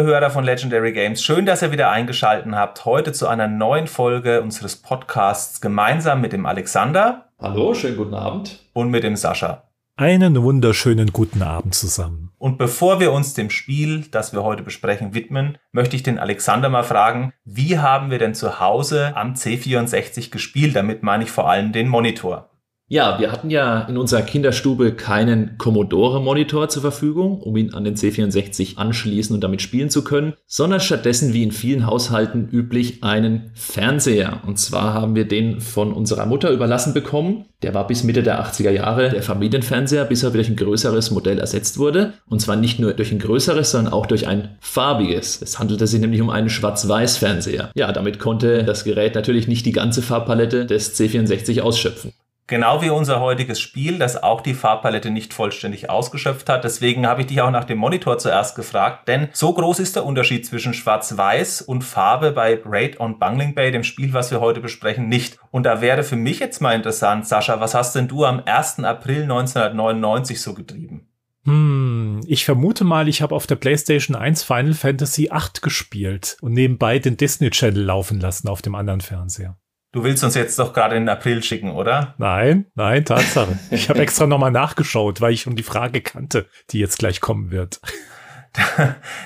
Liebe Hörer von Legendary Games. Schön, dass ihr wieder eingeschaltet habt. Heute zu einer neuen Folge unseres Podcasts gemeinsam mit dem Alexander. Hallo, schönen guten Abend. Und mit dem Sascha. Einen wunderschönen guten Abend zusammen. Und bevor wir uns dem Spiel, das wir heute besprechen, widmen, möchte ich den Alexander mal fragen, wie haben wir denn zu Hause am C64 gespielt? Damit meine ich vor allem den Monitor. Ja, wir hatten ja in unserer Kinderstube keinen Commodore-Monitor zur Verfügung, um ihn an den C64 anschließen und damit spielen zu können, sondern stattdessen wie in vielen Haushalten üblich einen Fernseher. Und zwar haben wir den von unserer Mutter überlassen bekommen. Der war bis Mitte der 80er Jahre der Familienfernseher, bis er durch ein größeres Modell ersetzt wurde. Und zwar nicht nur durch ein größeres, sondern auch durch ein farbiges. Es handelte sich nämlich um einen Schwarz-Weiß-Fernseher. Ja, damit konnte das Gerät natürlich nicht die ganze Farbpalette des C64 ausschöpfen. Genau wie unser heutiges Spiel, das auch die Farbpalette nicht vollständig ausgeschöpft hat. Deswegen habe ich dich auch nach dem Monitor zuerst gefragt, denn so groß ist der Unterschied zwischen Schwarz-Weiß und Farbe bei Raid on Bungling Bay, dem Spiel, was wir heute besprechen, nicht. Und da wäre für mich jetzt mal interessant, Sascha, was hast denn du am 1. April 1999 so getrieben? Hm, ich vermute mal, ich habe auf der PlayStation 1 Final Fantasy 8 gespielt und nebenbei den Disney Channel laufen lassen auf dem anderen Fernseher. Du willst uns jetzt doch gerade in den April schicken, oder? Nein, nein, Tatsache. Ich habe extra nochmal nachgeschaut, weil ich schon die Frage kannte, die jetzt gleich kommen wird.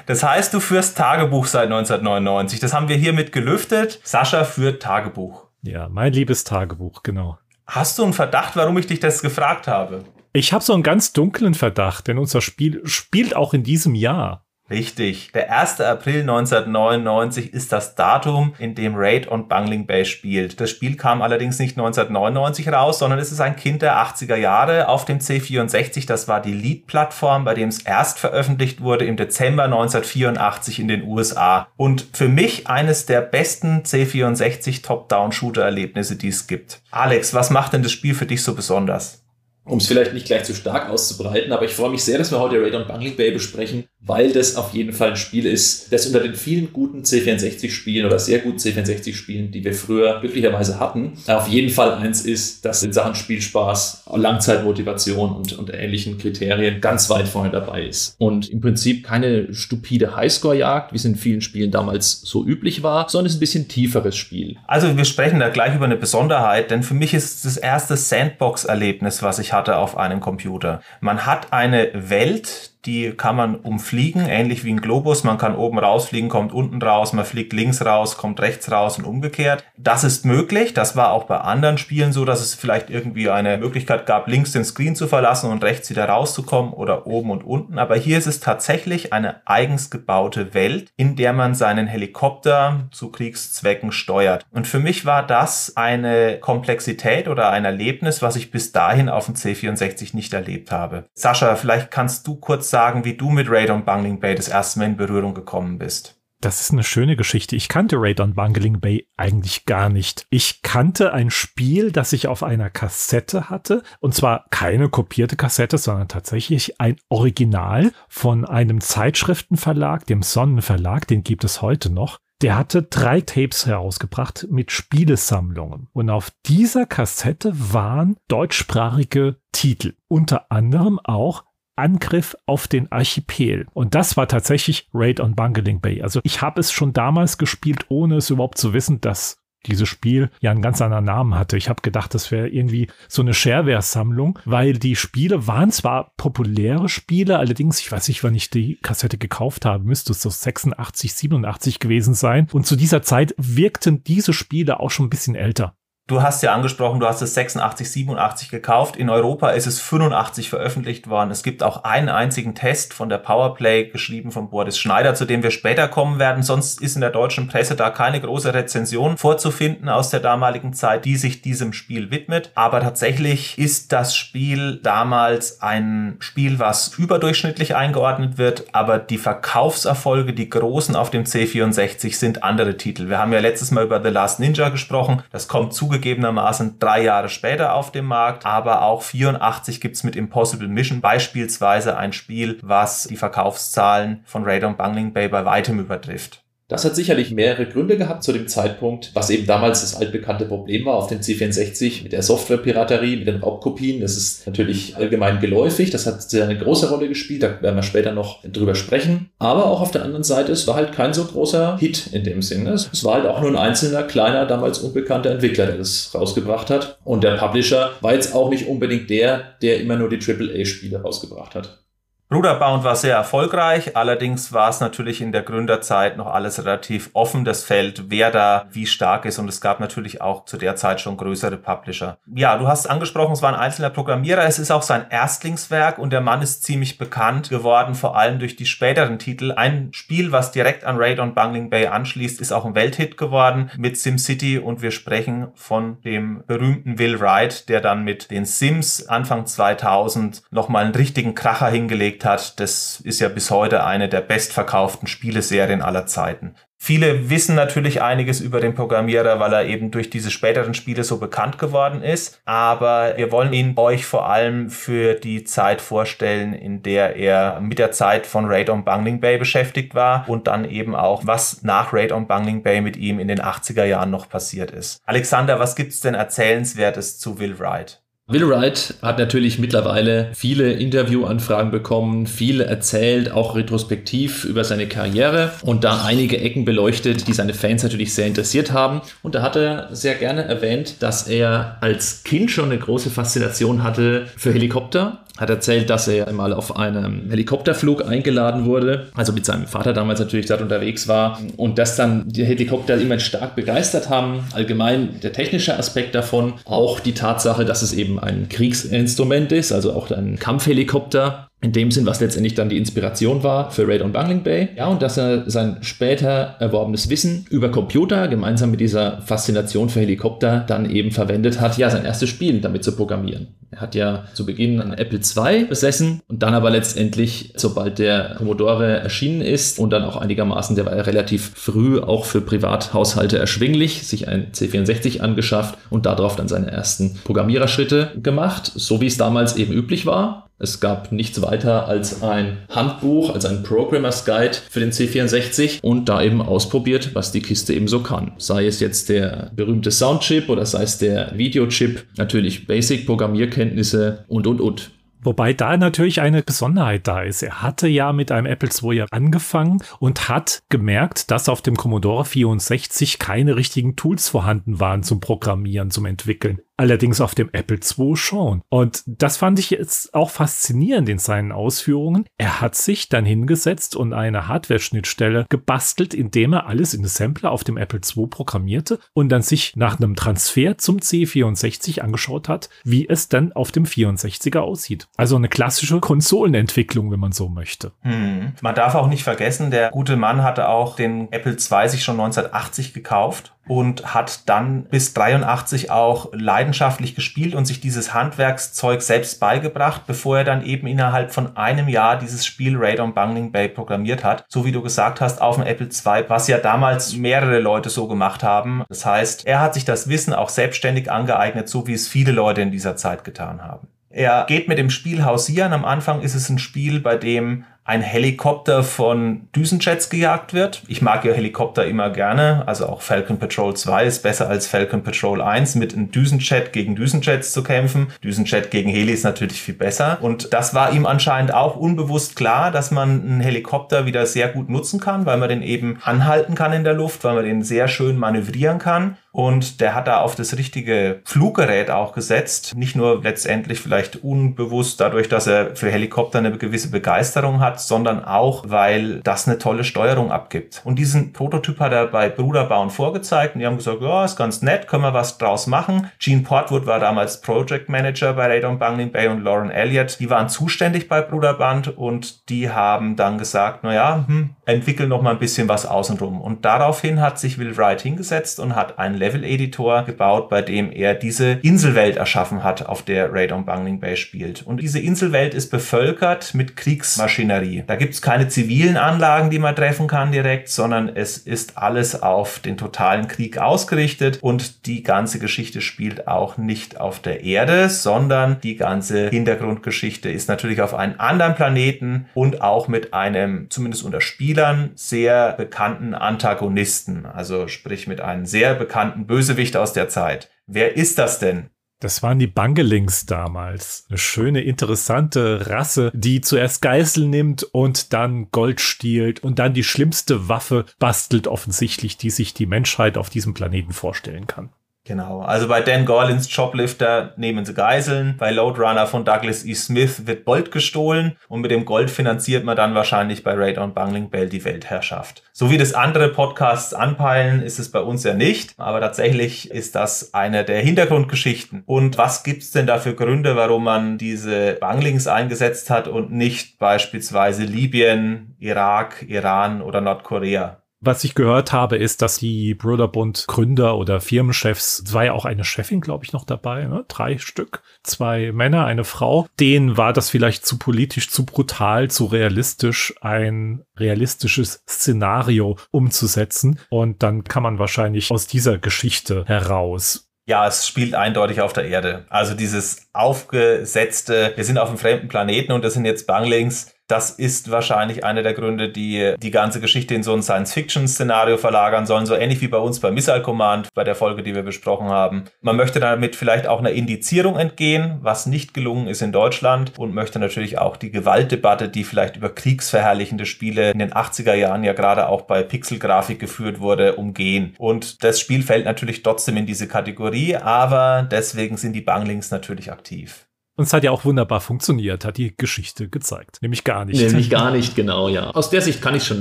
Das heißt, du führst Tagebuch seit 1999. Das haben wir hiermit gelüftet. Sascha führt Tagebuch. Ja, mein liebes Tagebuch, genau. Hast du einen Verdacht, warum ich dich das gefragt habe? Ich habe so einen ganz dunklen Verdacht, denn unser Spiel spielt auch in diesem Jahr. Richtig. Der 1. April 1999 ist das Datum, in dem Raid on Bungling Bay spielt. Das Spiel kam allerdings nicht 1999 raus, sondern es ist ein Kind der 80er Jahre auf dem C64. Das war die Lead-Plattform, bei dem es erst veröffentlicht wurde im Dezember 1984 in den USA. Und für mich eines der besten C64 Top-Down-Shooter-Erlebnisse, die es gibt. Alex, was macht denn das Spiel für dich so besonders? Um es vielleicht nicht gleich zu stark auszubreiten, aber ich freue mich sehr, dass wir heute Raid on Bungling Bay besprechen, weil das auf jeden Fall ein Spiel ist, das unter den vielen guten C64-Spielen oder sehr guten C64-Spielen, die wir früher glücklicherweise hatten, auf jeden Fall eins ist, das in Sachen Spielspaß, Langzeitmotivation und, und ähnlichen Kriterien ganz weit vorne dabei ist. Und im Prinzip keine stupide Highscore-Jagd, wie es in vielen Spielen damals so üblich war, sondern es ist ein bisschen tieferes Spiel. Also wir sprechen da gleich über eine Besonderheit, denn für mich ist das erste Sandbox-Erlebnis, was ich hatte auf einem Computer. Man hat eine Welt, die kann man umfliegen, ähnlich wie ein Globus. Man kann oben rausfliegen, kommt unten raus, man fliegt links raus, kommt rechts raus und umgekehrt. Das ist möglich. Das war auch bei anderen Spielen so, dass es vielleicht irgendwie eine Möglichkeit gab, links den Screen zu verlassen und rechts wieder rauszukommen oder oben und unten. Aber hier ist es tatsächlich eine eigens gebaute Welt, in der man seinen Helikopter zu Kriegszwecken steuert. Und für mich war das eine Komplexität oder ein Erlebnis, was ich bis dahin auf dem C64 nicht erlebt habe. Sascha, vielleicht kannst du kurz sagen, wie du mit Raid on Bungling Bay das erste Mal in Berührung gekommen bist? Das ist eine schöne Geschichte. Ich kannte Raid on Bungling Bay eigentlich gar nicht. Ich kannte ein Spiel, das ich auf einer Kassette hatte. Und zwar keine kopierte Kassette, sondern tatsächlich ein Original von einem Zeitschriftenverlag, dem Sonnenverlag. Den gibt es heute noch. Der hatte drei Tapes herausgebracht mit Spielesammlungen. Und auf dieser Kassette waren deutschsprachige Titel. Unter anderem auch Angriff auf den Archipel. Und das war tatsächlich Raid on Bungling Bay. Also ich habe es schon damals gespielt, ohne es überhaupt zu wissen, dass dieses Spiel ja einen ganz anderen Namen hatte. Ich habe gedacht, das wäre irgendwie so eine Shareware-Sammlung, weil die Spiele waren zwar populäre Spiele, allerdings, ich weiß nicht, wann ich die Kassette gekauft habe, müsste es so 86, 87 gewesen sein. Und zu dieser Zeit wirkten diese Spiele auch schon ein bisschen älter. Du hast ja angesprochen, du hast es 86, 87 gekauft. In Europa ist es 85 veröffentlicht worden. Es gibt auch einen einzigen Test von der Powerplay, geschrieben von Boris Schneider, zu dem wir später kommen werden. Sonst ist in der deutschen Presse da keine große Rezension vorzufinden aus der damaligen Zeit, die sich diesem Spiel widmet. Aber tatsächlich ist das Spiel damals ein Spiel, was überdurchschnittlich eingeordnet wird. Aber die Verkaufserfolge, die großen auf dem C64 sind andere Titel. Wir haben ja letztes Mal über The Last Ninja gesprochen. Das kommt zu zugegebenermaßen drei Jahre später auf dem Markt, aber auch 84 gibt es mit Impossible Mission beispielsweise ein Spiel, was die Verkaufszahlen von Raid on Bungling Bay bei weitem übertrifft. Das hat sicherlich mehrere Gründe gehabt zu dem Zeitpunkt, was eben damals das altbekannte Problem war auf dem C64 mit der Softwarepiraterie, mit den Raubkopien. Das ist natürlich allgemein geläufig, das hat sehr eine große Rolle gespielt, da werden wir später noch drüber sprechen. Aber auch auf der anderen Seite, es war halt kein so großer Hit in dem Sinne. Es war halt auch nur ein einzelner, kleiner, damals unbekannter Entwickler, der das rausgebracht hat. Und der Publisher war jetzt auch nicht unbedingt der, der immer nur die AAA-Spiele rausgebracht hat. Bruderbound war sehr erfolgreich, allerdings war es natürlich in der Gründerzeit noch alles relativ offen, das Feld, wer da wie stark ist und es gab natürlich auch zu der Zeit schon größere Publisher. Ja, du hast angesprochen, es war ein einzelner Programmierer, es ist auch sein Erstlingswerk und der Mann ist ziemlich bekannt geworden, vor allem durch die späteren Titel. Ein Spiel, was direkt an Raid on Bungling Bay anschließt, ist auch ein Welthit geworden mit SimCity und wir sprechen von dem berühmten Will Wright, der dann mit den Sims Anfang 2000 nochmal einen richtigen Kracher hingelegt hat, das ist ja bis heute eine der bestverkauften Spieleserien aller Zeiten. Viele wissen natürlich einiges über den Programmierer, weil er eben durch diese späteren Spiele so bekannt geworden ist. Aber wir wollen ihn euch vor allem für die Zeit vorstellen, in der er mit der Zeit von Raid on Bungling Bay beschäftigt war und dann eben auch, was nach Raid on Bungling Bay mit ihm in den 80er Jahren noch passiert ist. Alexander, was gibt's denn Erzählenswertes zu Will Wright? Will Wright hat natürlich mittlerweile viele Interviewanfragen bekommen, viel erzählt, auch retrospektiv über seine Karriere und da einige Ecken beleuchtet, die seine Fans natürlich sehr interessiert haben. Und da hat er sehr gerne erwähnt, dass er als Kind schon eine große Faszination hatte für Helikopter hat erzählt, dass er einmal auf einem Helikopterflug eingeladen wurde, also mit seinem Vater damals natürlich dort unterwegs war und dass dann die Helikopter immer stark begeistert haben. Allgemein der technische Aspekt davon, auch die Tatsache, dass es eben ein Kriegsinstrument ist, also auch ein Kampfhelikopter in dem Sinn, was letztendlich dann die Inspiration war für Raid on Bungling Bay. Ja, und dass er sein später erworbenes Wissen über Computer gemeinsam mit dieser Faszination für Helikopter dann eben verwendet hat, ja, sein erstes Spiel damit zu programmieren. Er hat ja zu Beginn einen Apple II besessen und dann aber letztendlich, sobald der Commodore erschienen ist und dann auch einigermaßen, der war ja relativ früh auch für Privathaushalte erschwinglich, sich ein C64 angeschafft und darauf dann seine ersten Programmiererschritte gemacht, so wie es damals eben üblich war. Es gab nichts weiter als ein Handbuch, als ein Programmer's Guide für den C64 und da eben ausprobiert, was die Kiste eben so kann. Sei es jetzt der berühmte Soundchip oder sei es der Videochip, natürlich Basic-Programmierkenntnisse und und und. Wobei da natürlich eine Besonderheit da ist. Er hatte ja mit einem Apple II ja angefangen und hat gemerkt, dass auf dem Commodore 64 keine richtigen Tools vorhanden waren zum Programmieren, zum Entwickeln. Allerdings auf dem Apple II schon. Und das fand ich jetzt auch faszinierend in seinen Ausführungen. Er hat sich dann hingesetzt und eine Hardware-Schnittstelle gebastelt, indem er alles in Assembler auf dem Apple II programmierte und dann sich nach einem Transfer zum C64 angeschaut hat, wie es dann auf dem 64er aussieht. Also eine klassische Konsolenentwicklung, wenn man so möchte. Hm. Man darf auch nicht vergessen, der gute Mann hatte auch den Apple II sich schon 1980 gekauft und hat dann bis 83 auch leidenschaftlich gespielt und sich dieses Handwerkszeug selbst beigebracht, bevor er dann eben innerhalb von einem Jahr dieses Spiel Raid on Bungling Bay programmiert hat. So wie du gesagt hast, auf dem Apple II, was ja damals mehrere Leute so gemacht haben. Das heißt, er hat sich das Wissen auch selbstständig angeeignet, so wie es viele Leute in dieser Zeit getan haben. Er geht mit dem Spiel hausieren. Am Anfang ist es ein Spiel, bei dem ein Helikopter von Düsenjets gejagt wird. Ich mag ja Helikopter immer gerne, also auch Falcon Patrol 2 ist besser als Falcon Patrol 1 mit einem Düsenjet gegen Düsenjets zu kämpfen. Düsenjet gegen Heli ist natürlich viel besser und das war ihm anscheinend auch unbewusst klar, dass man einen Helikopter wieder sehr gut nutzen kann, weil man den eben anhalten kann in der Luft, weil man den sehr schön manövrieren kann und der hat da auf das richtige Fluggerät auch gesetzt. Nicht nur letztendlich vielleicht unbewusst dadurch, dass er für Helikopter eine gewisse Begeisterung hat, sondern auch, weil das eine tolle Steuerung abgibt. Und diesen Prototyp hat er bei Bruderbauen vorgezeigt und die haben gesagt, ja, ist ganz nett, können wir was draus machen. Gene Portwood war damals Project Manager bei Radon Bungling Bay und Lauren Elliott. Die waren zuständig bei Bruderband und die haben dann gesagt, naja, hm, entwickeln noch mal ein bisschen was außenrum. Und daraufhin hat sich Will Wright hingesetzt und hat einen Level-Editor gebaut, bei dem er diese Inselwelt erschaffen hat, auf der Raid on Bungling Bay spielt. Und diese Inselwelt ist bevölkert mit Kriegsmaschinerie Artillerie. Da gibt es keine zivilen Anlagen, die man treffen kann direkt, sondern es ist alles auf den totalen Krieg ausgerichtet und die ganze Geschichte spielt auch nicht auf der Erde, sondern die ganze Hintergrundgeschichte ist natürlich auf einem anderen Planeten und auch mit einem, zumindest unter Spielern, sehr bekannten Antagonisten, also sprich mit einem sehr bekannten Bösewicht aus der Zeit. Wer ist das denn? Das waren die Bangelings damals. Eine schöne, interessante Rasse, die zuerst Geißel nimmt und dann Gold stiehlt und dann die schlimmste Waffe bastelt offensichtlich, die sich die Menschheit auf diesem Planeten vorstellen kann. Genau, also bei Dan Gorlins Joblifter nehmen sie Geiseln, bei Loadrunner von Douglas E. Smith wird Gold gestohlen und mit dem Gold finanziert man dann wahrscheinlich bei Raid on Bungling Bell die Weltherrschaft. So wie das andere Podcasts anpeilen, ist es bei uns ja nicht, aber tatsächlich ist das eine der Hintergrundgeschichten. Und was gibt's denn da für Gründe, warum man diese Bunglings eingesetzt hat und nicht beispielsweise Libyen, Irak, Iran oder Nordkorea? Was ich gehört habe, ist, dass die Brüderbund Gründer oder Firmenchefs, es war ja auch eine Chefin, glaube ich, noch dabei, ne? drei Stück, zwei Männer, eine Frau. Denen war das vielleicht zu politisch, zu brutal, zu realistisch, ein realistisches Szenario umzusetzen. Und dann kann man wahrscheinlich aus dieser Geschichte heraus ja, es spielt eindeutig auf der Erde. Also dieses aufgesetzte, wir sind auf einem fremden Planeten und das sind jetzt Banglings, das ist wahrscheinlich einer der Gründe, die die ganze Geschichte in so ein Science-Fiction-Szenario verlagern sollen, so ähnlich wie bei uns bei Missile Command, bei der Folge, die wir besprochen haben. Man möchte damit vielleicht auch einer Indizierung entgehen, was nicht gelungen ist in Deutschland und möchte natürlich auch die Gewaltdebatte, die vielleicht über kriegsverherrlichende Spiele in den 80er Jahren ja gerade auch bei Pixelgrafik geführt wurde, umgehen. Und das Spiel fällt natürlich trotzdem in diese Kategorie, aber deswegen sind die Banglings natürlich aktiv. Und es hat ja auch wunderbar funktioniert, hat die Geschichte gezeigt. Nämlich gar nicht. Nämlich gar nicht, genau, ja. Aus der Sicht kann ich schon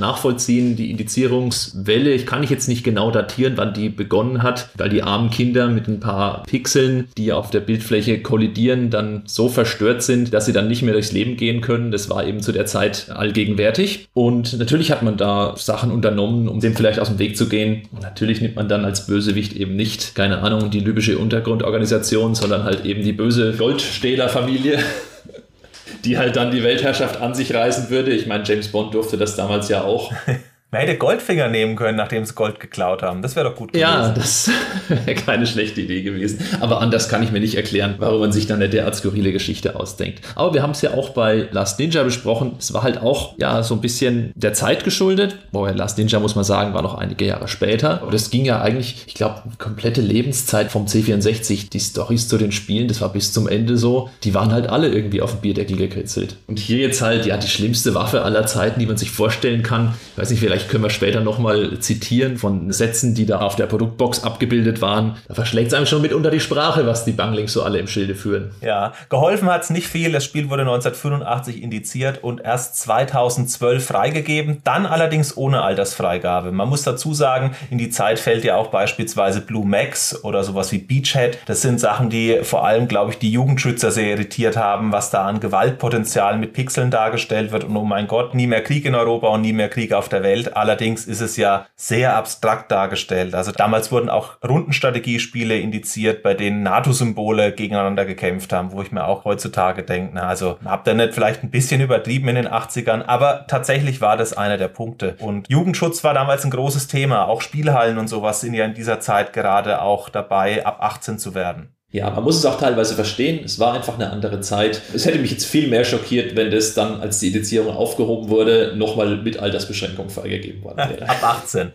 nachvollziehen, die Indizierungswelle, ich kann ich jetzt nicht genau datieren, wann die begonnen hat, weil die armen Kinder mit ein paar Pixeln, die auf der Bildfläche kollidieren, dann so verstört sind, dass sie dann nicht mehr durchs Leben gehen können. Das war eben zu der Zeit allgegenwärtig. Und natürlich hat man da Sachen unternommen, um dem vielleicht aus dem Weg zu gehen. Und natürlich nimmt man dann als Bösewicht eben nicht, keine Ahnung, die libysche Untergrundorganisation, sondern halt eben die böse Goldstähler Familie, die halt dann die Weltherrschaft an sich reißen würde. Ich meine, James Bond durfte das damals ja auch. Man hätte Goldfinger nehmen können, nachdem sie Gold geklaut haben. Das wäre doch gut gewesen. Ja, das wäre keine schlechte Idee gewesen. Aber anders kann ich mir nicht erklären, warum man sich dann eine derart skurrile Geschichte ausdenkt. Aber wir haben es ja auch bei Last Ninja besprochen. Es war halt auch ja so ein bisschen der Zeit geschuldet. Wobei Last Ninja, muss man sagen, war noch einige Jahre später. Aber das ging ja eigentlich, ich glaube, komplette Lebenszeit vom C64. Die Storys zu den Spielen, das war bis zum Ende so. Die waren halt alle irgendwie auf dem Bierdeckel gekritzelt. Und hier jetzt halt, ja, die schlimmste Waffe aller Zeiten, die man sich vorstellen kann. Ich weiß nicht, vielleicht vielleicht können wir später nochmal zitieren von Sätzen, die da auf der Produktbox abgebildet waren. Da verschlägt es einem schon mit unter die Sprache, was die Banglings so alle im Schilde führen. Ja, geholfen hat es nicht viel. Das Spiel wurde 1985 indiziert und erst 2012 freigegeben, dann allerdings ohne Altersfreigabe. Man muss dazu sagen, in die Zeit fällt ja auch beispielsweise Blue Max oder sowas wie Beachhead. Das sind Sachen, die vor allem, glaube ich, die Jugendschützer sehr irritiert haben, was da an Gewaltpotenzial mit Pixeln dargestellt wird. Und oh mein Gott, nie mehr Krieg in Europa und nie mehr Krieg auf der Welt. Allerdings ist es ja sehr abstrakt dargestellt. Also damals wurden auch Rundenstrategiespiele indiziert, bei denen NATO-Symbole gegeneinander gekämpft haben, wo ich mir auch heutzutage denke, na, also habt ihr nicht vielleicht ein bisschen übertrieben in den 80ern, aber tatsächlich war das einer der Punkte. Und Jugendschutz war damals ein großes Thema. Auch Spielhallen und sowas sind ja in dieser Zeit gerade auch dabei, ab 18 zu werden. Ja, man muss es auch teilweise verstehen. Es war einfach eine andere Zeit. Es hätte mich jetzt viel mehr schockiert, wenn das dann, als die Indizierung aufgehoben wurde, nochmal mit Altersbeschränkung freigegeben worden wäre. ab 18.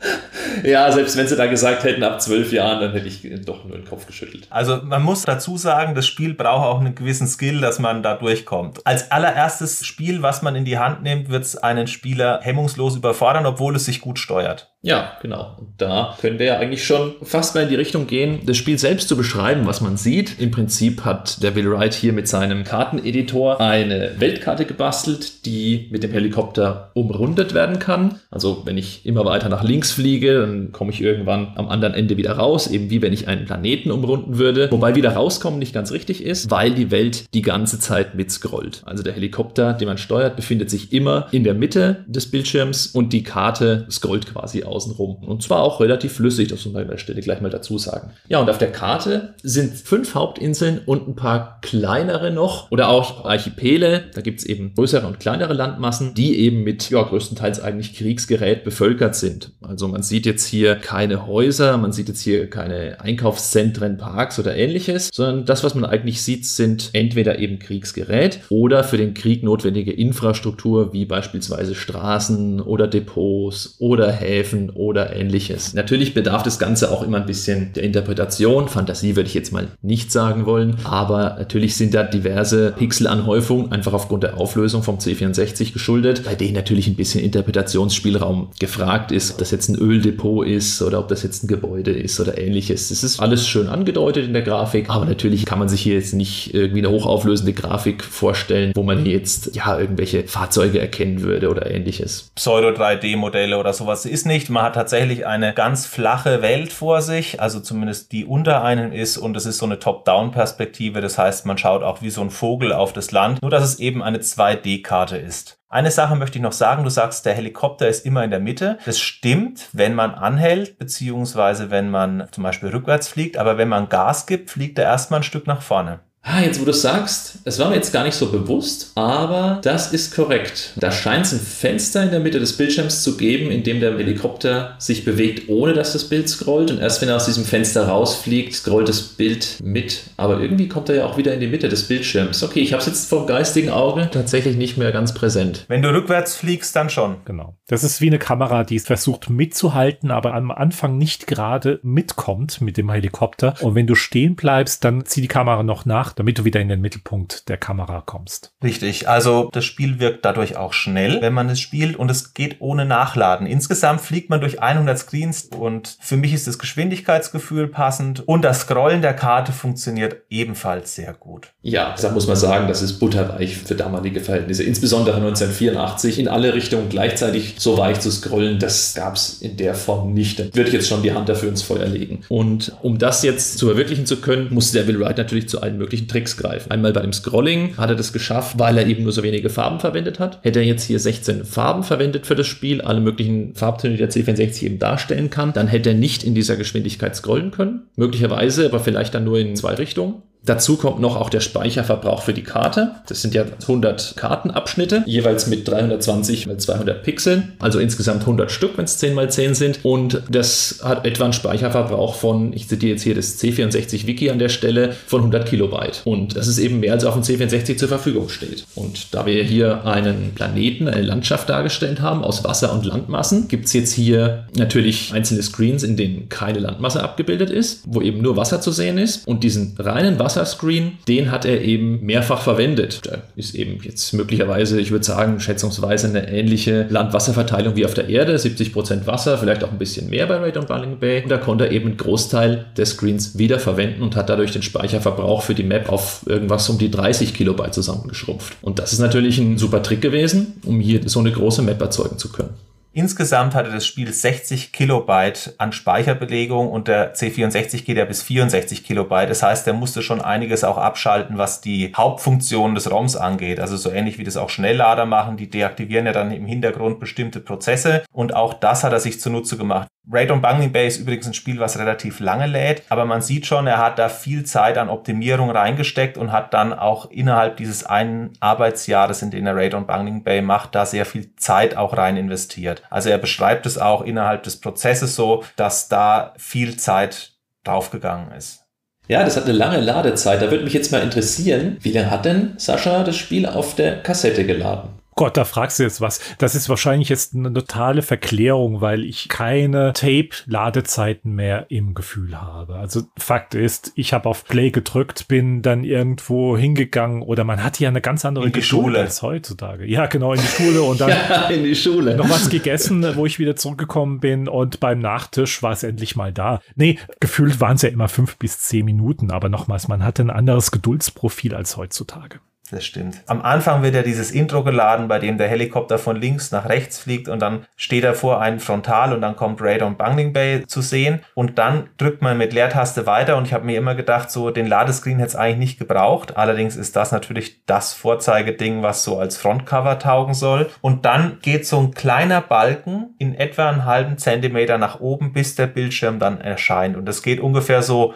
ja, selbst wenn sie da gesagt hätten, ab 12 Jahren, dann hätte ich doch nur den Kopf geschüttelt. Also man muss dazu sagen, das Spiel braucht auch einen gewissen Skill, dass man da durchkommt. Als allererstes Spiel, was man in die Hand nimmt, wird es einen Spieler hemmungslos überfordern, obwohl es sich gut steuert. Ja, genau. Und da können wir ja eigentlich schon fast mal in die Richtung gehen, das Spiel selbst zu beschreiben, was man sieht. Im Prinzip hat der Will Wright hier mit seinem Karteneditor eine Weltkarte gebastelt, die mit dem Helikopter umrundet werden kann. Also wenn ich immer weiter nach links fliege, dann komme ich irgendwann am anderen Ende wieder raus, eben wie wenn ich einen Planeten umrunden würde. Wobei wieder rauskommen nicht ganz richtig ist, weil die Welt die ganze Zeit mitscrollt. Also der Helikopter, den man steuert, befindet sich immer in der Mitte des Bildschirms und die Karte scrollt quasi außenrum. Und zwar auch relativ flüssig, das muss man an der Stelle gleich mal dazu sagen. Ja, und auf der Karte sind fünf Hauptinseln und ein paar kleinere noch oder auch Archipele. Da gibt es eben größere und kleinere Landmassen, die eben mit ja, größtenteils eigentlich Kriegsgerät bevölkert sind. Also man sieht jetzt hier keine Häuser, man sieht jetzt hier keine Einkaufszentren, Parks oder ähnliches, sondern das, was man eigentlich sieht, sind entweder eben Kriegsgerät oder für den Krieg notwendige Infrastruktur, wie beispielsweise Straßen oder Depots oder Häfen oder ähnliches. Natürlich bedarf das Ganze auch immer ein bisschen der Interpretation. Fantasie würde ich jetzt mal nicht sagen wollen, aber natürlich sind da diverse Pixelanhäufungen einfach aufgrund der Auflösung vom C64 geschuldet, bei denen natürlich ein bisschen Interpretationsspielraum gefragt ist, ob das jetzt ein Öldepot ist oder ob das jetzt ein Gebäude ist oder ähnliches. Das ist alles schön angedeutet in der Grafik, aber natürlich kann man sich hier jetzt nicht irgendwie eine hochauflösende Grafik vorstellen, wo man hier jetzt ja irgendwelche Fahrzeuge erkennen würde oder ähnliches. Pseudo-3D-Modelle oder sowas ist nicht. Man hat tatsächlich eine ganz flache Welt vor sich, also zumindest die unter einem ist und es ist so eine Top-Down-Perspektive. Das heißt, man schaut auch wie so ein Vogel auf das Land, nur dass es eben eine 2D-Karte ist. Eine Sache möchte ich noch sagen. Du sagst, der Helikopter ist immer in der Mitte. Das stimmt, wenn man anhält, beziehungsweise wenn man zum Beispiel rückwärts fliegt. Aber wenn man Gas gibt, fliegt er erstmal ein Stück nach vorne. Ah, jetzt wo du sagst, es war mir jetzt gar nicht so bewusst, aber das ist korrekt. Da scheint es ein Fenster in der Mitte des Bildschirms zu geben, in dem der Helikopter sich bewegt, ohne dass das Bild scrollt. Und erst wenn er aus diesem Fenster rausfliegt, scrollt das Bild mit. Aber irgendwie kommt er ja auch wieder in die Mitte des Bildschirms. Okay, ich habe es jetzt vom geistigen Auge tatsächlich nicht mehr ganz präsent. Wenn du rückwärts fliegst, dann schon. Genau. Das ist wie eine Kamera, die versucht mitzuhalten, aber am Anfang nicht gerade mitkommt mit dem Helikopter. Und wenn du stehen bleibst, dann zieht die Kamera noch nach damit du wieder in den Mittelpunkt der Kamera kommst. Richtig, also das Spiel wirkt dadurch auch schnell, wenn man es spielt und es geht ohne Nachladen. Insgesamt fliegt man durch 100 Screens und für mich ist das Geschwindigkeitsgefühl passend und das Scrollen der Karte funktioniert ebenfalls sehr gut. Ja, da muss man sagen, das ist butterweich für damalige Verhältnisse. Insbesondere 1984 in alle Richtungen gleichzeitig so weich zu scrollen, das gab es in der Form nicht. Da würde ich jetzt schon die Hand dafür ins Feuer legen. Und um das jetzt zu verwirklichen zu können, musste der Will Wright natürlich zu allen möglichen Tricks greifen. Einmal bei dem Scrolling hat er das geschafft, weil er eben nur so wenige Farben verwendet hat. Hätte er jetzt hier 16 Farben verwendet für das Spiel, alle möglichen Farbtöne, die der C64 eben darstellen kann, dann hätte er nicht in dieser Geschwindigkeit scrollen können. Möglicherweise, aber vielleicht dann nur in zwei Richtungen. Dazu kommt noch auch der Speicherverbrauch für die Karte. Das sind ja 100 Kartenabschnitte, jeweils mit 320 x 200 Pixeln, also insgesamt 100 Stück, wenn es 10 x 10 sind. Und das hat etwa einen Speicherverbrauch von, ich zitiere jetzt hier das C64 Wiki an der Stelle, von 100 Kilobyte. Und das ist eben mehr als auf dem C64 zur Verfügung steht. Und da wir hier einen Planeten, eine Landschaft dargestellt haben aus Wasser- und Landmassen, gibt es jetzt hier natürlich einzelne Screens, in denen keine Landmasse abgebildet ist, wo eben nur Wasser zu sehen ist. Und diesen reinen Wasser Wasserscreen, den hat er eben mehrfach verwendet. Da ist eben jetzt möglicherweise, ich würde sagen, schätzungsweise eine ähnliche Land-Wasser-Verteilung wie auf der Erde. 70% Wasser, vielleicht auch ein bisschen mehr bei Raid on Bowling Bay. Und da konnte er eben einen Großteil des Screens wiederverwenden und hat dadurch den Speicherverbrauch für die Map auf irgendwas um die 30 Kilobyte zusammengeschrumpft. Und das ist natürlich ein super Trick gewesen, um hier so eine große Map erzeugen zu können. Insgesamt hatte das Spiel 60 Kilobyte an Speicherbelegung und der C64 geht ja bis 64 Kilobyte. Das heißt, der musste schon einiges auch abschalten, was die Hauptfunktion des ROMs angeht. Also so ähnlich wie das auch Schnelllader machen. Die deaktivieren ja dann im Hintergrund bestimmte Prozesse und auch das hat er sich zunutze gemacht. Raid on Bungling Bay ist übrigens ein Spiel, was relativ lange lädt, aber man sieht schon, er hat da viel Zeit an Optimierung reingesteckt und hat dann auch innerhalb dieses einen Arbeitsjahres, in dem er Raid on Bungling Bay macht, da sehr viel Zeit auch rein investiert. Also er beschreibt es auch innerhalb des Prozesses so, dass da viel Zeit draufgegangen ist. Ja, das hat eine lange Ladezeit. Da würde mich jetzt mal interessieren, wie lange hat denn Sascha das Spiel auf der Kassette geladen? Gott, da fragst du jetzt was. Das ist wahrscheinlich jetzt eine totale Verklärung, weil ich keine Tape-Ladezeiten mehr im Gefühl habe. Also Fakt ist, ich habe auf Play gedrückt, bin dann irgendwo hingegangen oder man hat ja eine ganz andere in die Geduld Schule. als heutzutage. Ja, genau, in die Schule und dann ja, in die Schule. noch was gegessen, wo ich wieder zurückgekommen bin und beim Nachtisch war es endlich mal da. Nee, gefühlt waren es ja immer fünf bis zehn Minuten, aber nochmals, man hatte ein anderes Geduldsprofil als heutzutage. Das stimmt. Am Anfang wird ja dieses Intro geladen, bei dem der Helikopter von links nach rechts fliegt und dann steht er vor einem Frontal und dann kommt und Bungling Bay zu sehen und dann drückt man mit Leertaste weiter und ich habe mir immer gedacht, so den Ladescreen hätte es eigentlich nicht gebraucht. Allerdings ist das natürlich das Vorzeigeding, was so als Frontcover taugen soll. Und dann geht so ein kleiner Balken in etwa einen halben Zentimeter nach oben, bis der Bildschirm dann erscheint. Und das geht ungefähr so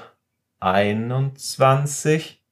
21,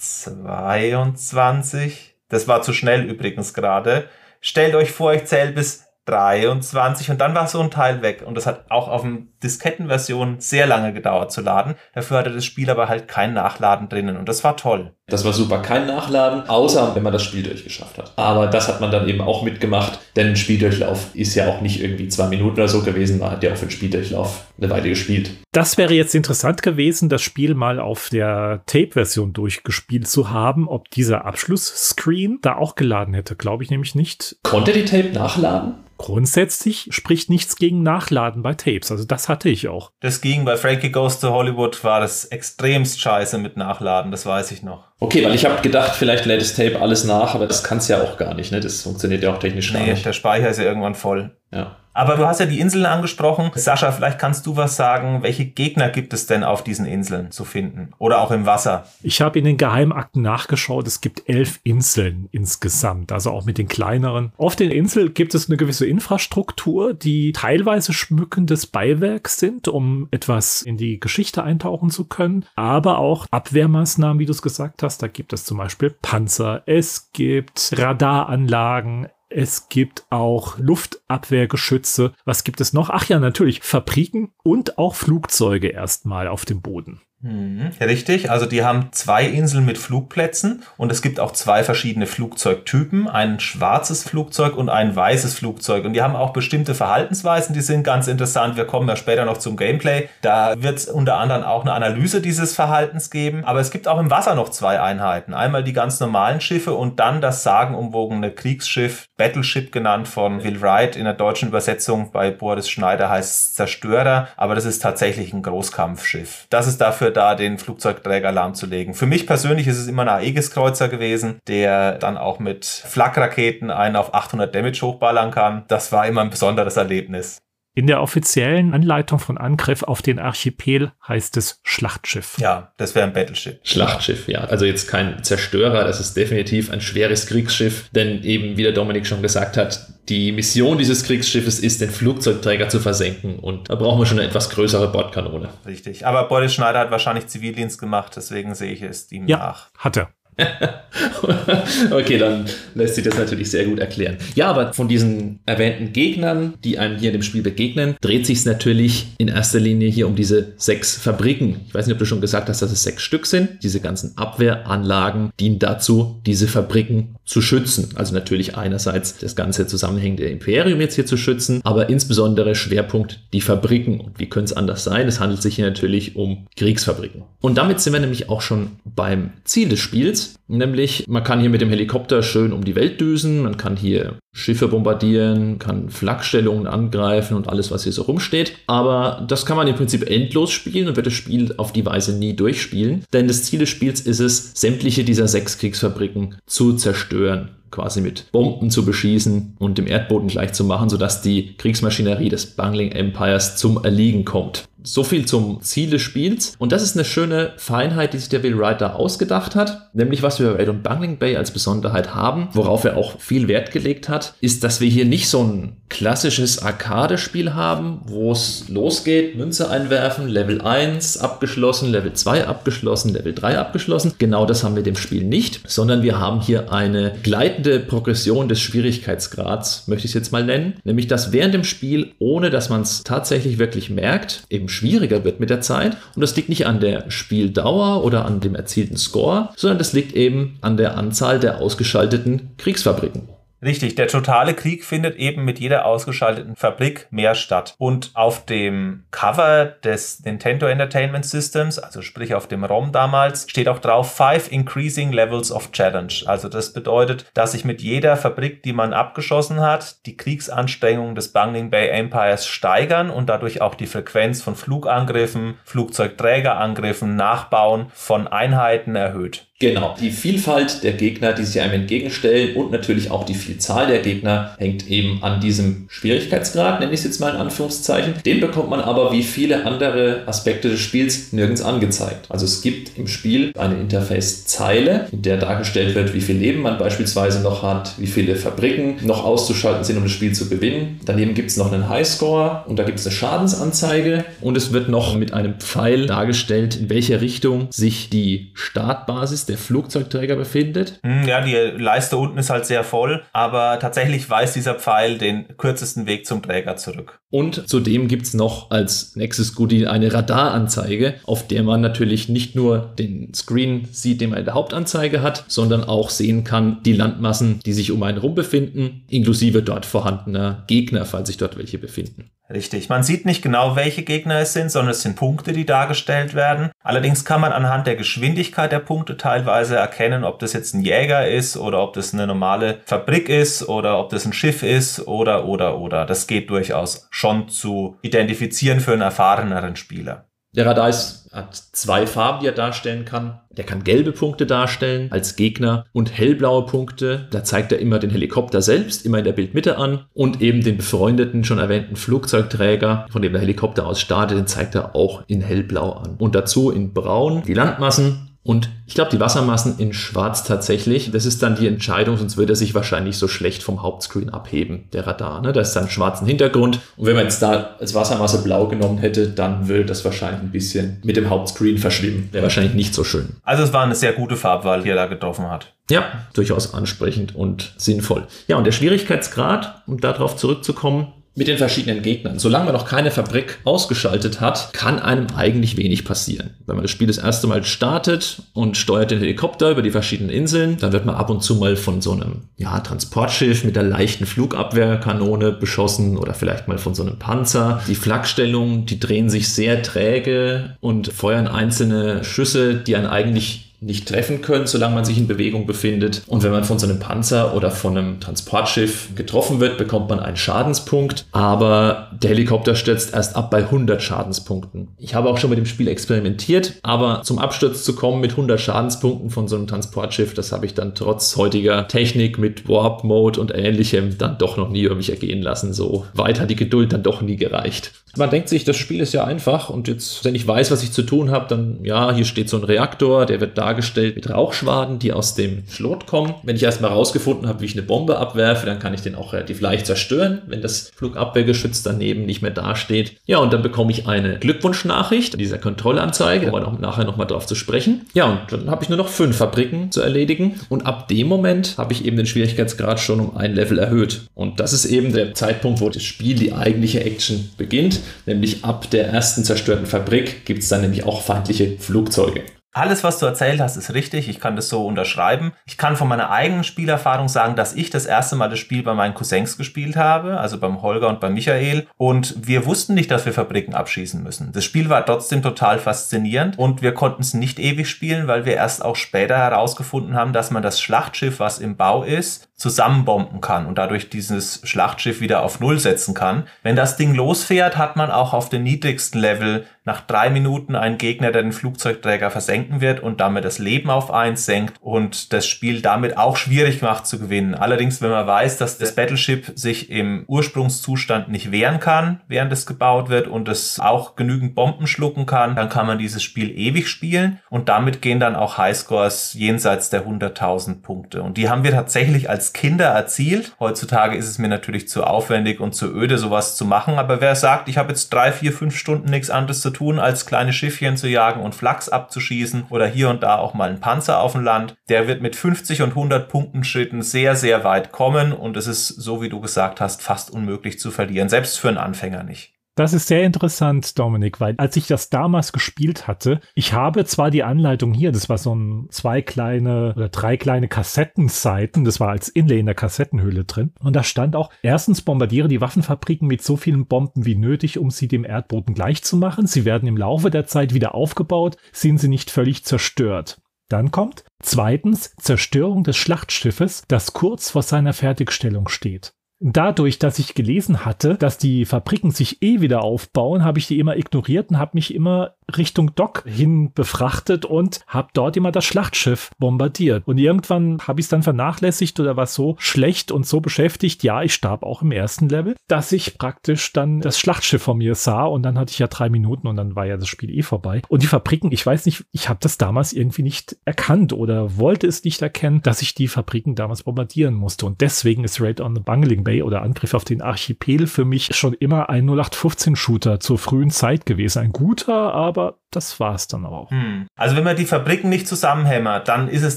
22. Das war zu schnell übrigens gerade. Stellt euch vor, ich zähle bis 23 und dann war so ein Teil weg. Und das hat auch auf dem Diskettenversion sehr lange gedauert zu laden. Dafür hatte das Spiel aber halt kein Nachladen drinnen und das war toll. Das war super, kein Nachladen, außer wenn man das Spiel durchgeschafft hat. Aber das hat man dann eben auch mitgemacht, denn ein Spieldurchlauf ist ja auch nicht irgendwie zwei Minuten oder so gewesen, man hat ja auch für den Spieldurchlauf eine Weile gespielt. Das wäre jetzt interessant gewesen, das Spiel mal auf der Tape-Version durchgespielt zu haben, ob dieser Abschlussscreen da auch geladen hätte, glaube ich nämlich nicht. Konnte die Tape nachladen? Grundsätzlich spricht nichts gegen Nachladen bei Tapes. Also das hatte ich auch. Das ging bei Frankie Goes to Hollywood war das extremst scheiße mit Nachladen, das weiß ich noch. Okay, weil ich habe gedacht, vielleicht lädt das Tape alles nach, aber das kann es ja auch gar nicht. Ne? Das funktioniert ja auch technisch nee, gar nicht. der Speicher ist ja irgendwann voll. Ja. Aber du hast ja die Inseln angesprochen. Sascha, vielleicht kannst du was sagen. Welche Gegner gibt es denn auf diesen Inseln zu finden? Oder auch im Wasser? Ich habe in den Geheimakten nachgeschaut. Es gibt elf Inseln insgesamt, also auch mit den kleineren. Auf den Inseln gibt es eine gewisse Infrastruktur, die teilweise schmückendes Beiwerk sind, um etwas in die Geschichte eintauchen zu können, aber auch Abwehrmaßnahmen, wie du es gesagt hast. Da gibt es zum Beispiel Panzer, es gibt Radaranlagen, es gibt auch Luftabwehrgeschütze. Was gibt es noch? Ach ja, natürlich Fabriken und auch Flugzeuge erstmal auf dem Boden. Mhm, richtig, also die haben zwei Inseln mit Flugplätzen und es gibt auch zwei verschiedene Flugzeugtypen, ein schwarzes Flugzeug und ein weißes Flugzeug und die haben auch bestimmte Verhaltensweisen, die sind ganz interessant. Wir kommen ja später noch zum Gameplay. Da wird es unter anderem auch eine Analyse dieses Verhaltens geben, aber es gibt auch im Wasser noch zwei Einheiten. Einmal die ganz normalen Schiffe und dann das sagenumwogene Kriegsschiff, Battleship genannt von Will Wright in der deutschen Übersetzung bei Boris Schneider heißt Zerstörer, aber das ist tatsächlich ein Großkampfschiff. Das ist dafür da den Flugzeugträger lahmzulegen. Für mich persönlich ist es immer ein Aegis-Kreuzer gewesen, der dann auch mit Flakraketen einen auf 800 Damage hochballern kann. Das war immer ein besonderes Erlebnis. In der offiziellen Anleitung von Angriff auf den Archipel heißt es Schlachtschiff. Ja, das wäre ein Battleship. Schlachtschiff, ja. Also jetzt kein Zerstörer, das ist definitiv ein schweres Kriegsschiff, denn eben, wie der Dominik schon gesagt hat, die Mission dieses Kriegsschiffes ist, den Flugzeugträger zu versenken und da brauchen wir schon eine etwas größere Bordkanone. Richtig, aber Boris Schneider hat wahrscheinlich Zivildienst gemacht, deswegen sehe ich es ihm ja, nach. Hat er. okay, dann lässt sich das natürlich sehr gut erklären. Ja, aber von diesen erwähnten Gegnern, die einem hier in dem Spiel begegnen, dreht sich es natürlich in erster Linie hier um diese sechs Fabriken. Ich weiß nicht, ob du schon gesagt hast, dass es sechs Stück sind. Diese ganzen Abwehranlagen dienen dazu, diese Fabriken zu schützen. Also natürlich einerseits das ganze zusammenhängende Imperium jetzt hier zu schützen, aber insbesondere Schwerpunkt die Fabriken. Und wie könnte es anders sein? Es handelt sich hier natürlich um Kriegsfabriken. Und damit sind wir nämlich auch schon beim Ziel des Spiels. Nämlich, man kann hier mit dem Helikopter schön um die Welt düsen, man kann hier Schiffe bombardieren, kann Flakstellungen angreifen und alles, was hier so rumsteht. Aber das kann man im Prinzip endlos spielen und wird das Spiel auf die Weise nie durchspielen. Denn das Ziel des Spiels ist es, sämtliche dieser sechs Kriegsfabriken zu zerstören quasi mit Bomben zu beschießen und dem Erdboden gleich zu machen, sodass die Kriegsmaschinerie des Bungling Empires zum Erliegen kommt. So viel zum Ziel des Spiels. Und das ist eine schöne Feinheit, die sich der Will Wright da ausgedacht hat. Nämlich, was wir bei Raid und Bungling Bay als Besonderheit haben, worauf er auch viel Wert gelegt hat, ist, dass wir hier nicht so ein klassisches Arcade-Spiel haben, wo es losgeht, Münze einwerfen, Level 1 abgeschlossen, Level 2 abgeschlossen, Level 3 abgeschlossen. Genau das haben wir dem Spiel nicht, sondern wir haben hier eine gleitende Progression des Schwierigkeitsgrads, möchte ich es jetzt mal nennen. Nämlich, dass während dem Spiel, ohne dass man es tatsächlich wirklich merkt, eben schwieriger wird mit der Zeit. Und das liegt nicht an der Spieldauer oder an dem erzielten Score, sondern das liegt eben an der Anzahl der ausgeschalteten Kriegsfabriken. Richtig, der totale Krieg findet eben mit jeder ausgeschalteten Fabrik mehr statt. Und auf dem Cover des Nintendo Entertainment Systems, also sprich auf dem ROM damals, steht auch drauf Five Increasing Levels of Challenge. Also das bedeutet, dass sich mit jeder Fabrik, die man abgeschossen hat, die Kriegsanstrengungen des Bungling Bay Empires steigern und dadurch auch die Frequenz von Flugangriffen, Flugzeugträgerangriffen, Nachbauen von Einheiten erhöht. Genau. Die Vielfalt der Gegner, die sich einem entgegenstellen und natürlich auch die Vielzahl der Gegner hängt eben an diesem Schwierigkeitsgrad, nenne ich es jetzt mal in Anführungszeichen. Den bekommt man aber wie viele andere Aspekte des Spiels nirgends angezeigt. Also es gibt im Spiel eine Interface-Zeile, in der dargestellt wird, wie viel Leben man beispielsweise noch hat, wie viele Fabriken noch auszuschalten sind, um das Spiel zu gewinnen. Daneben gibt es noch einen Highscore und da gibt es eine Schadensanzeige und es wird noch mit einem Pfeil dargestellt, in welche Richtung sich die Startbasis der Flugzeugträger befindet. Hm, ja, die Leiste unten ist halt sehr voll, aber tatsächlich weist dieser Pfeil den kürzesten Weg zum Träger zurück. Und zudem gibt es noch als Nexus Goodie eine Radaranzeige, auf der man natürlich nicht nur den Screen sieht, den man in der Hauptanzeige hat, sondern auch sehen kann, die Landmassen, die sich um einen rum befinden, inklusive dort vorhandener Gegner, falls sich dort welche befinden. Richtig. Man sieht nicht genau, welche Gegner es sind, sondern es sind Punkte, die dargestellt werden. Allerdings kann man anhand der Geschwindigkeit der Punkte teilweise erkennen, ob das jetzt ein Jäger ist oder ob das eine normale Fabrik ist oder ob das ein Schiff ist oder, oder, oder. Das geht durchaus schon zu identifizieren für einen erfahreneren Spieler. Der Radar ist, hat zwei Farben, die er darstellen kann. Der kann gelbe Punkte darstellen als Gegner und hellblaue Punkte. Da zeigt er immer den Helikopter selbst, immer in der Bildmitte an und eben den befreundeten, schon erwähnten Flugzeugträger, von dem der Helikopter aus startet, den zeigt er auch in hellblau an. Und dazu in braun die Landmassen und ich glaube, die Wassermassen in Schwarz tatsächlich, das ist dann die Entscheidung, sonst würde er sich wahrscheinlich so schlecht vom Hauptscreen abheben, der Radar. Ne? Da ist dann schwarzen Hintergrund. Und wenn man jetzt da als Wassermasse blau genommen hätte, dann würde das wahrscheinlich ein bisschen mit dem Hauptscreen verschwimmen. Wäre wahrscheinlich nicht so schön. Also es war eine sehr gute Farbwahl, die er da getroffen hat. Ja, durchaus ansprechend und sinnvoll. Ja, und der Schwierigkeitsgrad, um darauf zurückzukommen, mit den verschiedenen Gegnern. Solange man noch keine Fabrik ausgeschaltet hat, kann einem eigentlich wenig passieren. Wenn man das Spiel das erste Mal startet und steuert den Helikopter über die verschiedenen Inseln, dann wird man ab und zu mal von so einem ja, Transportschiff mit der leichten Flugabwehrkanone beschossen oder vielleicht mal von so einem Panzer. Die Flakstellungen, die drehen sich sehr träge und feuern einzelne Schüsse, die einen eigentlich nicht treffen können, solange man sich in Bewegung befindet. Und wenn man von so einem Panzer oder von einem Transportschiff getroffen wird, bekommt man einen Schadenspunkt. Aber der Helikopter stürzt erst ab bei 100 Schadenspunkten. Ich habe auch schon mit dem Spiel experimentiert, aber zum Absturz zu kommen mit 100 Schadenspunkten von so einem Transportschiff, das habe ich dann trotz heutiger Technik mit Warp Mode und ähnlichem dann doch noch nie über mich ergehen lassen. So weit hat die Geduld dann doch nie gereicht. Man denkt sich, das Spiel ist ja einfach und jetzt, wenn ich weiß, was ich zu tun habe, dann ja, hier steht so ein Reaktor, der wird dargestellt mit Rauchschwaden, die aus dem Schlot kommen. Wenn ich erstmal rausgefunden habe, wie ich eine Bombe abwerfe, dann kann ich den auch relativ leicht zerstören, wenn das Flugabwehrgeschütz daneben nicht mehr dasteht. Ja, und dann bekomme ich eine Glückwunschnachricht, dieser Kontrollanzeige, um noch, nachher nochmal drauf zu sprechen. Ja, und dann habe ich nur noch fünf Fabriken zu erledigen und ab dem Moment habe ich eben den Schwierigkeitsgrad schon um ein Level erhöht. Und das ist eben der Zeitpunkt, wo das Spiel die eigentliche Action beginnt nämlich ab der ersten zerstörten Fabrik gibt es dann nämlich auch feindliche Flugzeuge. Alles, was du erzählt hast, ist richtig. Ich kann das so unterschreiben. Ich kann von meiner eigenen Spielerfahrung sagen, dass ich das erste Mal das Spiel bei meinen Cousins gespielt habe, also beim Holger und beim Michael. Und wir wussten nicht, dass wir Fabriken abschießen müssen. Das Spiel war trotzdem total faszinierend und wir konnten es nicht ewig spielen, weil wir erst auch später herausgefunden haben, dass man das Schlachtschiff, was im Bau ist, zusammenbomben kann und dadurch dieses Schlachtschiff wieder auf Null setzen kann. Wenn das Ding losfährt, hat man auch auf dem niedrigsten Level nach drei Minuten einen Gegner, der den Flugzeugträger versenken wird und damit das Leben auf eins senkt und das Spiel damit auch schwierig macht zu gewinnen. Allerdings, wenn man weiß, dass das Battleship sich im Ursprungszustand nicht wehren kann, während es gebaut wird und es auch genügend Bomben schlucken kann, dann kann man dieses Spiel ewig spielen und damit gehen dann auch Highscores jenseits der 100.000 Punkte. Und die haben wir tatsächlich als Kinder erzielt. Heutzutage ist es mir natürlich zu aufwendig und zu öde, sowas zu machen. Aber wer sagt, ich habe jetzt drei, vier, fünf Stunden nichts anderes zu tun, als kleine Schiffchen zu jagen und Flachs abzuschießen oder hier und da auch mal einen Panzer auf dem Land. Der wird mit 50 und 100 Punkten Schritten sehr, sehr weit kommen und es ist, so wie du gesagt hast, fast unmöglich zu verlieren, selbst für einen Anfänger nicht. Das ist sehr interessant, Dominik, weil als ich das damals gespielt hatte, ich habe zwar die Anleitung hier, das war so ein zwei kleine oder drei kleine Kassettenseiten, das war als Inlay in der Kassettenhülle drin. Und da stand auch, erstens bombardiere die Waffenfabriken mit so vielen Bomben wie nötig, um sie dem Erdboden gleichzumachen. Sie werden im Laufe der Zeit wieder aufgebaut, sind sie nicht völlig zerstört. Dann kommt zweitens Zerstörung des Schlachtschiffes, das kurz vor seiner Fertigstellung steht. Dadurch, dass ich gelesen hatte, dass die Fabriken sich eh wieder aufbauen, habe ich die immer ignoriert und habe mich immer Richtung Dock hin befrachtet und habe dort immer das Schlachtschiff bombardiert. Und irgendwann habe ich es dann vernachlässigt oder war so schlecht und so beschäftigt, ja, ich starb auch im ersten Level, dass ich praktisch dann das Schlachtschiff vor mir sah und dann hatte ich ja drei Minuten und dann war ja das Spiel eh vorbei. Und die Fabriken, ich weiß nicht, ich habe das damals irgendwie nicht erkannt oder wollte es nicht erkennen, dass ich die Fabriken damals bombardieren musste. Und deswegen ist Raid on the Bungling Bay oder Angriff auf den Archipel für mich schon immer ein 0815-Shooter zur frühen Zeit gewesen. Ein guter, aber das war es dann auch. Hm. Also wenn man die Fabriken nicht zusammenhämmert, dann ist es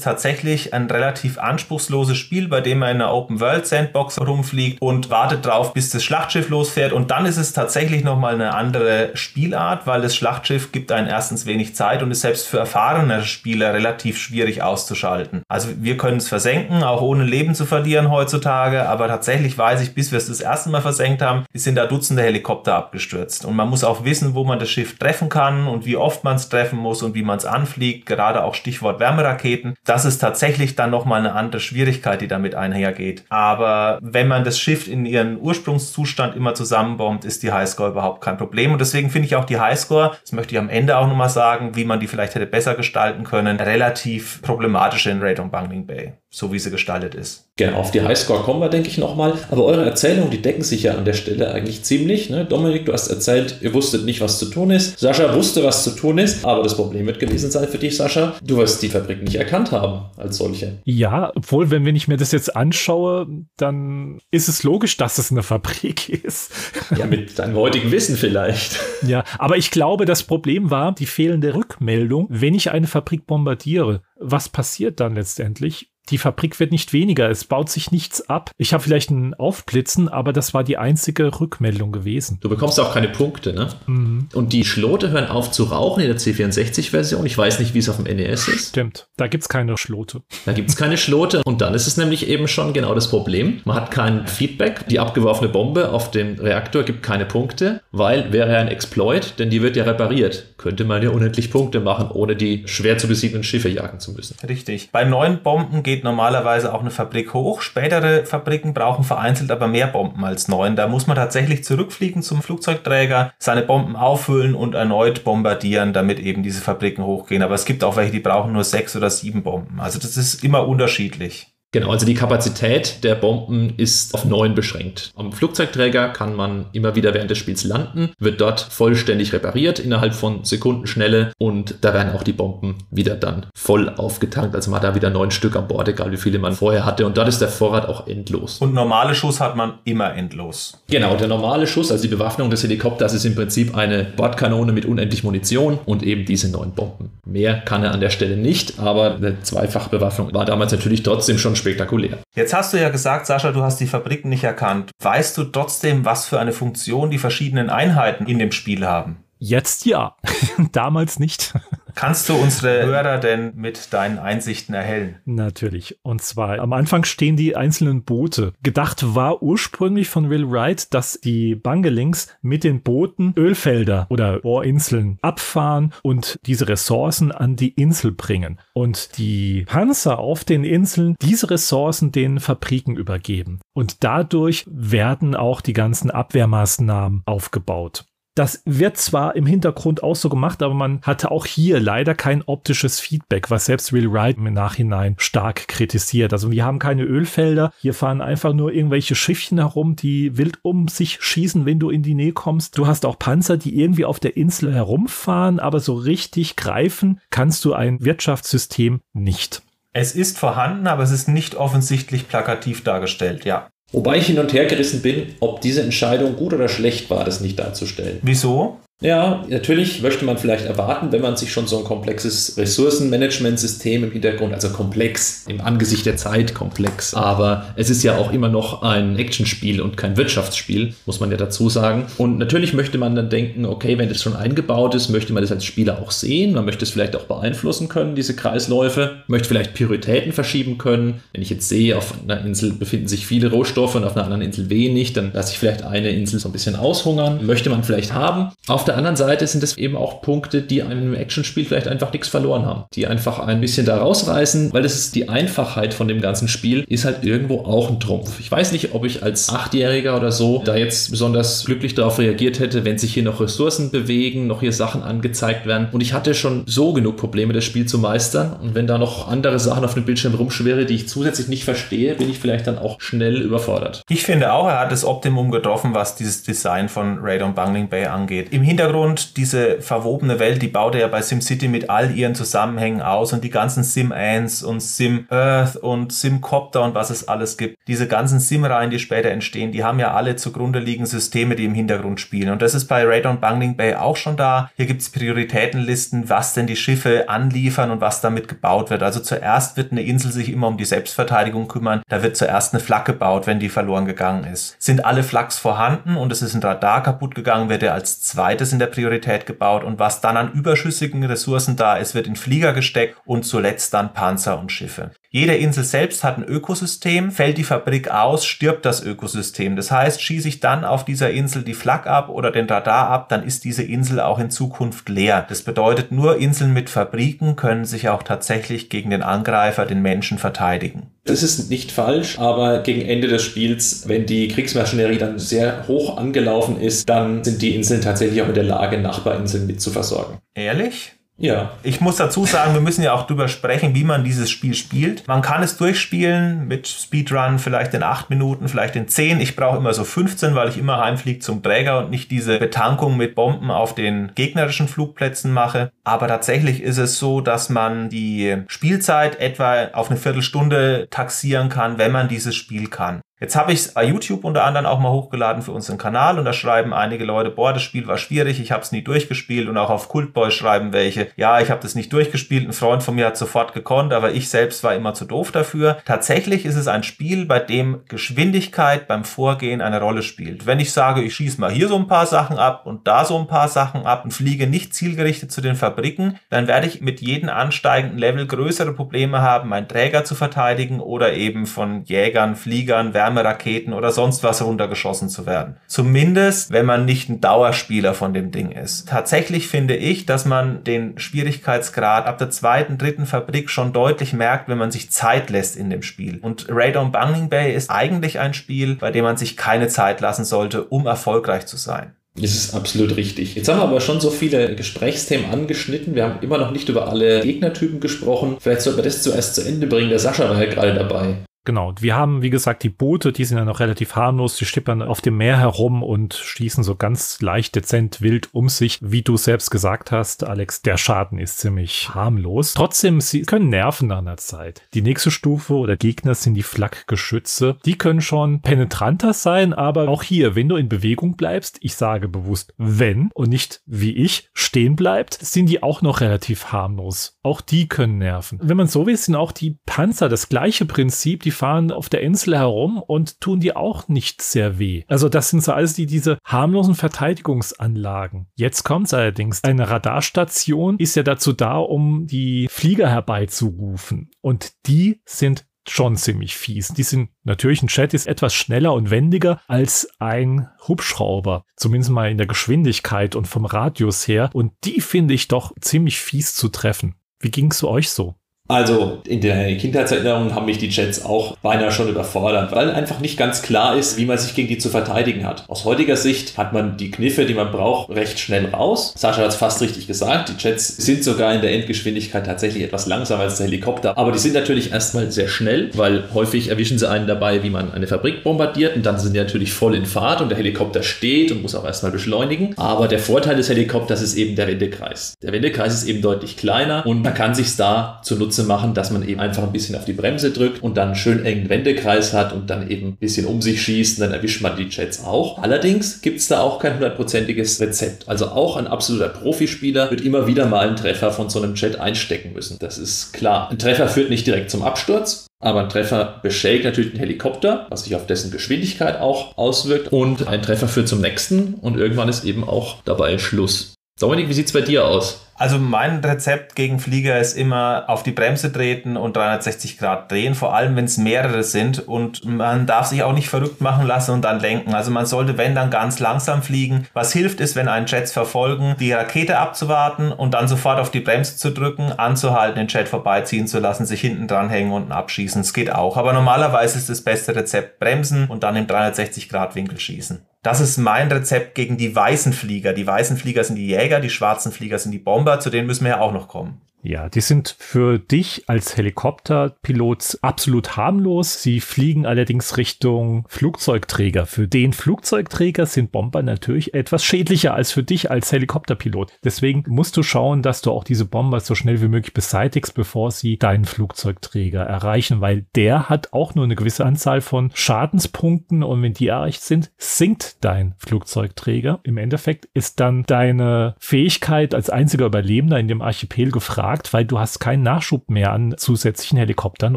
tatsächlich ein relativ anspruchsloses Spiel, bei dem man in einer Open-World-Sandbox rumfliegt und wartet drauf, bis das Schlachtschiff losfährt. Und dann ist es tatsächlich nochmal eine andere Spielart, weil das Schlachtschiff gibt einen erstens wenig Zeit und ist selbst für erfahrene Spieler relativ schwierig auszuschalten. Also wir können es versenken, auch ohne Leben zu verlieren heutzutage, aber tatsächlich war 1930, bis wir es das erste Mal versenkt haben, sind da Dutzende Helikopter abgestürzt. Und man muss auch wissen, wo man das Schiff treffen kann und wie oft man es treffen muss und wie man es anfliegt. Gerade auch Stichwort Wärmeraketen. Das ist tatsächlich dann nochmal eine andere Schwierigkeit, die damit einhergeht. Aber wenn man das Schiff in ihren Ursprungszustand immer zusammenbombt, ist die Highscore überhaupt kein Problem. Und deswegen finde ich auch die Highscore, das möchte ich am Ende auch nochmal sagen, wie man die vielleicht hätte besser gestalten können, relativ problematisch in Raid on Bangling Bay so wie sie gestaltet ist. Genau, auf die Highscore kommen wir, denke ich, nochmal. Aber eure Erzählungen, die decken sich ja an der Stelle eigentlich ziemlich. Ne? Dominik, du hast erzählt, ihr wusstet nicht, was zu tun ist. Sascha wusste, was zu tun ist. Aber das Problem wird gewesen sein für dich, Sascha, du wirst die Fabrik nicht erkannt haben als solche. Ja, obwohl, wenn, wenn ich mir das jetzt anschaue, dann ist es logisch, dass es eine Fabrik ist. Ja, mit deinem heutigen Wissen vielleicht. Ja, aber ich glaube, das Problem war die fehlende Rückmeldung, wenn ich eine Fabrik bombardiere. Was passiert dann letztendlich? Die Fabrik wird nicht weniger, es baut sich nichts ab. Ich habe vielleicht ein Aufblitzen, aber das war die einzige Rückmeldung gewesen. Du bekommst auch keine Punkte, ne? Mhm. Und die Schlote hören auf zu rauchen in der C64-Version. Ich weiß nicht, wie es auf dem NES ist. Stimmt, da gibt es keine Schlote. Da gibt es keine Schlote und dann ist es nämlich eben schon genau das Problem. Man hat kein Feedback. Die abgeworfene Bombe auf dem Reaktor gibt keine Punkte, weil wäre ja ein Exploit, denn die wird ja repariert. Könnte man ja unendlich Punkte machen, ohne die schwer zu besiegenden Schiffe jagen zu müssen. Richtig. Bei neuen Bomben geht geht normalerweise auch eine Fabrik hoch. Spätere Fabriken brauchen vereinzelt aber mehr Bomben als neun. Da muss man tatsächlich zurückfliegen zum Flugzeugträger, seine Bomben auffüllen und erneut bombardieren, damit eben diese Fabriken hochgehen. Aber es gibt auch welche, die brauchen nur sechs oder sieben Bomben. Also das ist immer unterschiedlich. Genau, also die Kapazität der Bomben ist auf neun beschränkt. Am Flugzeugträger kann man immer wieder während des Spiels landen, wird dort vollständig repariert innerhalb von Sekundenschnelle und da werden auch die Bomben wieder dann voll aufgetankt. Also man hat da wieder neun Stück an Bord, egal wie viele man vorher hatte und dort ist der Vorrat auch endlos. Und normale Schuss hat man immer endlos. Genau, der normale Schuss, also die Bewaffnung des Helikopters ist im Prinzip eine Bordkanone mit unendlich Munition und eben diese neun Bomben. Mehr kann er an der Stelle nicht, aber eine Zweifachbewaffnung war damals natürlich trotzdem schon spektakulär. Jetzt hast du ja gesagt, Sascha, du hast die Fabriken nicht erkannt. Weißt du trotzdem, was für eine Funktion die verschiedenen Einheiten in dem Spiel haben? Jetzt ja, damals nicht. Kannst du unsere Hörer denn mit deinen Einsichten erhellen? Natürlich. Und zwar am Anfang stehen die einzelnen Boote. Gedacht war ursprünglich von Will Wright, dass die Bangelings mit den Booten Ölfelder oder Bohrinseln abfahren und diese Ressourcen an die Insel bringen. Und die Panzer auf den Inseln diese Ressourcen den Fabriken übergeben. Und dadurch werden auch die ganzen Abwehrmaßnahmen aufgebaut. Das wird zwar im Hintergrund auch so gemacht, aber man hatte auch hier leider kein optisches Feedback, was selbst Will Wright im Nachhinein stark kritisiert. Also wir haben keine Ölfelder, hier fahren einfach nur irgendwelche Schiffchen herum, die wild um sich schießen, wenn du in die Nähe kommst. Du hast auch Panzer, die irgendwie auf der Insel herumfahren, aber so richtig greifen kannst du ein Wirtschaftssystem nicht. Es ist vorhanden, aber es ist nicht offensichtlich plakativ dargestellt, ja. Wobei ich hin und her gerissen bin, ob diese Entscheidung gut oder schlecht war, das nicht darzustellen. Wieso? Ja, natürlich möchte man vielleicht erwarten, wenn man sich schon so ein komplexes Ressourcenmanagementsystem im Hintergrund, also komplex, im Angesicht der Zeit komplex, aber es ist ja auch immer noch ein Actionspiel und kein Wirtschaftsspiel, muss man ja dazu sagen. Und natürlich möchte man dann denken, okay, wenn das schon eingebaut ist, möchte man das als Spieler auch sehen, man möchte es vielleicht auch beeinflussen können, diese Kreisläufe, möchte vielleicht Prioritäten verschieben können. Wenn ich jetzt sehe, auf einer Insel befinden sich viele Rohstoffe und auf einer anderen Insel wenig, dann lasse ich vielleicht eine Insel so ein bisschen aushungern, möchte man vielleicht haben. Auf Auf der anderen Seite sind es eben auch Punkte, die einem Actionspiel vielleicht einfach nichts verloren haben, die einfach ein bisschen da rausreißen, weil das ist die Einfachheit von dem ganzen Spiel, ist halt irgendwo auch ein Trumpf. Ich weiß nicht, ob ich als Achtjähriger oder so da jetzt besonders glücklich darauf reagiert hätte, wenn sich hier noch Ressourcen bewegen, noch hier Sachen angezeigt werden. Und ich hatte schon so genug Probleme, das Spiel zu meistern. Und wenn da noch andere Sachen auf dem Bildschirm rumschwere, die ich zusätzlich nicht verstehe, bin ich vielleicht dann auch schnell überfordert. Ich finde auch, er hat das Optimum getroffen, was dieses Design von Radon Bungling Bay angeht. Im Hintergrund diese verwobene Welt, die baut er ja bei SimCity mit all ihren Zusammenhängen aus und die ganzen Sim-Ants und Sim-Earth und Sim-Copter und was es alles gibt. Diese ganzen Sim-Reihen, die später entstehen, die haben ja alle zugrunde liegende Systeme, die im Hintergrund spielen. Und das ist bei Radon Bungling Bay auch schon da. Hier gibt es Prioritätenlisten, was denn die Schiffe anliefern und was damit gebaut wird. Also zuerst wird eine Insel sich immer um die Selbstverteidigung kümmern. Da wird zuerst eine Flak gebaut, wenn die verloren gegangen ist. Sind alle Flaks vorhanden und es ist ein Radar kaputt gegangen, wird er als zweites in der Priorität gebaut und was dann an überschüssigen Ressourcen da ist, wird in Flieger gesteckt und zuletzt dann Panzer und Schiffe. Jede Insel selbst hat ein Ökosystem. Fällt die Fabrik aus, stirbt das Ökosystem. Das heißt, schieße ich dann auf dieser Insel die Flak ab oder den Radar ab, dann ist diese Insel auch in Zukunft leer. Das bedeutet, nur Inseln mit Fabriken können sich auch tatsächlich gegen den Angreifer, den Menschen, verteidigen. Das ist nicht falsch, aber gegen Ende des Spiels, wenn die Kriegsmaschinerie dann sehr hoch angelaufen ist, dann sind die Inseln tatsächlich auch in der Lage, Nachbarinseln mit zu versorgen. Ehrlich? Ja. Ich muss dazu sagen, wir müssen ja auch drüber sprechen, wie man dieses Spiel spielt. Man kann es durchspielen mit Speedrun vielleicht in 8 Minuten, vielleicht in 10. Ich brauche immer so 15, weil ich immer heimfliege zum Träger und nicht diese Betankung mit Bomben auf den gegnerischen Flugplätzen mache. Aber tatsächlich ist es so, dass man die Spielzeit etwa auf eine Viertelstunde taxieren kann, wenn man dieses Spiel kann. Jetzt habe ich es YouTube unter anderem auch mal hochgeladen für unseren Kanal und da schreiben einige Leute, boah, das Spiel war schwierig, ich habe es nie durchgespielt und auch auf Cultboy schreiben welche, ja, ich habe das nicht durchgespielt, ein Freund von mir hat sofort gekonnt, aber ich selbst war immer zu doof dafür. Tatsächlich ist es ein Spiel, bei dem Geschwindigkeit beim Vorgehen eine Rolle spielt. Wenn ich sage, ich schieße mal hier so ein paar Sachen ab und da so ein paar Sachen ab und fliege nicht zielgerichtet zu den Fabriken, dann werde ich mit jedem ansteigenden Level größere Probleme haben, meinen Träger zu verteidigen oder eben von Jägern, Fliegern, Wärmeraketen oder sonst was runtergeschossen zu werden. Zumindest, wenn man nicht ein Dauerspieler von dem Ding ist. Tatsächlich finde ich, dass man den Schwierigkeitsgrad ab der zweiten, dritten Fabrik schon deutlich merkt, wenn man sich Zeit lässt in dem Spiel. Und Radon Bungling Bay ist eigentlich ein Spiel, bei dem man sich keine Zeit lassen sollte, um erfolgreich zu sein. Das ist absolut richtig. Jetzt haben wir aber schon so viele Gesprächsthemen angeschnitten. Wir haben immer noch nicht über alle Gegnertypen gesprochen. Vielleicht sollten wir das zuerst zu Ende bringen. Der Sascha war ja gerade dabei. Genau, wir haben, wie gesagt, die Boote, die sind ja noch relativ harmlos, die stippern auf dem Meer herum und schießen so ganz leicht dezent wild um sich. Wie du selbst gesagt hast, Alex, der Schaden ist ziemlich harmlos. Trotzdem, sie können nerven nach einer Zeit. Die nächste Stufe oder Gegner sind die Flakgeschütze. Die können schon penetranter sein, aber auch hier, wenn du in Bewegung bleibst, ich sage bewusst wenn und nicht wie ich stehen bleibt, sind die auch noch relativ harmlos. Auch die können nerven. Wenn man so will, sind auch die Panzer das gleiche Prinzip, die fahren auf der Insel herum und tun dir auch nicht sehr weh. Also das sind so alles die, diese harmlosen Verteidigungsanlagen. Jetzt kommt's allerdings. Eine Radarstation ist ja dazu da, um die Flieger herbeizurufen. Und die sind schon ziemlich fies. Die sind natürlich ein Chat ist etwas schneller und wendiger als ein Hubschrauber, zumindest mal in der Geschwindigkeit und vom Radius her. Und die finde ich doch ziemlich fies zu treffen. Wie ging's euch so? Also in der Kindheitserinnerung haben mich die Jets auch beinahe schon überfordert, weil einfach nicht ganz klar ist, wie man sich gegen die zu verteidigen hat. Aus heutiger Sicht hat man die Kniffe, die man braucht, recht schnell raus. Sascha hat es fast richtig gesagt, die Jets sind sogar in der Endgeschwindigkeit tatsächlich etwas langsamer als der Helikopter, aber die sind natürlich erstmal sehr schnell, weil häufig erwischen sie einen dabei, wie man eine Fabrik bombardiert und dann sind die natürlich voll in Fahrt und der Helikopter steht und muss auch erstmal beschleunigen. Aber der Vorteil des Helikopters ist eben der Wendekreis. Der Wendekreis ist eben deutlich kleiner und man kann sich da zu Nutzen zunutze machen, dass man eben einfach ein bisschen auf die Bremse drückt und dann einen schön engen Wendekreis hat und dann eben ein bisschen um sich schießt und dann erwischt man die Jets auch. Allerdings gibt es da auch kein hundertprozentiges Rezept. Also auch ein absoluter Profispieler wird immer wieder mal einen Treffer von so einem Jet einstecken müssen. Das ist klar. Ein Treffer führt nicht direkt zum Absturz, aber ein Treffer beschädigt natürlich den Helikopter, was sich auf dessen Geschwindigkeit auch auswirkt. Und ein Treffer führt zum nächsten und irgendwann ist eben auch dabei Schluss. Dominik, wie sieht es bei dir aus? Also mein Rezept gegen Flieger ist immer auf die Bremse treten und 360 Grad drehen, vor allem wenn es mehrere sind und man darf sich auch nicht verrückt machen lassen und dann lenken. Also man sollte, wenn dann ganz langsam fliegen. Was hilft ist, wenn einen Jets verfolgen, die Rakete abzuwarten und dann sofort auf die Bremse zu drücken, anzuhalten, den Jet vorbeiziehen zu lassen, sich hinten dranhängen und abschießen. Es geht auch. Aber normalerweise ist das beste Rezept bremsen und dann im 360 Grad Winkel schießen. Das ist mein Rezept gegen die weißen Flieger. Die weißen Flieger sind die Jäger, die schwarzen Flieger sind die Bomber. Zu denen müssen wir ja auch noch kommen. Ja, die sind für dich als Helikopterpilot absolut harmlos. Sie fliegen allerdings Richtung Flugzeugträger. Für den Flugzeugträger sind Bomber natürlich etwas schädlicher als für dich als Helikopterpilot. Deswegen musst du schauen, dass du auch diese Bomber so schnell wie möglich beseitigst, bevor sie deinen Flugzeugträger erreichen, weil der hat auch nur eine gewisse Anzahl von Schadenspunkten und wenn die erreicht sind, sinkt dein Flugzeugträger. Im Endeffekt ist dann deine Fähigkeit als einziger Überlebender in dem Archipel gefragt, gesagt, weil du hast keinen Nachschub mehr an zusätzlichen Helikoptern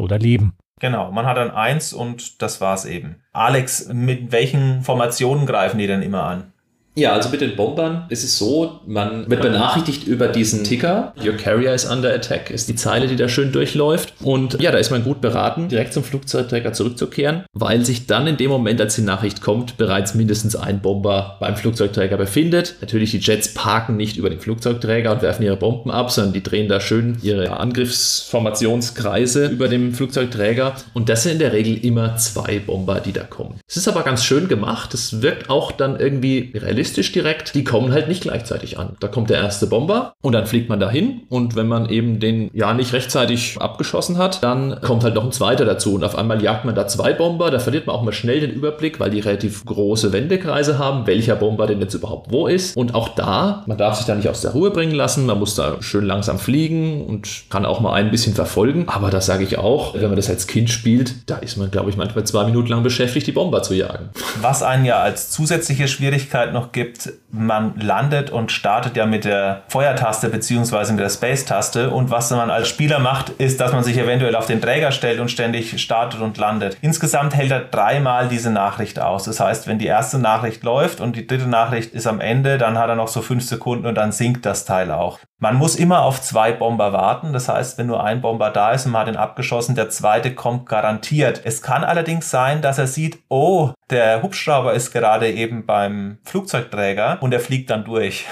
oder Leben. Genau, man hat dann eins und das war's eben. Alex, mit welchen Formationen greifen die denn immer an? Ja, also mit den Bombern ist es so, man wird benachrichtigt über diesen Ticker. Your carrier is under attack, ist die Zeile, die da schön durchläuft. Und ja, da ist man gut beraten, direkt zum Flugzeugträger zurückzukehren, weil sich dann in dem Moment, als die Nachricht kommt, bereits mindestens ein Bomber beim Flugzeugträger befindet. Natürlich, die Jets parken nicht über den Flugzeugträger und werfen ihre Bomben ab, sondern die drehen da schön ihre Angriffsformationskreise über dem Flugzeugträger. Und das sind in der Regel immer zwei Bomber, die da kommen. Es ist aber ganz schön gemacht. Es wirkt auch dann irgendwie realistisch realistisch direkt, die kommen halt nicht gleichzeitig an. Da kommt der erste Bomber und dann fliegt man dahin. Und wenn man eben den ja nicht rechtzeitig abgeschossen hat, dann kommt halt noch ein zweiter dazu. Und auf einmal jagt man da zwei Bomber, da verliert man auch mal schnell den Überblick, weil die relativ große Wendekreise haben, welcher Bomber denn jetzt überhaupt wo ist. Und auch da, man darf sich da nicht aus der Ruhe bringen lassen, man muss da schön langsam fliegen und kann auch mal ein bisschen verfolgen, aber das sage ich auch, wenn man das als Kind spielt, da ist man glaube ich manchmal zwei Minuten lang beschäftigt, die Bomber zu jagen. Was einen ja als zusätzliche Schwierigkeit noch gibt, man landet und startet ja mit der Feuertaste bzw. mit der Space-Taste und was man als Spieler macht, ist, dass man sich eventuell auf den Träger stellt und ständig startet und landet. Insgesamt hält er dreimal diese Nachricht aus. Das heißt, wenn die erste Nachricht läuft und die dritte Nachricht ist am Ende, dann hat er noch so fünf Sekunden und dann sinkt das Teil auch. Man muss immer auf zwei Bomber warten. Das heißt, wenn nur ein Bomber da ist und man hat ihn abgeschossen, der zweite kommt garantiert. Es kann allerdings sein, dass er sieht, oh, der Hubschrauber ist gerade eben beim Flugzeugträger und er fliegt dann durch.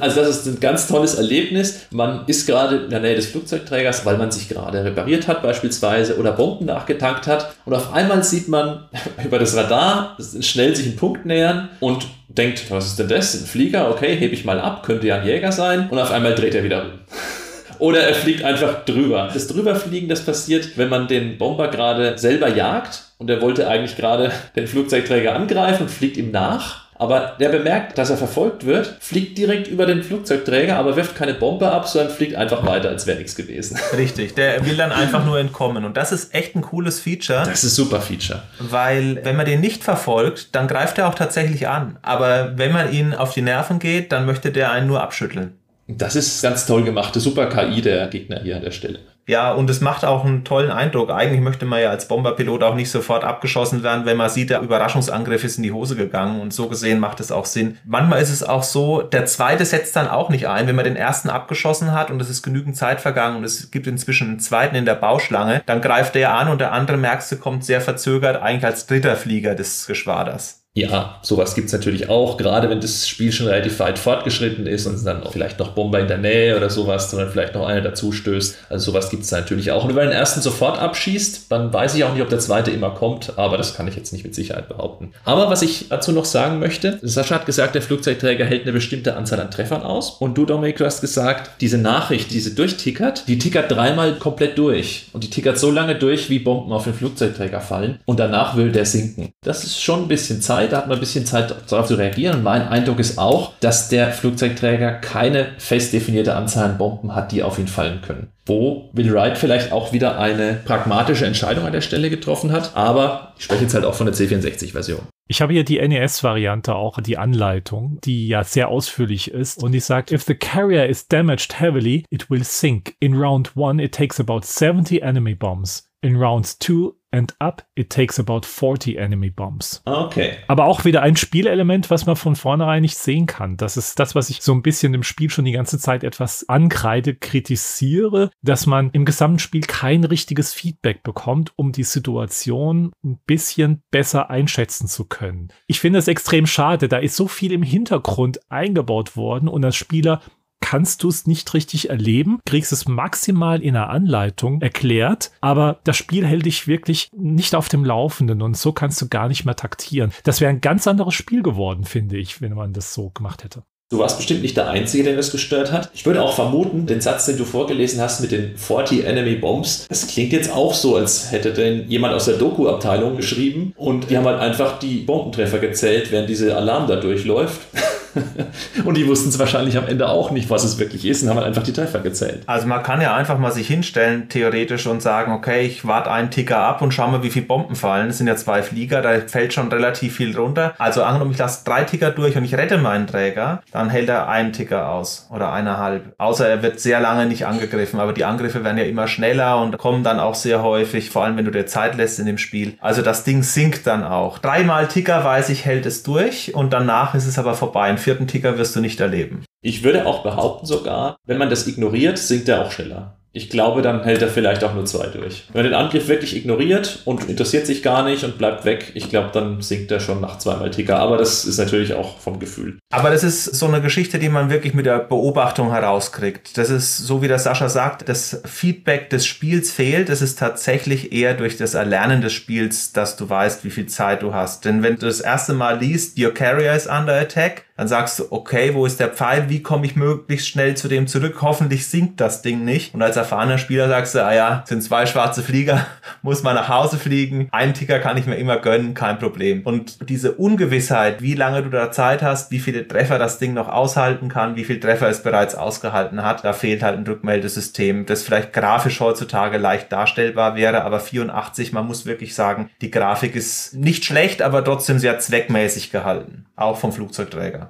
Also das ist ein ganz tolles Erlebnis. Man ist gerade in der Nähe des Flugzeugträgers, weil man sich gerade repariert hat beispielsweise oder Bomben nachgetankt hat und auf einmal sieht man über das Radar schnell sich einen Punkt nähern und denkt, was ist denn das? Ein Flieger? Okay, hebe ich mal ab, könnte ja ein Jäger sein und auf einmal dreht er wieder um. Oder er fliegt einfach drüber. Das Drüberfliegen, das passiert, wenn man den Bomber gerade selber jagt und er wollte eigentlich gerade den Flugzeugträger angreifen und fliegt ihm nach. Aber der bemerkt, dass er verfolgt wird, fliegt direkt über den Flugzeugträger, aber wirft keine Bombe ab, sondern fliegt einfach weiter, als wäre nichts gewesen. Richtig, der will dann einfach nur entkommen. Und das ist echt ein cooles Feature. Das ist ein super Feature. Weil, wenn man den nicht verfolgt, dann greift er auch tatsächlich an. Aber wenn man ihn auf die Nerven geht, dann möchte der einen nur abschütteln. Das ist ganz toll gemachte super KI der Gegner hier an der Stelle. Ja, und es macht auch einen tollen Eindruck. Eigentlich möchte man ja als Bomberpilot auch nicht sofort abgeschossen werden, wenn man sieht, der Überraschungsangriff ist in die Hose gegangen. Und so gesehen macht es auch Sinn. Manchmal ist es auch so, der zweite setzt dann auch nicht ein. Wenn man den ersten abgeschossen hat und es ist genügend Zeit vergangen und es gibt inzwischen einen zweiten in der Bauschlange, dann greift der an und der andere, merkst du, kommt sehr verzögert, eigentlich als dritter Flieger des Geschwaders. Ja, sowas gibt es natürlich auch, gerade wenn das Spiel schon relativ weit fortgeschritten ist und dann vielleicht noch Bomber in der Nähe oder sowas, sondern vielleicht noch einer dazu stößt. Also sowas gibt es natürlich auch. Und wenn man den ersten sofort abschießt, dann weiß ich auch nicht, ob der zweite immer kommt, aber das kann ich jetzt nicht mit Sicherheit behaupten. Aber was ich dazu noch sagen möchte, Sascha hat gesagt, der Flugzeugträger hält eine bestimmte Anzahl an Treffern aus. Und du, Dominik, du hast gesagt, diese Nachricht, diese durchtickert, die tickert dreimal komplett durch. Und die tickert so lange durch, wie Bomben auf den Flugzeugträger fallen. Und danach will der sinken. Das ist schon ein bisschen Zeit Zeit, da hat man ein bisschen Zeit darauf zu reagieren. Und mein Eindruck ist auch, dass der Flugzeugträger keine fest definierte Anzahl an Bomben hat, die auf ihn fallen können. Wo Will Wright vielleicht auch wieder eine pragmatische Entscheidung an der Stelle getroffen hat, aber ich spreche jetzt halt auch von der C64-Version. Ich habe hier die NES-Variante auch, die Anleitung, die ja sehr ausführlich ist. Und die sagt, if the carrier is damaged heavily, it will sink. In round one, it takes about 70 enemy bombs. In rounds two, and up, it takes about 40 enemy bombs. Okay. Aber auch wieder ein Spielelement, was man von vornherein nicht sehen kann. Das ist das, was ich so ein bisschen im Spiel schon die ganze Zeit etwas ankreide, kritisiere, dass man im gesamten Spiel kein richtiges Feedback bekommt, um die Situation ein bisschen besser einschätzen zu können. Ich finde es extrem schade. Da ist so viel im Hintergrund eingebaut worden und als Spieler kannst du es nicht richtig erleben, kriegst es maximal in einer Anleitung erklärt, aber das Spiel hält dich wirklich nicht auf dem Laufenden und so kannst du gar nicht mehr taktieren. Das wäre ein ganz anderes Spiel geworden, finde ich, wenn man das so gemacht hätte. Du warst bestimmt nicht der Einzige, der das gestört hat. Ich würde auch vermuten, den Satz, den du vorgelesen hast mit den 40 Enemy Bombs, das klingt jetzt auch so, als hätte denn jemand aus der Doku-Abteilung geschrieben und die haben halt einfach die Bombentreffer gezählt, während diese Alarm da durchläuft. und die wussten es wahrscheinlich am Ende auch nicht, was es wirklich ist und haben halt einfach die Treffer gezählt. Also man kann ja einfach mal sich hinstellen, theoretisch, und sagen, okay, ich warte einen Ticker ab und schau mal, wie viele Bomben fallen. Es sind ja zwei Flieger, da fällt schon relativ viel runter. Also angenommen, ich lasse drei Ticker durch und ich rette meinen Träger, dann hält er einen Ticker aus oder eineinhalb. Außer er wird sehr lange nicht angegriffen, aber die Angriffe werden ja immer schneller und kommen dann auch sehr häufig, vor allem wenn du dir Zeit lässt in dem Spiel. Also das Ding sinkt dann auch. Dreimal Ticker, weiß ich, hält es durch und danach ist es aber vorbei vierten Ticker wirst du nicht erleben. Ich würde auch behaupten sogar, wenn man das ignoriert, sinkt er auch schneller. Ich glaube, dann hält er vielleicht auch nur zwei durch. Wenn er den Angriff wirklich ignoriert und interessiert sich gar nicht und bleibt weg, ich glaube, dann sinkt er schon nach zweimal Ticker. Aber das ist natürlich auch vom Gefühl. Aber das ist so eine Geschichte, die man wirklich mit der Beobachtung herauskriegt. Das ist, so wie der Sascha sagt, das Feedback des Spiels fehlt. Es ist tatsächlich eher durch das Erlernen des Spiels, dass du weißt, wie viel Zeit du hast. Denn wenn du das erste Mal liest, your carrier is under attack, dann sagst du, okay, wo ist der Pfeil? Wie komme ich möglichst schnell zu dem zurück? Hoffentlich sinkt das Ding nicht. Und als erfahrener Spieler sagst du, ah ja, sind zwei schwarze Flieger, muss mal nach Hause fliegen. Einen Ticker kann ich mir immer gönnen, kein Problem. Und diese Ungewissheit, wie lange du da Zeit hast, wie viele Treffer das Ding noch aushalten kann, wie viele Treffer es bereits ausgehalten hat, da fehlt halt ein Rückmeldesystem, das vielleicht grafisch heutzutage leicht darstellbar wäre, aber 84, man muss wirklich sagen, die Grafik ist nicht schlecht, aber trotzdem sehr zweckmäßig gehalten. Auch vom Flugzeugträger.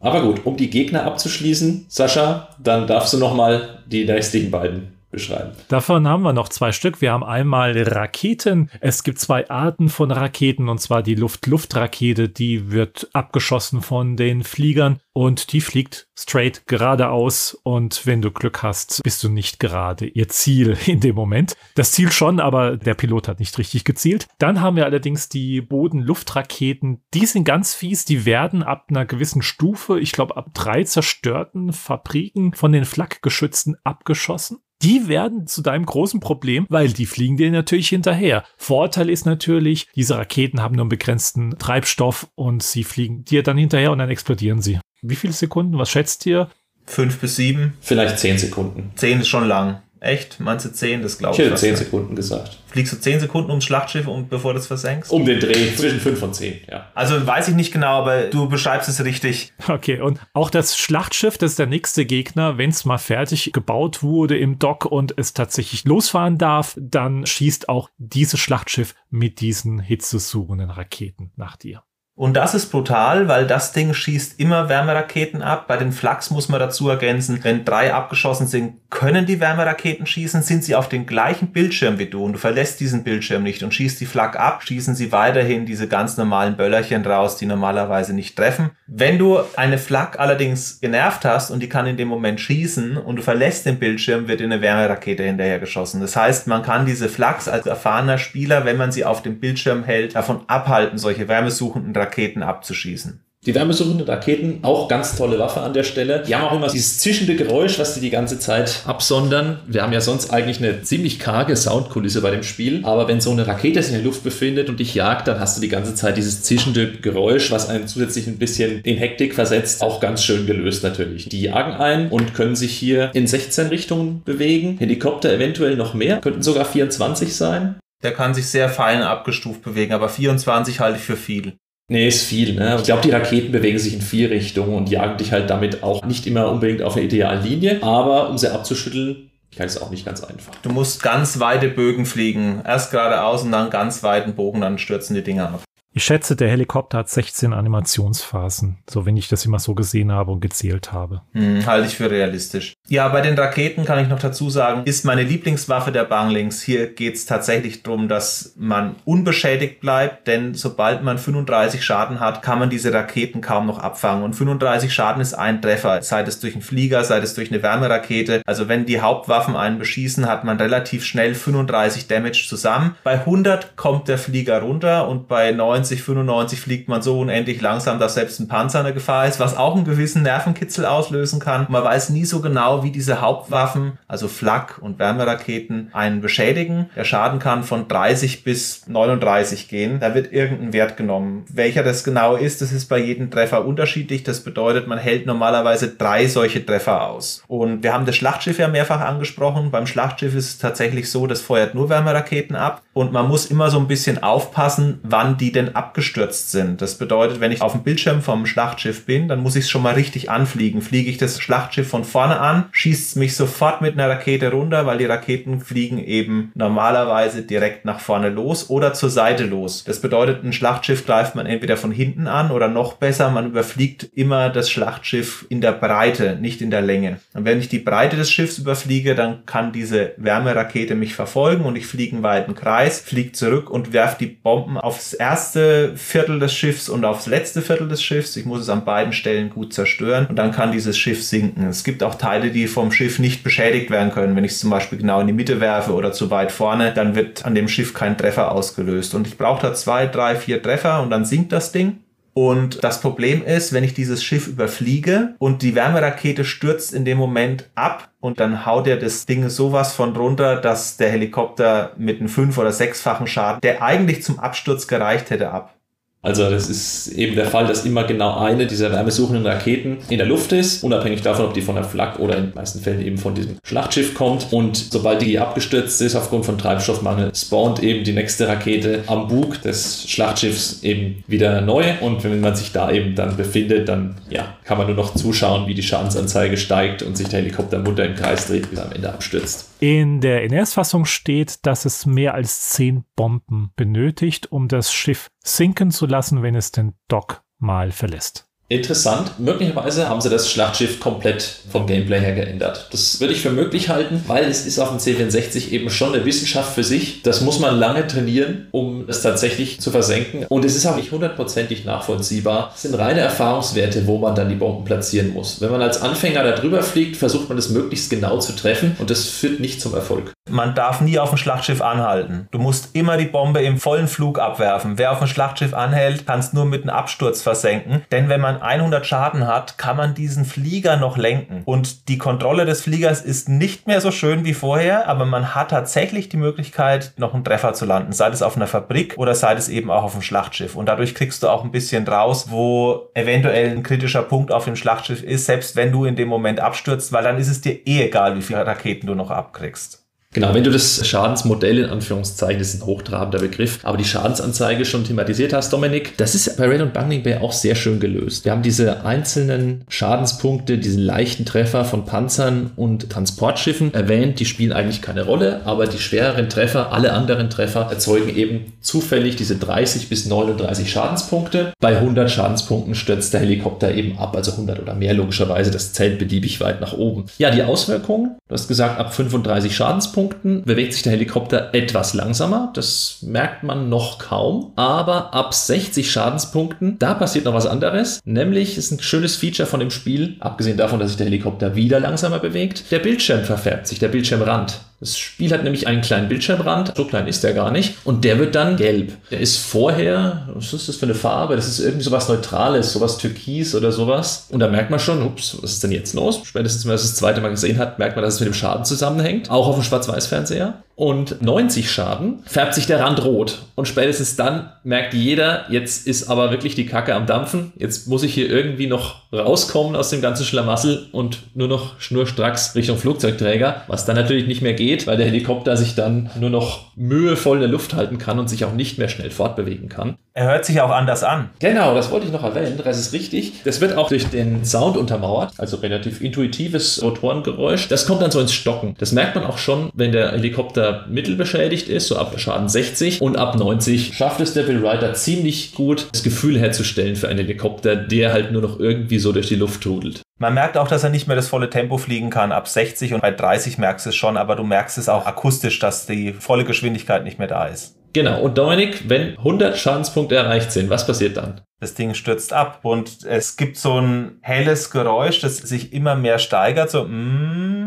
Aber gut, um die Gegner abzuschließen, Sascha, dann darfst du nochmal die restlichen beiden beschreiben. Davon haben wir noch zwei Stück. Wir haben einmal Raketen. Es gibt zwei Arten von Raketen, und zwar die Luft-Luft-Rakete, die wird abgeschossen von den Fliegern und die fliegt straight geradeaus und wenn du Glück hast, bist du nicht gerade ihr Ziel in dem Moment. Das Ziel schon, aber der Pilot hat nicht richtig gezielt. Dann haben wir allerdings die Boden-Luft-Raketen. Die sind ganz fies. Die werden ab einer gewissen Stufe, ich glaube ab drei zerstörten Fabriken von den Flakgeschützen abgeschossen die werden zu deinem großen Problem, weil die fliegen dir natürlich hinterher. Vorteil ist natürlich, diese Raketen haben nur einen begrenzten Treibstoff und sie fliegen dir dann hinterher und dann explodieren sie. Wie viele Sekunden? Was schätzt ihr? Fünf bis sieben. Vielleicht zehn Sekunden. Zehn ist schon lang. Echt? Meinst du 10? Das glaube ich. Ich hätte 10 Sekunden gesagt. Fliegst du 10 Sekunden ums Schlachtschiff, um, bevor du es versenkst? Um den Dreh, zwischen 5 und 10, ja. Also weiß ich nicht genau, aber du beschreibst es richtig. Okay, und auch das Schlachtschiff, das ist der nächste Gegner, wenn es mal fertig gebaut wurde im Dock und es tatsächlich losfahren darf, dann schießt auch dieses Schlachtschiff mit diesen hitzesuchenden Raketen nach dir. Und das ist brutal, weil das Ding schießt immer Wärmeraketen ab. Bei den Flaks muss man dazu ergänzen, wenn drei abgeschossen sind, können die Wärmeraketen schießen, sind sie auf dem gleichen Bildschirm wie du und du verlässt diesen Bildschirm nicht und schießt die Flak ab, schießen sie weiterhin diese ganz normalen Böllerchen raus, die normalerweise nicht treffen. Wenn du eine Flak allerdings genervt hast und die kann in dem Moment schießen und du verlässt den Bildschirm, wird eine Wärmerakete hinterher geschossen. Das heißt, man kann diese Flaks als erfahrener Spieler, wenn man sie auf dem Bildschirm hält, davon abhalten, solche wärmesuchenden Raketen Raketen abzuschießen. Die wärmesuchenden Raketen, auch ganz tolle Waffe an der Stelle. Die haben auch immer dieses zischende Geräusch, was die die ganze Zeit absondern. Wir haben ja sonst eigentlich eine ziemlich karge Soundkulisse bei dem Spiel. Aber wenn so eine Rakete sich in der Luft befindet und dich jagt, dann hast du die ganze Zeit dieses zischende Geräusch, was einen zusätzlich ein bisschen in Hektik versetzt. Auch ganz schön gelöst natürlich. Die jagen ein und können sich hier in 16 Richtungen bewegen. Helikopter eventuell noch mehr, könnten sogar 24 sein. Der kann sich sehr fein abgestuft bewegen, aber 24 halte ich für viel. Nee, ist viel. Ne? Ich glaube, die Raketen bewegen sich in vier Richtungen und jagen dich halt damit auch nicht immer unbedingt auf eine idealen Linie. Aber um sie abzuschütteln, kann es auch nicht ganz einfach. Du musst ganz weite Bögen fliegen. Erst geradeaus und dann ganz weiten Bogen, dann stürzen die Dinger ab. Ich schätze, der Helikopter hat 16 Animationsphasen, so wenn ich das immer so gesehen habe und gezählt habe. Hm, halte ich für realistisch. Ja, bei den Raketen kann ich noch dazu sagen, ist meine Lieblingswaffe der Banglings. Hier geht es tatsächlich darum, dass man unbeschädigt bleibt, denn sobald man 35 Schaden hat, kann man diese Raketen kaum noch abfangen. Und 35 Schaden ist ein Treffer, sei es durch einen Flieger, sei es durch eine Wärmerakete. Also wenn die Hauptwaffen einen beschießen, hat man relativ schnell 35 Damage zusammen. Bei 100 kommt der Flieger runter und bei 90, 95 fliegt man so unendlich langsam, dass selbst ein Panzer eine Gefahr ist, was auch einen gewissen Nervenkitzel auslösen kann. Man weiß nie so genau, wie diese Hauptwaffen, also Flak und Wärmeraketen, einen beschädigen. Der Schaden kann von 30 bis 39 gehen. Da wird irgendein Wert genommen. Welcher das genau ist, das ist bei jedem Treffer unterschiedlich. Das bedeutet, man hält normalerweise drei solche Treffer aus. Und wir haben das Schlachtschiff ja mehrfach angesprochen. Beim Schlachtschiff ist es tatsächlich so, das feuert nur Wärmeraketen ab. Und man muss immer so ein bisschen aufpassen, wann die denn abgestürzt sind. Das bedeutet, wenn ich auf dem Bildschirm vom Schlachtschiff bin, dann muss ich es schon mal richtig anfliegen. Fliege ich das Schlachtschiff von vorne an, schießt es mich sofort mit einer Rakete runter, weil die Raketen fliegen eben normalerweise direkt nach vorne los oder zur Seite los. Das bedeutet, ein Schlachtschiff greift man entweder von hinten an oder noch besser, man überfliegt immer das Schlachtschiff in der Breite, nicht in der Länge. Und wenn ich die Breite des Schiffs überfliege, dann kann diese Wärmerakete mich verfolgen und ich fliege einen weiten Kreis, fliege zurück und werfe die Bomben aufs erste Viertel des Schiffs und aufs letzte Viertel des Schiffs. Ich muss es an beiden Stellen gut zerstören und dann kann dieses Schiff sinken. Es gibt auch Teile, die vom Schiff nicht beschädigt werden können. Wenn ich es zum Beispiel genau in die Mitte werfe oder zu weit vorne, dann wird an dem Schiff kein Treffer ausgelöst. Und ich brauche da zwei, drei, vier Treffer und dann sinkt das Ding. Und das Problem ist, wenn ich dieses Schiff überfliege und die Wärmerakete stürzt in dem Moment ab und dann haut er das Ding sowas von runter, dass der Helikopter mit einem fünf- oder sechsfachen Schaden, der eigentlich zum Absturz gereicht hätte, ab. Also das ist eben der Fall, dass immer genau eine dieser wärmesuchenden Raketen in der Luft ist, unabhängig davon, ob die von der Flak oder in den meisten Fällen eben von diesem Schlachtschiff kommt. Und sobald die abgestürzt ist aufgrund von Treibstoffmangel, spawnt eben die nächste Rakete am Bug des Schlachtschiffs eben wieder neu. Und wenn man sich da eben dann befindet, dann ja, kann man nur noch zuschauen, wie die Schadensanzeige steigt und sich der Helikopter munter im Kreis dreht, bis er am Ende abstürzt. In der NS-Fassung steht, dass es mehr als zehn Bomben benötigt, um das Schiff sinken zu lassen, wenn es den Dock mal verlässt. Interessant. Möglicherweise haben sie das Schlachtschiff komplett vom Gameplay her geändert. Das würde ich für möglich halten, weil es ist auf dem C64 eben schon eine Wissenschaft für sich. Das muss man lange trainieren, um es tatsächlich zu versenken. Und es ist auch nicht hundertprozentig nachvollziehbar. Es sind reine Erfahrungswerte, wo man dann die Bomben platzieren muss. Wenn man als Anfänger da drüber fliegt, versucht man es möglichst genau zu treffen und das führt nicht zum Erfolg. Man darf nie auf dem Schlachtschiff anhalten. Du musst immer die Bombe im vollen Flug abwerfen. Wer auf dem Schlachtschiff anhält, kann es nur mit einem Absturz versenken. Denn wenn man 100 Schaden hat, kann man diesen Flieger noch lenken. Und die Kontrolle des Fliegers ist nicht mehr so schön wie vorher, aber man hat tatsächlich die Möglichkeit, noch einen Treffer zu landen. Sei es auf einer Fabrik oder sei es eben auch auf dem Schlachtschiff. Und dadurch kriegst du auch ein bisschen raus, wo eventuell ein kritischer Punkt auf dem Schlachtschiff ist, selbst wenn du in dem Moment abstürzt, weil dann ist es dir eh egal, wie viele Raketen du noch abkriegst. Genau, wenn du das Schadensmodell in Anführungszeichen, das ist ein hochtrabender Begriff, aber die Schadensanzeige schon thematisiert hast, Dominik, das ist bei Raid und Bungling Bay auch sehr schön gelöst. Wir haben diese einzelnen Schadenspunkte, diesen leichten Treffer von Panzern und Transportschiffen erwähnt, die spielen eigentlich keine Rolle, aber die schwereren Treffer, alle anderen Treffer erzeugen eben zufällig diese 30 bis 39 Schadenspunkte. Bei 100 Schadenspunkten stürzt der Helikopter eben ab, also 100 oder mehr logischerweise, das zählt beliebig weit nach oben. Ja, die Auswirkungen, du hast gesagt, ab 35 Schadenspunkten Schadenspunkten bewegt sich der Helikopter etwas langsamer. Das merkt man noch kaum. Aber ab 60 Schadenspunkten, da passiert noch was anderes. Nämlich ist ein schönes Feature von dem Spiel, abgesehen davon, dass sich der Helikopter wieder langsamer bewegt. Der Bildschirm verfärbt sich, der Bildschirmrand. Das Spiel hat nämlich einen kleinen Bildschirmrand, so klein ist der gar nicht, und der wird dann gelb. Der ist vorher, was ist das für eine Farbe? Das ist irgendwie sowas Neutrales, sowas Türkis oder sowas. Und da merkt man schon, ups, was ist denn jetzt los? Spätestens, wenn man das das zweite Mal gesehen hat, merkt man, dass es mit dem Schaden zusammenhängt. Auch auf dem Schwarz-Weiß-Fernseher und 90 Schaden, färbt sich der Rand rot. Und spätestens dann merkt jeder, jetzt ist aber wirklich die Kacke am Dampfen. Jetzt muss ich hier irgendwie noch rauskommen aus dem ganzen Schlamassel und nur noch schnurstracks Richtung Flugzeugträger, was dann natürlich nicht mehr geht, weil der Helikopter sich dann nur noch mühevoll in der Luft halten kann und sich auch nicht mehr schnell fortbewegen kann. Er hört sich auch anders an. Genau, das wollte ich noch erwähnen. Das ist richtig. Das wird auch durch den Sound untermauert, also relativ intuitives Rotorengeräusch. Das kommt dann so ins Stocken. Das merkt man auch schon, wenn der Helikopter mittelbeschädigt ist, so ab Schaden 60 und ab 90 schafft es der Bill Ryder ziemlich gut, das Gefühl herzustellen für einen Helikopter, der halt nur noch irgendwie so durch die Luft trudelt. Man merkt auch, dass er nicht mehr das volle Tempo fliegen kann. Ab 60 und bei 30 merkst du es schon, aber du merkst es auch akustisch, dass die volle Geschwindigkeit nicht mehr da ist. Genau. Und Dominik, wenn 100 Schadenspunkte erreicht sind, was passiert dann? Das Ding stürzt ab und es gibt so ein helles Geräusch, das sich immer mehr steigert, so mm,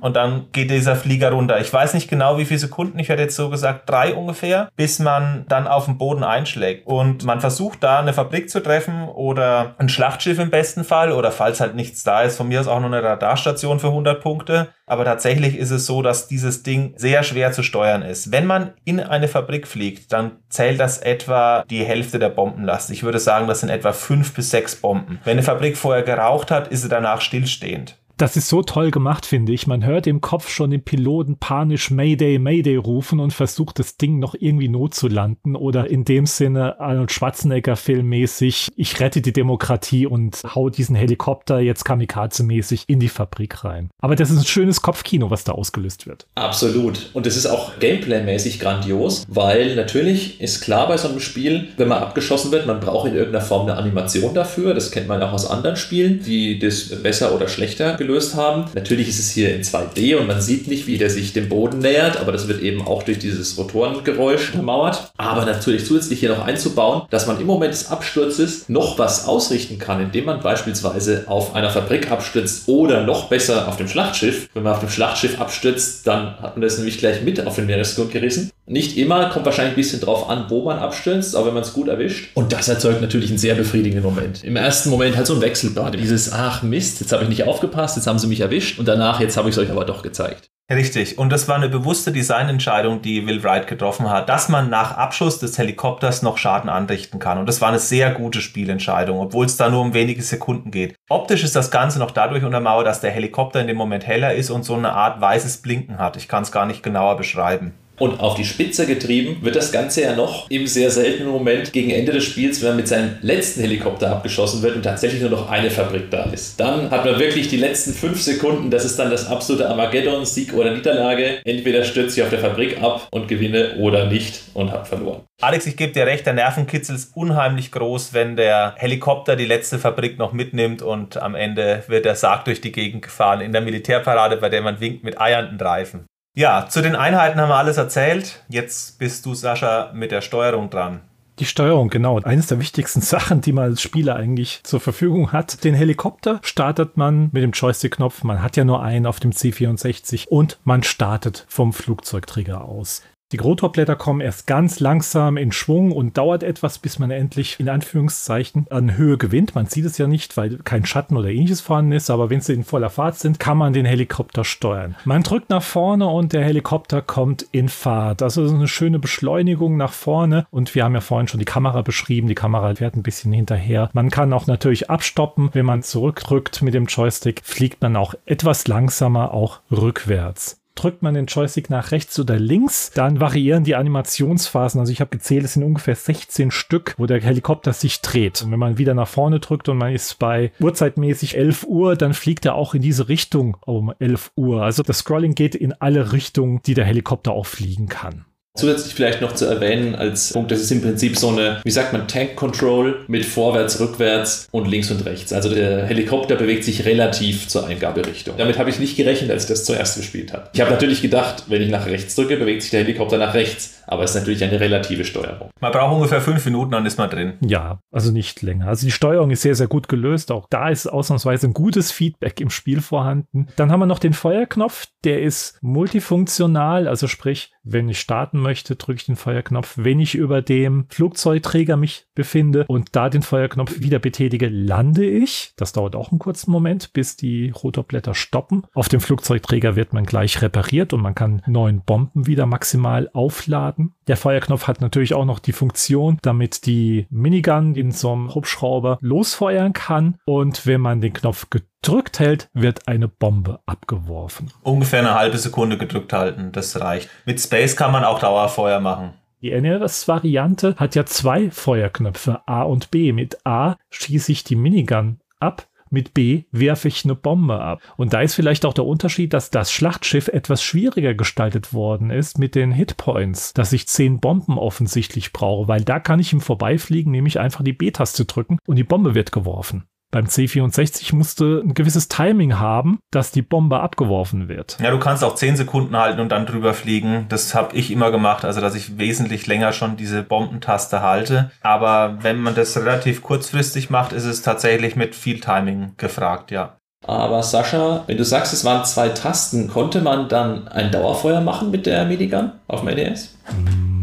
und dann geht dieser Flieger runter. Ich weiß nicht genau, wie viele Sekunden, ich hätte jetzt so gesagt drei ungefähr, bis man dann auf dem Boden einschlägt. Und man versucht da eine Fabrik zu treffen oder ein Schlachtschiff im besten Fall oder falls halt nichts da ist, von mir aus auch noch eine Radarstation für 100 Punkte. Aber tatsächlich ist es so, dass dieses Ding sehr schwer zu steuern ist. Wenn man in eine Fabrik fliegt, dann zählt das etwa die Hälfte der Bombenlast. Ich würde sagen, das sind etwa fünf bis sechs Bomben. Wenn eine Fabrik vorher geraucht hat, ist sie danach stillstehend. Das ist so toll gemacht, finde ich. Man hört im Kopf schon den Piloten panisch Mayday, Mayday rufen und versucht das Ding noch irgendwie notzulanden oder in dem Sinne Arnold Schwarzenegger filmmäßig, ich rette die Demokratie und hau diesen Helikopter jetzt kamikaze-mäßig in die Fabrik rein. Aber das ist ein schönes Kopfkino, was da ausgelöst wird. Absolut. Und es ist auch Gameplay-mäßig grandios, weil natürlich ist klar bei so einem Spiel, wenn man abgeschossen wird, man braucht in irgendeiner Form eine Animation dafür. Das kennt man auch aus anderen Spielen, die das besser oder schlechter gelöst haben. Natürlich ist es hier in 2D und man sieht nicht, wie der sich dem Boden nähert, aber das wird eben auch durch dieses Rotorengeräusch untermauert. Aber natürlich zusätzlich hier noch einzubauen, dass man im Moment des Absturzes noch was ausrichten kann, indem man beispielsweise auf einer Fabrik abstürzt oder noch besser auf dem Schlachtschiff. Wenn man auf dem Schlachtschiff abstürzt, dann hat man das nämlich gleich mit auf den Meeresgrund gerissen. Nicht immer, kommt wahrscheinlich ein bisschen drauf an, wo man abstürzt, aber wenn man es gut erwischt. Und das erzeugt natürlich einen sehr befriedigenden Moment. Im ersten Moment halt so ein Wechselbad. Dieses, ach Mist, jetzt habe ich nicht aufgepasst, jetzt haben sie mich erwischt und danach, jetzt habe ich es euch aber doch gezeigt. Richtig. Und das war eine bewusste Designentscheidung, die Will Wright getroffen hat, dass man nach Abschuss des Helikopters noch Schaden anrichten kann. Und das war eine sehr gute Spielentscheidung, obwohl es da nur um wenige Sekunden geht. Optisch ist das Ganze noch dadurch untermauert, dass der Helikopter in dem Moment heller ist und so eine Art weißes Blinken hat. Ich kann es gar nicht genauer beschreiben. Und auf die Spitze getrieben wird das Ganze ja noch im sehr seltenen Moment gegen Ende des Spiels, wenn man mit seinem letzten Helikopter abgeschossen wird und tatsächlich nur noch eine Fabrik da ist. Dann hat man wirklich die letzten fünf Sekunden, das ist dann das absolute Armageddon, Sieg oder Niederlage. Entweder stürze ich auf der Fabrik ab und gewinne oder nicht und habe verloren. Alex, ich gebe dir recht, der Nervenkitzel ist unheimlich groß, wenn der Helikopter die letzte Fabrik noch mitnimmt und am Ende wird der Sarg durch die Gegend gefahren in der Militärparade, bei der man winkt mit eiernden Reifen. Ja, zu den Einheiten haben wir alles erzählt. Jetzt bist du, Sascha, mit der Steuerung dran. Die Steuerung, genau. Eines der wichtigsten Sachen, die man als Spieler eigentlich zur Verfügung hat. Den Helikopter startet man mit dem Joystick-Knopf. Man hat ja nur einen auf dem C64 und man startet vom Flugzeugträger aus. Die Rotorblätter kommen erst ganz langsam in Schwung und dauert etwas, bis man endlich in Anführungszeichen an Höhe gewinnt. Man sieht es ja nicht, weil kein Schatten oder ähnliches vorhanden ist, aber wenn sie in voller Fahrt sind, kann man den Helikopter steuern. Man drückt nach vorne und der Helikopter kommt in Fahrt. Also das ist eine schöne Beschleunigung nach vorne und wir haben ja vorhin schon die Kamera beschrieben. Die Kamera fährt ein bisschen hinterher. Man kann auch natürlich abstoppen. Wenn man zurückdrückt mit dem Joystick, fliegt man auch etwas langsamer auch rückwärts drückt man den Joystick nach rechts oder links, dann variieren die Animationsphasen. Also ich habe gezählt, es sind ungefähr 16 Stück, wo der Helikopter sich dreht. Und wenn man wieder nach vorne drückt und man ist bei Uhrzeitmäßig 11 Uhr, dann fliegt er auch in diese Richtung um 11 Uhr. Also das Scrolling geht in alle Richtungen, die der Helikopter auch fliegen kann. Zusätzlich vielleicht noch zu erwähnen als Punkt, das ist im Prinzip so eine, wie sagt man, Tank Control mit vorwärts, rückwärts und links und rechts. Also der Helikopter bewegt sich relativ zur Eingaberichtung. Damit habe ich nicht gerechnet, als ich das zuerst gespielt habe. Ich habe natürlich gedacht, wenn ich nach rechts drücke, bewegt sich der Helikopter nach rechts. Aber es ist natürlich eine relative Steuerung. Man braucht ungefähr fünf Minuten, dann ist man drin. Ja, also nicht länger. Also die Steuerung ist sehr, sehr gut gelöst. Auch da ist ausnahmsweise ein gutes Feedback im Spiel vorhanden. Dann haben wir noch den Feuerknopf. Der ist multifunktional. Also sprich, wenn ich starten möchte, drücke ich den Feuerknopf. Wenn ich über dem Flugzeugträger mich befinde und da den Feuerknopf wieder betätige, lande ich. Das dauert auch einen kurzen Moment, bis die Rotorblätter stoppen. Auf dem Flugzeugträger wird man gleich repariert und man kann neun Bomben wieder maximal aufladen. Der Feuerknopf hat natürlich auch noch die Funktion, damit die Minigun in so einem Hubschrauber losfeuern kann. Und wenn man den Knopf gedrückt hält, wird eine Bombe abgeworfen. Ungefähr eine halbe Sekunde gedrückt halten, das reicht. Mit Space kann man auch Dauerfeuer machen. Die NRS-Variante hat ja zwei Feuerknöpfe, A und B. Mit A schieße ich die Minigun ab mit B werfe ich eine Bombe ab. Und da ist vielleicht auch der Unterschied, dass das Schlachtschiff etwas schwieriger gestaltet worden ist mit den Hitpoints, dass ich zehn Bomben offensichtlich brauche, weil da kann ich im Vorbeifliegen nämlich einfach die B-Taste drücken und die Bombe wird geworfen. Beim C64 musste ein gewisses Timing haben, dass die Bombe abgeworfen wird. Ja, du kannst auch 10 Sekunden halten und dann drüber fliegen. Das habe ich immer gemacht, also dass ich wesentlich länger schon diese Bombentaste halte. Aber wenn man das relativ kurzfristig macht, ist es tatsächlich mit viel Timing gefragt, ja. Aber Sascha, wenn du sagst, es waren zwei Tasten, konnte man dann ein Dauerfeuer machen mit der Minigun auf dem NES? Mhm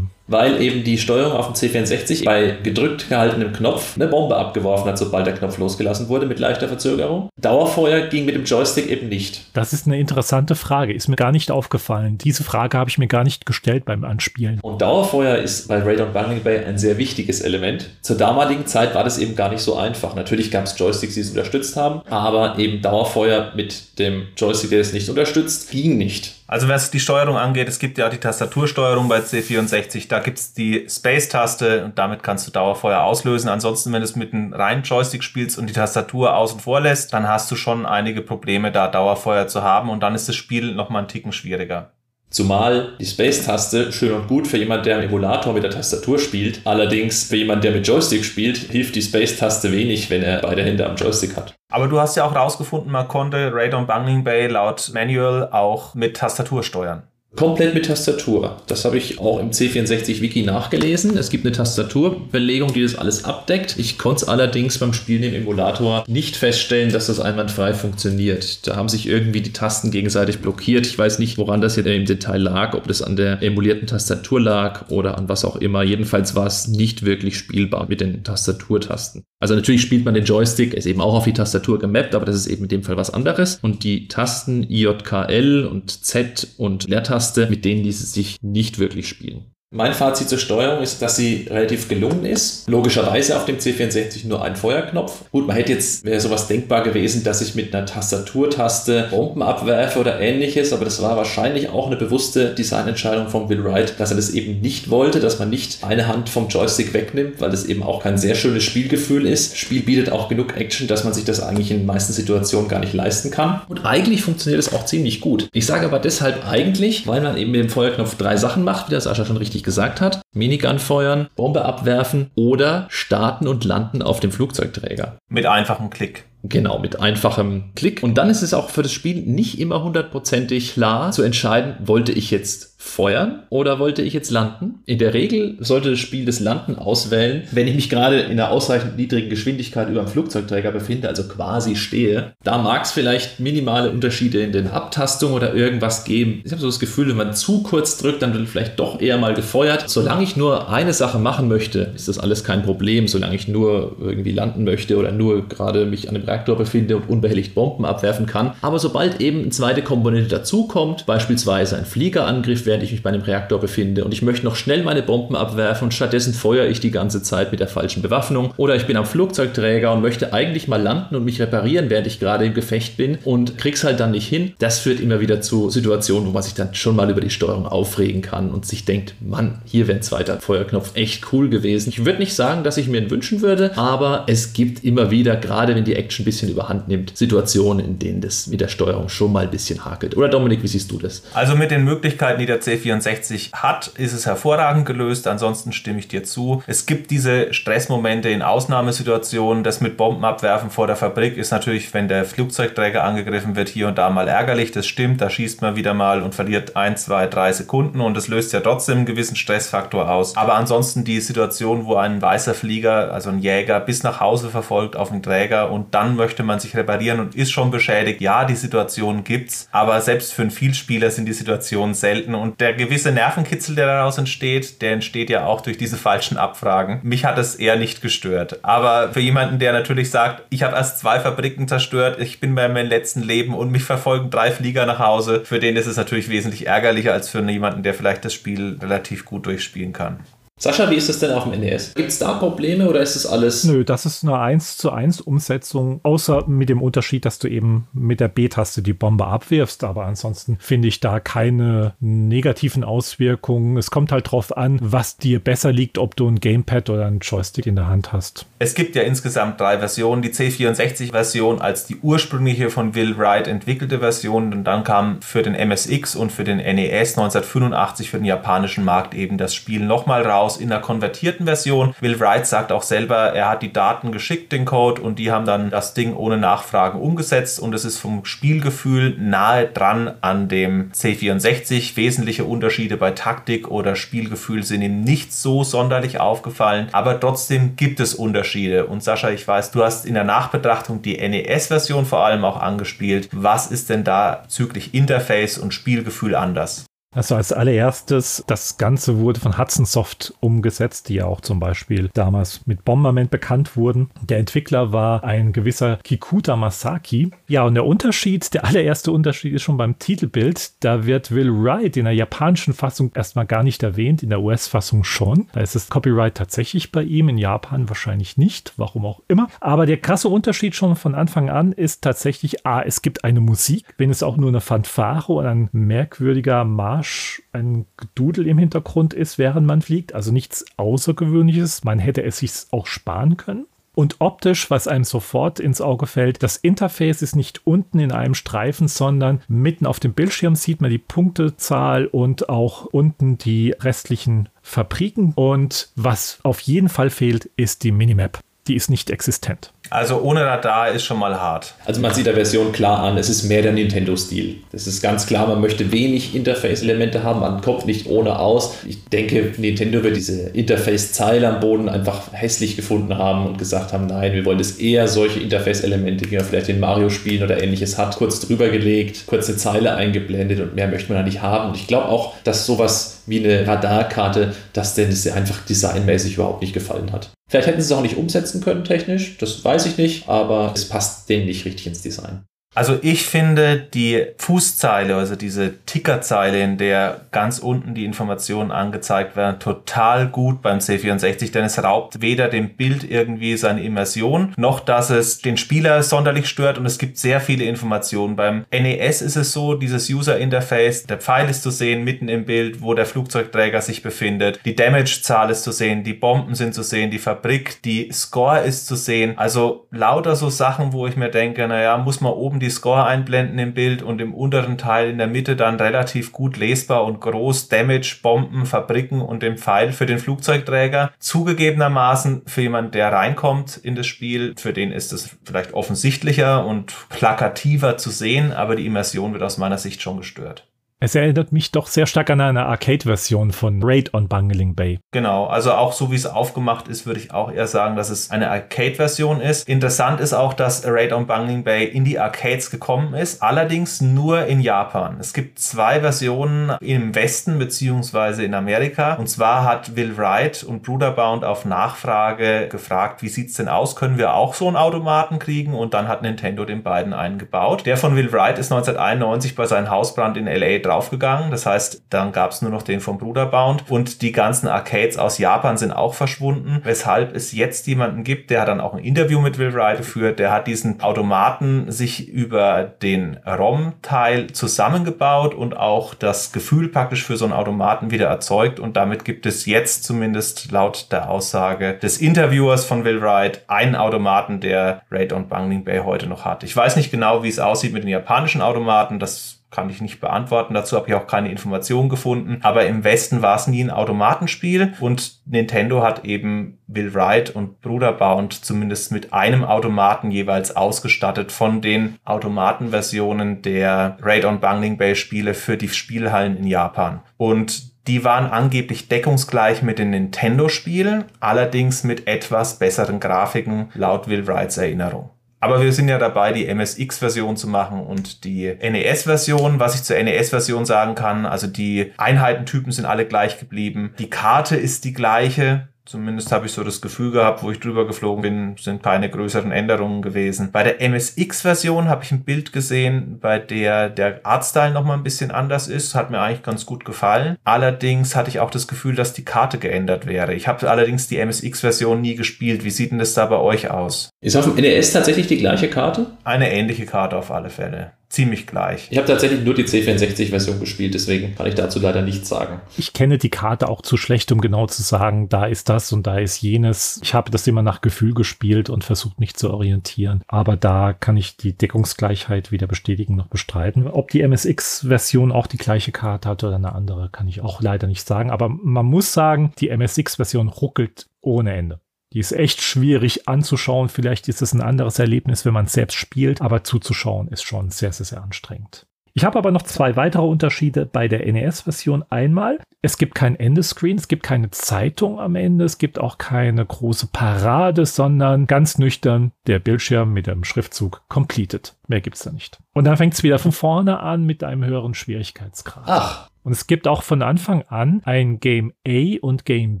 weil eben die Steuerung auf dem C64 bei gedrückt gehaltenem Knopf eine Bombe abgeworfen hat, sobald der Knopf losgelassen wurde, mit leichter Verzögerung. Dauerfeuer ging mit dem Joystick eben nicht. Das ist eine interessante Frage, ist mir gar nicht aufgefallen. Diese Frage habe ich mir gar nicht gestellt beim Anspielen. Und Dauerfeuer ist bei Raid Bungling Bay ein sehr wichtiges Element. Zur damaligen Zeit war das eben gar nicht so einfach. Natürlich gab es Joysticks, die es unterstützt haben, aber eben Dauerfeuer mit dem Joystick, der es nicht unterstützt, ging nicht. Also was die Steuerung angeht, es gibt ja die Tastatursteuerung bei C64, da gibt es die Space-Taste und damit kannst du Dauerfeuer auslösen. Ansonsten, wenn du es mit einem reinen Joystick spielst und die Tastatur außen vor lässt, dann hast du schon einige Probleme, da Dauerfeuer zu haben und dann ist das Spiel nochmal einen Ticken schwieriger. Zumal die Space-Taste schön und gut für jemand, der im Emulator mit der Tastatur spielt. Allerdings für jemand, der mit Joystick spielt, hilft die Space-Taste wenig, wenn er beide Hände am Joystick hat. Aber du hast ja auch rausgefunden, man konnte Radon Bungling Bay laut Manual auch mit Tastatur steuern. Komplett mit Tastatur. Das habe ich auch im C64-Wiki nachgelesen. Es gibt eine Tastaturbelegung, die das alles abdeckt. Ich konnte es allerdings beim Spielen im Emulator nicht feststellen, dass das einwandfrei funktioniert. Da haben sich irgendwie die Tasten gegenseitig blockiert. Ich weiß nicht, woran das jetzt im Detail lag, ob das an der emulierten Tastatur lag oder an was auch immer. Jedenfalls war es nicht wirklich spielbar mit den Tastaturtasten. Also natürlich spielt man den Joystick, ist eben auch auf die Tastatur gemappt, aber das ist eben in dem Fall was anderes. Und die Tasten IJKL und Z und Leertasten Taste, mit denen ließ es sich nicht wirklich spielen. Mein Fazit zur Steuerung ist, dass sie relativ gelungen ist. Logischerweise auf dem C64 nur ein Feuerknopf. Gut, man hätte jetzt, wäre sowas denkbar gewesen, dass ich mit einer Tastaturtaste Bomben abwerfe oder ähnliches, aber das war wahrscheinlich auch eine bewusste Designentscheidung von Will Wright, dass er das eben nicht wollte, dass man nicht eine Hand vom Joystick wegnimmt, weil es eben auch kein sehr schönes Spielgefühl ist. Spiel bietet auch genug Action, dass man sich das eigentlich in den meisten Situationen gar nicht leisten kann. Und eigentlich funktioniert es auch ziemlich gut. Ich sage aber deshalb eigentlich, weil man eben mit dem Feuerknopf drei Sachen macht, wie das Sascha schon richtig gesagt hat. Minigun feuern, Bombe abwerfen oder starten und landen auf dem Flugzeugträger. Mit einfachem Klick. Genau, mit einfachem Klick. Und dann ist es auch für das Spiel nicht immer hundertprozentig klar zu entscheiden, wollte ich jetzt feuern oder wollte ich jetzt landen? In der Regel sollte das Spiel das Landen auswählen, wenn ich mich gerade in einer ausreichend niedrigen Geschwindigkeit über dem Flugzeugträger befinde, also quasi stehe. Da mag es vielleicht minimale Unterschiede in den Abtastungen oder irgendwas geben. Ich habe so das Gefühl, wenn man zu kurz drückt, dann wird vielleicht doch eher mal gefeuert. Solange ich nur eine Sache machen möchte, ist das alles kein Problem. Solange ich nur irgendwie landen möchte oder nur gerade mich an dem Reaktor befinde und unbehelligt Bomben abwerfen kann. Aber sobald eben eine zweite Komponente dazukommt, beispielsweise ein Fliegerangriff, während ich mich bei einem Reaktor befinde und ich möchte noch schnell meine Bomben abwerfen und stattdessen feuere ich die ganze Zeit mit der falschen Bewaffnung oder ich bin am Flugzeugträger und möchte eigentlich mal landen und mich reparieren, während ich gerade im Gefecht bin und krieg's halt dann nicht hin. Das führt immer wieder zu Situationen, wo man sich dann schon mal über die Steuerung aufregen kann und sich denkt, Mann, hier wäre ein zweiter Feuerknopf echt cool gewesen. Ich würde nicht sagen, dass ich mir ihn wünschen würde, aber es gibt immer wieder, gerade wenn die Action ein bisschen überhand nimmt, Situationen, in denen das mit der Steuerung schon mal ein bisschen hakelt. Oder Dominik, wie siehst du das? Also mit den Möglichkeiten, die der C64 hat, ist es hervorragend gelöst. Ansonsten stimme ich dir zu. Es gibt diese Stressmomente in Ausnahmesituationen. Das mit Bombenabwerfen vor der Fabrik ist natürlich, wenn der Flugzeugträger angegriffen wird, hier und da mal ärgerlich. Das stimmt. Da schießt man wieder mal und verliert ein, zwei, drei Sekunden und es löst ja trotzdem einen gewissen Stressfaktor aus. Aber ansonsten die Situation, wo ein weißer Flieger, also ein Jäger, bis nach Hause verfolgt auf den Träger und dann möchte man sich reparieren und ist schon beschädigt. Ja, die Situation gibt's, aber selbst für einen Vielspieler sind die Situationen selten und der gewisse Nervenkitzel, der daraus entsteht, der entsteht ja auch durch diese falschen Abfragen. Mich hat es eher nicht gestört. Aber für jemanden, der natürlich sagt, ich habe erst zwei Fabriken zerstört, ich bin bei meinem letzten Leben und mich verfolgen drei Flieger nach Hause, für den ist es natürlich wesentlich ärgerlicher als für jemanden, der vielleicht das Spiel relativ gut durchspielen kann. Sascha, wie ist es denn auf dem NES? Gibt es da Probleme oder ist das alles? Nö, das ist eine 1 zu 1 Umsetzung, außer mit dem Unterschied, dass du eben mit der B-Taste die Bombe abwirfst. Aber ansonsten finde ich da keine negativen Auswirkungen. Es kommt halt drauf an, was dir besser liegt, ob du ein Gamepad oder ein Joystick in der Hand hast. Es gibt ja insgesamt drei Versionen. Die C64-Version als die ursprüngliche von Will Wright entwickelte Version. Und dann kam für den MSX und für den NES 1985 für den japanischen Markt eben das Spiel nochmal raus raus in einer konvertierten Version. Will Wright sagt auch selber, er hat die Daten geschickt, den Code, und die haben dann das Ding ohne Nachfragen umgesetzt und es ist vom Spielgefühl nahe dran an dem C64. Wesentliche Unterschiede bei Taktik oder Spielgefühl sind ihm nicht so sonderlich aufgefallen, aber trotzdem gibt es Unterschiede. Und Sascha, ich weiß, du hast in der Nachbetrachtung die NES-Version vor allem auch angespielt. Was ist denn da züglich Interface und Spielgefühl anders? Also als allererstes, das Ganze wurde von Hudson Soft umgesetzt, die ja auch zum Beispiel damals mit Bombament bekannt wurden. Der Entwickler war ein gewisser Kikuta Masaki. Ja, und der Unterschied, der allererste Unterschied ist schon beim Titelbild. Da wird Will Wright in der japanischen Fassung erstmal gar nicht erwähnt, in der US-Fassung schon. Da ist das Copyright tatsächlich bei ihm, in Japan wahrscheinlich nicht, warum auch immer. Aber der krasse Unterschied schon von Anfang an ist tatsächlich, a, es gibt eine Musik, wenn es auch nur eine Fanfare oder ein merkwürdiger Marsch Marsch ein Gedudel im Hintergrund ist, während man fliegt. Also nichts Außergewöhnliches. Man hätte es sich auch sparen können. Und optisch, was einem sofort ins Auge fällt, das Interface ist nicht unten in einem Streifen, sondern mitten auf dem Bildschirm sieht man die Punktezahl und auch unten die restlichen Fabriken. Und was auf jeden Fall fehlt, ist die Minimap. Die ist nicht existent. Also ohne Radar ist schon mal hart. Also man sieht der Version klar an, es ist mehr der Nintendo-Stil. Das ist ganz klar, man möchte wenig Interface-Elemente haben, man kommt nicht ohne aus. Ich denke, Nintendo wird diese Interface-Zeile am Boden einfach hässlich gefunden haben und gesagt haben, nein, wir wollen es eher solche Interface-Elemente, wie man vielleicht in Mario-Spielen oder ähnliches hat, kurz drüber gelegt, kurze Zeile eingeblendet und mehr möchte man da nicht haben. Und ich glaube auch, dass sowas wie eine Radarkarte, dass denn es einfach designmäßig überhaupt nicht gefallen hat. Vielleicht hätten sie es auch nicht umsetzen können technisch, das weiß ich nicht, aber es passt denen nicht richtig ins Design. Also ich finde die Fußzeile, also diese Tickerzeile, in der ganz unten die Informationen angezeigt werden, total gut beim C64, denn es raubt weder dem Bild irgendwie seine Immersion, noch dass es den Spieler sonderlich stört und es gibt sehr viele Informationen. Beim NES ist es so, dieses User Interface, der Pfeil ist zu sehen mitten im Bild, wo der Flugzeugträger sich befindet, die Damage-Zahl ist zu sehen, die Bomben sind zu sehen, die Fabrik, die Score ist zu sehen. Also lauter so Sachen, wo ich mir denke, naja, muss man oben die Score einblenden im Bild und im unteren Teil in der Mitte dann relativ gut lesbar und groß Damage, Bomben, Fabriken und den Pfeil für den Flugzeugträger. Zugegebenermaßen für jemanden, der reinkommt in das Spiel, für den ist es vielleicht offensichtlicher und plakativer zu sehen, aber die Immersion wird aus meiner Sicht schon gestört. Es erinnert mich doch sehr stark an eine Arcade-Version von Raid on Bungling Bay. Genau, also auch so wie es aufgemacht ist, würde ich auch eher sagen, dass es eine Arcade-Version ist. Interessant ist auch, dass Raid on Bungling Bay in die Arcades gekommen ist, allerdings nur in Japan. Es gibt zwei Versionen im Westen beziehungsweise in Amerika. Und zwar hat Will Wright und Bruderbound auf Nachfrage gefragt, wie sieht's denn aus? Können wir auch so einen Automaten kriegen? Und dann hat Nintendo den beiden einen gebaut. Der von Will Wright ist 1991 bei seinem Hausbrand in LA draufgegangen. Das heißt, dann gab es nur noch den vom Bruderbound und die ganzen Arcades aus Japan sind auch verschwunden, weshalb es jetzt jemanden gibt, der hat dann auch ein Interview mit Will Wright geführt, der hat diesen Automaten sich über den ROM-Teil zusammengebaut und auch das Gefühl praktisch für so einen Automaten wieder erzeugt und damit gibt es jetzt zumindest laut der Aussage des Interviewers von Will Wright einen Automaten, der Raid on Bungling Bay heute noch hat. Ich weiß nicht genau, wie es aussieht mit den japanischen Automaten, das kann ich nicht beantworten. Dazu habe ich auch keine Informationen gefunden. Aber im Westen war es nie ein Automatenspiel und Nintendo hat eben Will Wright und Bruder Bound zumindest mit einem Automaten jeweils ausgestattet von den Automatenversionen der Raid on Bungling Bay Spiele für die Spielhallen in Japan. Und die waren angeblich deckungsgleich mit den Nintendo-Spielen, allerdings mit etwas besseren Grafiken laut Will Wrights Erinnerung. Aber wir sind ja dabei, die MSX-Version zu machen und die NES-Version. Was ich zur NES-Version sagen kann, also die Einheitentypen sind alle gleich geblieben. Die Karte ist die gleiche. Zumindest habe ich so das Gefühl gehabt, wo ich drüber geflogen bin, sind keine größeren Änderungen gewesen. Bei der MSX-Version habe ich ein Bild gesehen, bei der der Artstyle nochmal ein bisschen anders ist. Hat mir eigentlich ganz gut gefallen. Allerdings hatte ich auch das Gefühl, dass die Karte geändert wäre. Ich habe allerdings die MSX-Version nie gespielt. Wie sieht denn das da bei euch aus? Ist auf dem NES tatsächlich die gleiche Karte? Eine ähnliche Karte auf alle Fälle. Ziemlich gleich. Ich habe tatsächlich nur die C64-Version gespielt, deswegen kann ich dazu leider nichts sagen. Ich kenne die Karte auch zu schlecht, um genau zu sagen, da ist das und da ist jenes. Ich habe das immer nach Gefühl gespielt und versucht mich zu orientieren. Aber da kann ich die Deckungsgleichheit weder bestätigen noch bestreiten. Ob die MSX-Version auch die gleiche Karte hat oder eine andere, kann ich auch leider nicht sagen. Aber man muss sagen, die MSX-Version ruckelt ohne Ende. Die ist echt schwierig anzuschauen. Vielleicht ist es ein anderes Erlebnis, wenn man es selbst spielt, aber zuzuschauen ist schon sehr, sehr, sehr anstrengend. Ich habe aber noch zwei weitere Unterschiede bei der NES-Version. Einmal, es gibt kein Endescreen, es gibt keine Zeitung am Ende, es gibt auch keine große Parade, sondern ganz nüchtern der Bildschirm mit dem Schriftzug completed. Mehr gibt's da nicht. Und dann fängt es wieder von vorne an mit einem höheren Schwierigkeitsgrad. Ach, und es gibt auch von Anfang an ein Game A und Game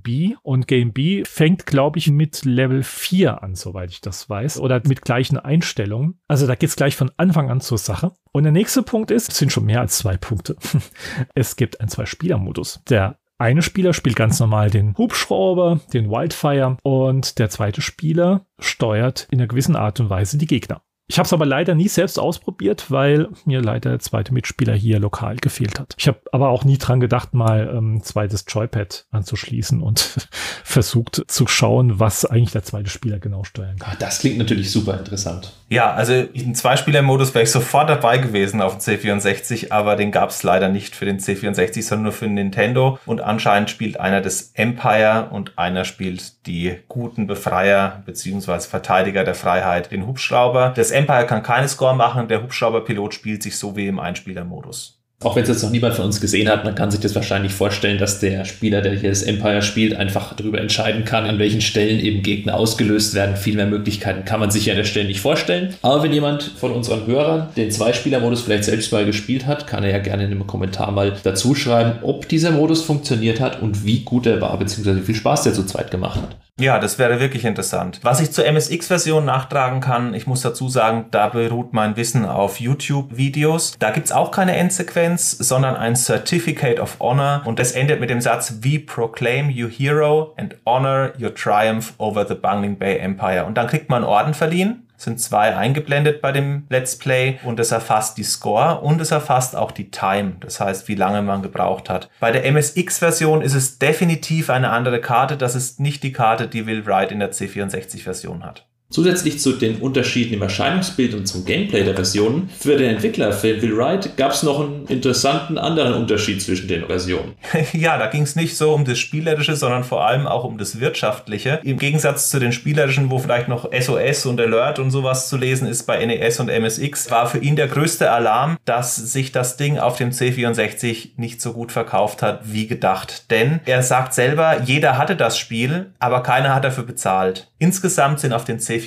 B. Und Game B fängt, glaube ich, mit Level 4 an, soweit ich das weiß. Oder mit gleichen Einstellungen. Also da geht es gleich von Anfang an zur Sache. Und der nächste Punkt ist, es sind schon mehr als zwei Punkte. es gibt einen Zwei-Spieler-Modus. Der eine Spieler spielt ganz normal den Hubschrauber, den Wildfire und der zweite Spieler steuert in einer gewissen Art und Weise die Gegner. Ich habe es aber leider nie selbst ausprobiert, weil mir leider der zweite Mitspieler hier lokal gefehlt hat. Ich habe aber auch nie dran gedacht, mal ähm, zweites Joypad anzuschließen und versucht zu schauen, was eigentlich der zweite Spieler genau steuern kann. Das klingt natürlich super interessant. Ja, also im Zweispieler-Modus wäre ich sofort dabei gewesen auf dem C64, aber den gab es leider nicht für den C64, sondern nur für den Nintendo. Und anscheinend spielt einer das Empire und einer spielt die guten Befreier bzw. Verteidiger der Freiheit, den Hubschrauber. Das Empire kann keine Score machen, der Hubschrauberpilot spielt sich so wie im Einspielermodus. Auch wenn es jetzt noch niemand von uns gesehen hat, man kann sich das wahrscheinlich vorstellen, dass der Spieler, der hier das Empire spielt, einfach darüber entscheiden kann, an welchen Stellen eben Gegner ausgelöst werden. Viel mehr Möglichkeiten kann man sich an der Stelle nicht vorstellen. Aber wenn jemand von unseren Hörern den Zweispieler-Modus vielleicht selbst mal gespielt hat, kann er ja gerne in einem Kommentar mal dazu schreiben, ob dieser Modus funktioniert hat und wie gut er war, beziehungsweise wie viel Spaß der zu zweit gemacht hat. Ja, das wäre wirklich interessant. Was ich zur MSX-Version nachtragen kann, ich muss dazu sagen, da beruht mein Wissen auf YouTube-Videos. Da gibt's auch keine Endsequenz, sondern ein Certificate of Honor und das endet mit dem Satz We proclaim you hero and honor your triumph over the Bungling Bay Empire. Und dann kriegt man einen Orden verliehen sind zwei eingeblendet bei dem Let's Play und es erfasst die Score und es erfasst auch die Time, das heißt, wie lange man gebraucht hat. Bei der MSX-Version ist es definitiv eine andere Karte, das ist nicht die Karte, die Will Wright in der C64-Version hat. Zusätzlich zu den Unterschieden im Erscheinungsbild und zum Gameplay der Versionen, für den Entwickler Phil Wright gab es noch einen interessanten anderen Unterschied zwischen den Versionen. Ja, da ging es nicht so um das Spielerische, sondern vor allem auch um das Wirtschaftliche. Im Gegensatz zu den Spielerischen, wo vielleicht noch SOS und Alert und sowas zu lesen ist bei NES und MSX, war für ihn der größte Alarm, dass sich das Ding auf dem C64 nicht so gut verkauft hat wie gedacht. Denn er sagt selber, jeder hatte das Spiel, aber keiner hat dafür bezahlt. Insgesamt sind auf dem C64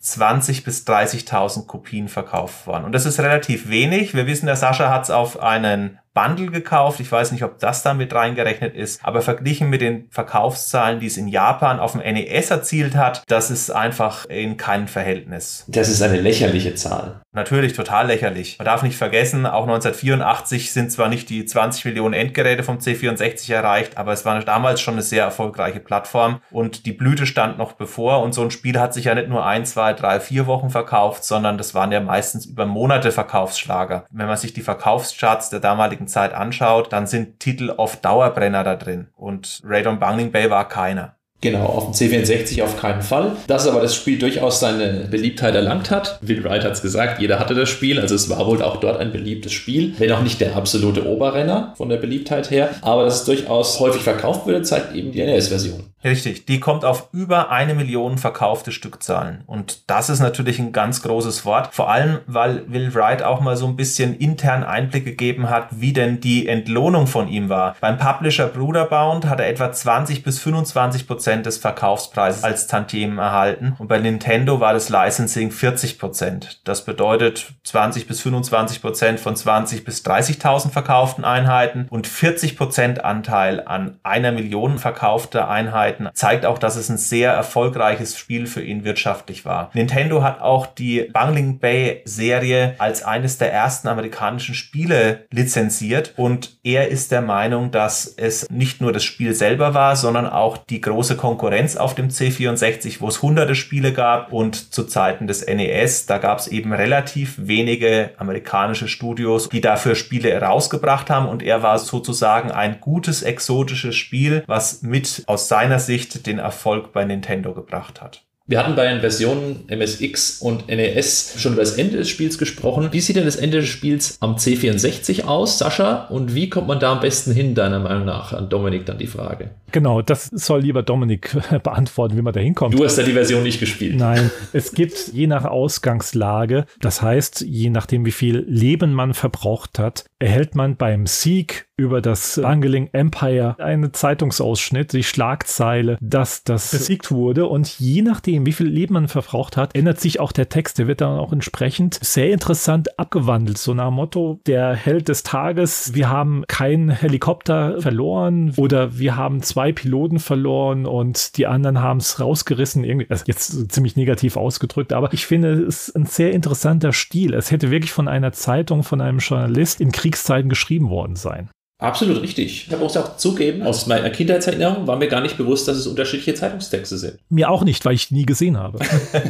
20 bis 30.000 Kopien verkauft worden. Und das ist relativ wenig. Wir wissen, der Sascha hat es auf einen Bundle gekauft. Ich weiß nicht, ob das da mit reingerechnet ist, aber verglichen mit den Verkaufszahlen, die es in Japan auf dem NES erzielt hat, das ist einfach in keinem Verhältnis. Das ist eine lächerliche Zahl. Natürlich total lächerlich. Man darf nicht vergessen, auch 1984 sind zwar nicht die 20 Millionen Endgeräte vom C64 erreicht, aber es war damals schon eine sehr erfolgreiche Plattform und die Blüte stand noch bevor und so ein Spiel hat sich ja nicht nur ein, zwei, drei, vier Wochen verkauft, sondern das waren ja meistens über Monate Verkaufsschlager. Wenn man sich die Verkaufscharts der damaligen heutigen Zeit anschaut, dann sind Titel oft Dauerbrenner da drin. Und Raid on Bungling Bay war keiner. Genau, auf dem C64 auf keinen Fall. Dass aber das Spiel durchaus seine Beliebtheit erlangt hat. Will Wright hat es gesagt, jeder hatte das Spiel, also es war wohl auch dort ein beliebtes Spiel. Wenn auch nicht der absolute Oberrenner von der Beliebtheit her, aber dass es durchaus häufig verkauft wurde, zeigt eben die NES-Version. Richtig, die kommt auf über eine Million verkaufte Stückzahlen. Und das ist natürlich ein ganz großes Wort. Vor allem, weil Will Wright auch mal so ein bisschen intern Einblick gegeben hat, wie denn die Entlohnung von ihm war. Beim Publisher Bruderbound hat er etwa 20 bis 25 Prozent des Verkaufspreises als Tantiemen erhalten. Und bei Nintendo war das Licensing 40 Prozent. Das bedeutet 20 bis 25 Prozent von 20 bis 30.000 verkauften Einheiten und 40 Prozent Anteil an einer Million verkaufter Einheiten Zeiten, zeigt auch, dass es ein sehr erfolgreiches Spiel für ihn wirtschaftlich war. Nintendo hat auch die Bungling Bay Serie als eines der ersten amerikanischen Spiele lizenziert und er ist der Meinung, dass es nicht nur das Spiel selber war, sondern auch die große Konkurrenz auf dem C64, wo es hunderte Spiele gab und zu Zeiten des NES, da gab es eben relativ wenige amerikanische Studios, die dafür Spiele herausgebracht haben und er war sozusagen ein gutes exotisches Spiel, was mit aus seiner Sicht den Erfolg bei Nintendo gebracht hat. Wir hatten bei den Versionen MSX und NES schon über das Ende des Spiels gesprochen. Wie sieht denn das Ende des Spiels am C64 aus, Sascha? Und wie kommt man da am besten hin, deiner Meinung nach? An Dominik dann die Frage. Genau, das soll lieber Dominik beantworten, wie man da hinkommt. Du hast ja die Version nicht gespielt. Nein, es gibt je nach Ausgangslage, das heißt, je nachdem, wie viel Leben man verbraucht hat, erhält man beim Sieg über das Bungling Empire einen Zeitungsausschnitt, die Schlagzeile, dass das besiegt wurde. Und je nachdem, wie viel Leben man verbraucht hat, ändert sich auch der Text. Der wird dann auch entsprechend sehr interessant abgewandelt. So nach dem Motto, der Held des Tages, wir haben keinen Helikopter verloren oder wir haben zwei Piloten verloren und die anderen haben es rausgerissen. Irgendwie, also jetzt ziemlich negativ ausgedrückt, aber ich finde es ist ein sehr interessanter Stil. Es hätte wirklich von einer Zeitung, von einem Journalist in Kriegszeiten geschrieben worden sein. Absolut richtig. Ich muss auch zugeben, aus meiner Kindheitserinnerung war mir gar nicht bewusst, dass es unterschiedliche Zeitungstexte sind. Mir auch nicht, weil ich nie gesehen habe.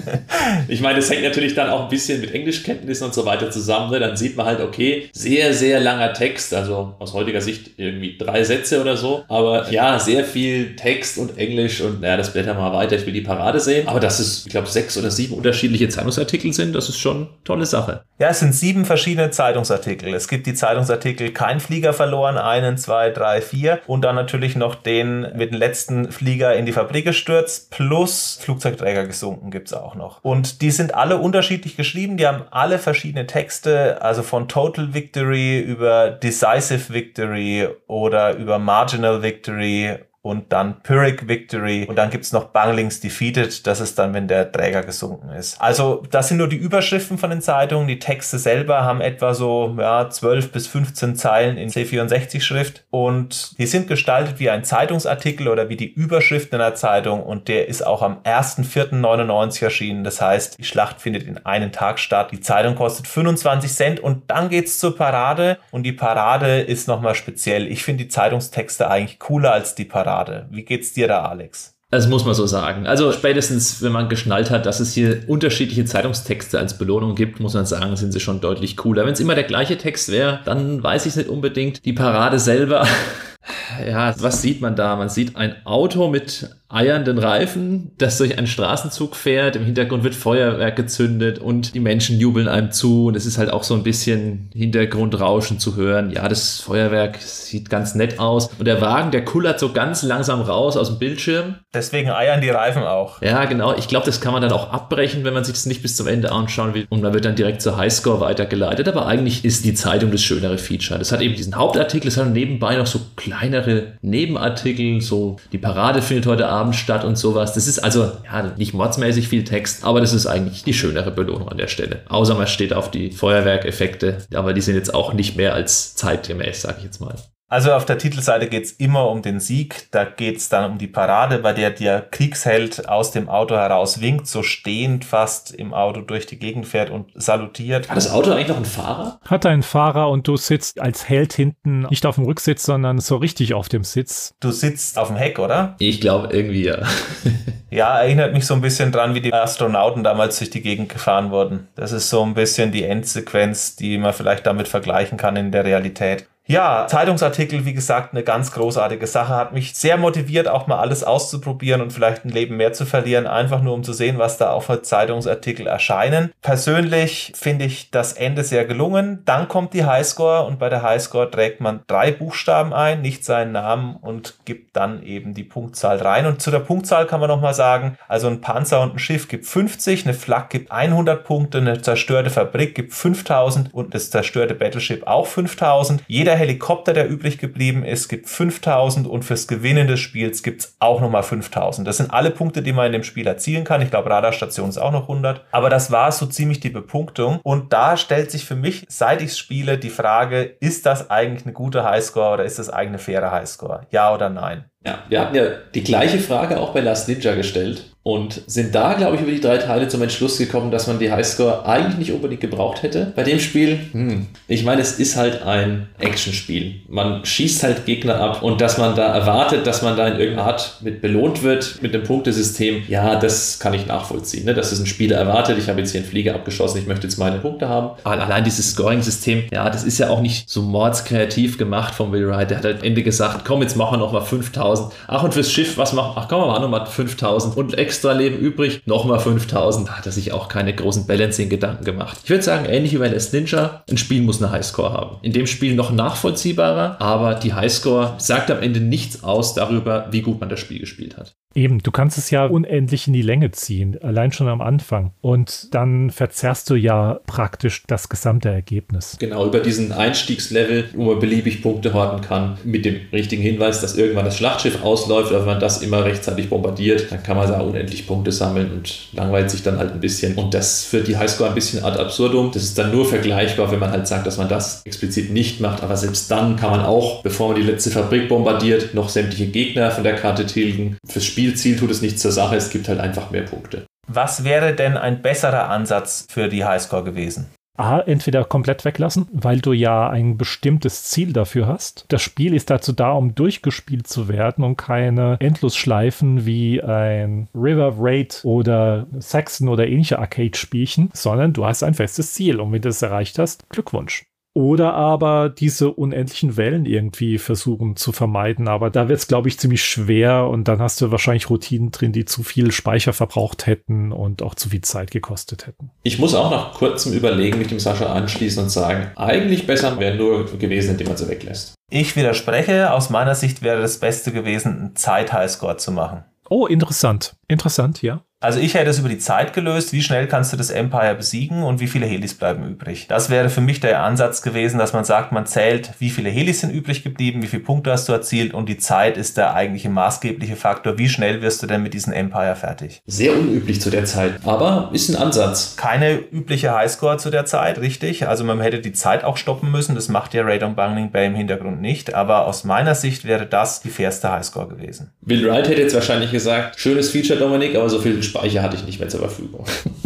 ich meine, es hängt natürlich dann auch ein bisschen mit Englischkenntnissen und so weiter zusammen. Ne? Dann sieht man halt, okay, sehr, sehr langer Text, also aus heutiger Sicht irgendwie drei Sätze oder so. Aber ja, sehr viel Text und Englisch und naja, das blätter mal weiter, ich will die Parade sehen. Aber dass es, ich glaube, sechs oder sieben unterschiedliche Zeitungsartikel sind, das ist schon eine tolle Sache. Ja, es sind sieben verschiedene Zeitungsartikel. Es gibt die Zeitungsartikel Kein Flieger verloren, einen, zwei, drei, vier und dann natürlich noch den mit dem letzten Flieger in die Fabrik gestürzt, plus Flugzeugträger gesunken gibt es auch noch. Und die sind alle unterschiedlich geschrieben, die haben alle verschiedene Texte, also von Total Victory über Decisive Victory oder über Marginal Victory und dann Pyrrhic Victory und dann gibt's noch Bunglings Defeated, das ist dann, wenn der Träger gesunken ist. Also das sind nur die Überschriften von den Zeitungen, die Texte selber haben etwa so ja, 12 bis 15 Zeilen in C64-Schrift und die sind gestaltet wie ein Zeitungsartikel oder wie die Überschrift einer Zeitung und der ist auch am 1.4.99 erschienen. Das heißt, die Schlacht findet in einem Tag statt. Die Zeitung kostet 25 Cent und dann geht's zur Parade und die Parade ist nochmal speziell. Ich finde die Zeitungstexte eigentlich cooler als die Parade schade. Wie geht's dir da, Alex? Das muss man so sagen. Also spätestens, wenn man geschnallt hat, dass es hier unterschiedliche Zeitungstexte als Belohnung gibt, muss man sagen, sind sie schon deutlich cooler. Wenn es immer der gleiche Text wäre, dann weiß ich es nicht unbedingt. Die Parade selber, ja, was sieht man da? Man sieht ein Auto mit eiernden Reifen, das durch einen Straßenzug fährt. Im Hintergrund wird Feuerwerk gezündet und die Menschen jubeln einem zu. Und es ist halt auch so ein bisschen Hintergrundrauschen zu hören. Ja, das Feuerwerk sieht ganz nett aus. Und der Wagen, der kullert so ganz langsam raus aus dem Bildschirm. Deswegen eiern die Reifen auch. Ja, genau. Ich glaube, das kann man dann auch abbrechen, wenn man sich das nicht bis zum Ende anschauen will. Und man wird dann direkt zur Highscore weitergeleitet. Aber eigentlich ist die Zeitung das schönere Feature. Das hat eben diesen Hauptartikel, es hat nebenbei noch so kleinere Nebenartikel, so die Parade findet heute Abend statt und sowas. Das ist also ja, nicht mordsmäßig viel Text, aber das ist eigentlich die schönere Belohnung an der Stelle. Außer man steht auf die Feuerwerkeffekte, aber die sind jetzt auch nicht mehr als zeitgemäß, sage ich jetzt mal. Also auf der Titelseite geht es immer um den Sieg. Da geht es dann um die Parade, bei der der Kriegsheld aus dem Auto heraus winkt, so stehend fast im Auto durch die Gegend fährt und salutiert. Hat das Auto eigentlich noch einen Fahrer? Hat einen Fahrer und du sitzt als Held hinten nicht auf dem Rücksitz, sondern so richtig auf dem Sitz. Du sitzt auf dem Heck, oder? Ich glaube irgendwie ja. ja, erinnert mich so ein bisschen dran, wie die Astronauten damals durch die Gegend gefahren wurden. Das ist so ein bisschen die Endsequenz, die man vielleicht damit vergleichen kann in der Realität. Ja, Zeitungsartikel, wie gesagt, eine ganz großartige Sache. Hat mich sehr motiviert, auch mal alles auszuprobieren und vielleicht ein Leben mehr zu verlieren, einfach nur um zu sehen, was da auch für Zeitungsartikel erscheinen. Persönlich finde ich das Ende sehr gelungen. Dann kommt die Highscore und bei der Highscore trägt man drei Buchstaben ein, nicht seinen Namen und gibt dann eben die Punktzahl rein. Und zu der Punktzahl kann man nochmal sagen, also ein Panzer und ein Schiff gibt 50, eine Flak gibt 100 Punkte, eine zerstörte Fabrik gibt 5000 und das zerstörte Battleship auch 5000. Jeder jeder Helikopter, der übrig geblieben ist, gibt 5000 und fürs Gewinnen des Spiels gibt's auch nochmal 5000. Das sind alle Punkte, die man in dem Spiel erzielen kann. Ich glaube, Radarstation ist auch noch 100. Aber das war so ziemlich die Bepunktung. Und da stellt sich für mich, seit ich spiele, die Frage, ist das eigentlich eine gute Highscore oder ist das eigentlich eine faire Highscore? Ja oder nein? Ja, wir hatten ja die gleiche Frage auch bei Last Ninja gestellt und sind da, glaube ich, über die drei Teile zum Entschluss gekommen, dass man die Highscore eigentlich nicht unbedingt gebraucht hätte. Bei dem Spiel, hm, ich meine, es ist halt ein Actionspiel. Man schießt halt Gegner ab und dass man da erwartet, dass man da in irgendeiner Art mit belohnt wird mit dem Punktesystem, ja, das kann ich nachvollziehen. Ne? Dass es ein Spieler erwartet, ich habe jetzt hier einen Flieger abgeschossen, ich möchte jetzt meine Punkte haben. Allein dieses Scoring-System, ja, das ist ja auch nicht so mordskreativ gemacht vom Will Wright. Der hat halt am Ende gesagt, komm, jetzt machen wir nochmal 5000. Ach, und fürs Schiff, was machen? Ach, komm, wir machen nochmal 5000 und extra extra Leben übrig, nochmal 5000. Da hat er sich auch keine großen Balancing-Gedanken gemacht. Ich würde sagen, ähnlich wie bei Les Ninja, ein Spiel muss eine Highscore haben. In dem Spiel noch nachvollziehbarer, aber die Highscore sagt am Ende nichts aus darüber, wie gut man das Spiel gespielt hat. Eben, du kannst es ja unendlich in die Länge ziehen, allein schon am Anfang. Und dann verzerrst du ja praktisch das gesamte Ergebnis. Genau, über diesen Einstiegslevel, wo man beliebig Punkte horten kann, mit dem richtigen Hinweis, dass irgendwann das Schlachtschiff ausläuft, aber wenn man das immer rechtzeitig bombardiert, dann kann man da unendlich Punkte sammeln und langweilt sich dann halt ein bisschen. Und das führt die Highscore ein bisschen ad absurdum. Das ist dann nur vergleichbar, wenn man halt sagt, dass man das explizit nicht macht. Aber selbst dann kann man auch, bevor man die letzte Fabrik bombardiert, noch sämtliche Gegner von der Karte tilgen. Fürs Spiel Spielziel tut es nichts zur Sache, es gibt halt einfach mehr Punkte. Was wäre denn ein besserer Ansatz für die Highscore gewesen? A, entweder komplett weglassen, weil du ja ein bestimmtes Ziel dafür hast. Das Spiel ist dazu da, um durchgespielt zu werden und keine Endlosschleifen wie ein River Raid oder Saxon oder ähnliche Arcade-Spielchen, sondern du hast ein festes Ziel und wenn du es erreicht hast, Glückwunsch. Oder aber diese unendlichen Wellen irgendwie versuchen zu vermeiden. Aber da wird es, glaube ich, ziemlich schwer und dann hast du wahrscheinlich Routinen drin, die zu viel Speicher verbraucht hätten und auch zu viel Zeit gekostet hätten. Ich muss auch nach kurzem Überlegen mit dem Sascha anschließen und sagen, eigentlich besser wäre nur gewesen, indem man sie weglässt. Ich widerspreche. Aus meiner Sicht wäre das Beste gewesen, einen Zeit-Highscore zu machen. Oh, interessant. Interessant, ja. Also ich hätte es über die Zeit gelöst, wie schnell kannst du das Empire besiegen und wie viele Helis bleiben übrig. Das wäre für mich der Ansatz gewesen, dass man sagt, man zählt, wie viele Helis sind übrig geblieben, wie viele Punkte hast du erzielt und die Zeit ist der eigentliche maßgebliche Faktor. Wie schnell wirst du denn mit diesem Empire fertig? Sehr unüblich zu der Zeit, aber ist ein Ansatz. Keine übliche Highscore zu der Zeit, richtig. Also man hätte die Zeit auch stoppen müssen. Das macht ja Radon Bungling Bay im Hintergrund nicht. Aber aus meiner Sicht wäre das die fairste Highscore gewesen. Will Wright hätte jetzt wahrscheinlich gesagt, schönes Feature, Dominik, aber so viel Speicher hatte ich nicht mehr zur Verfügung.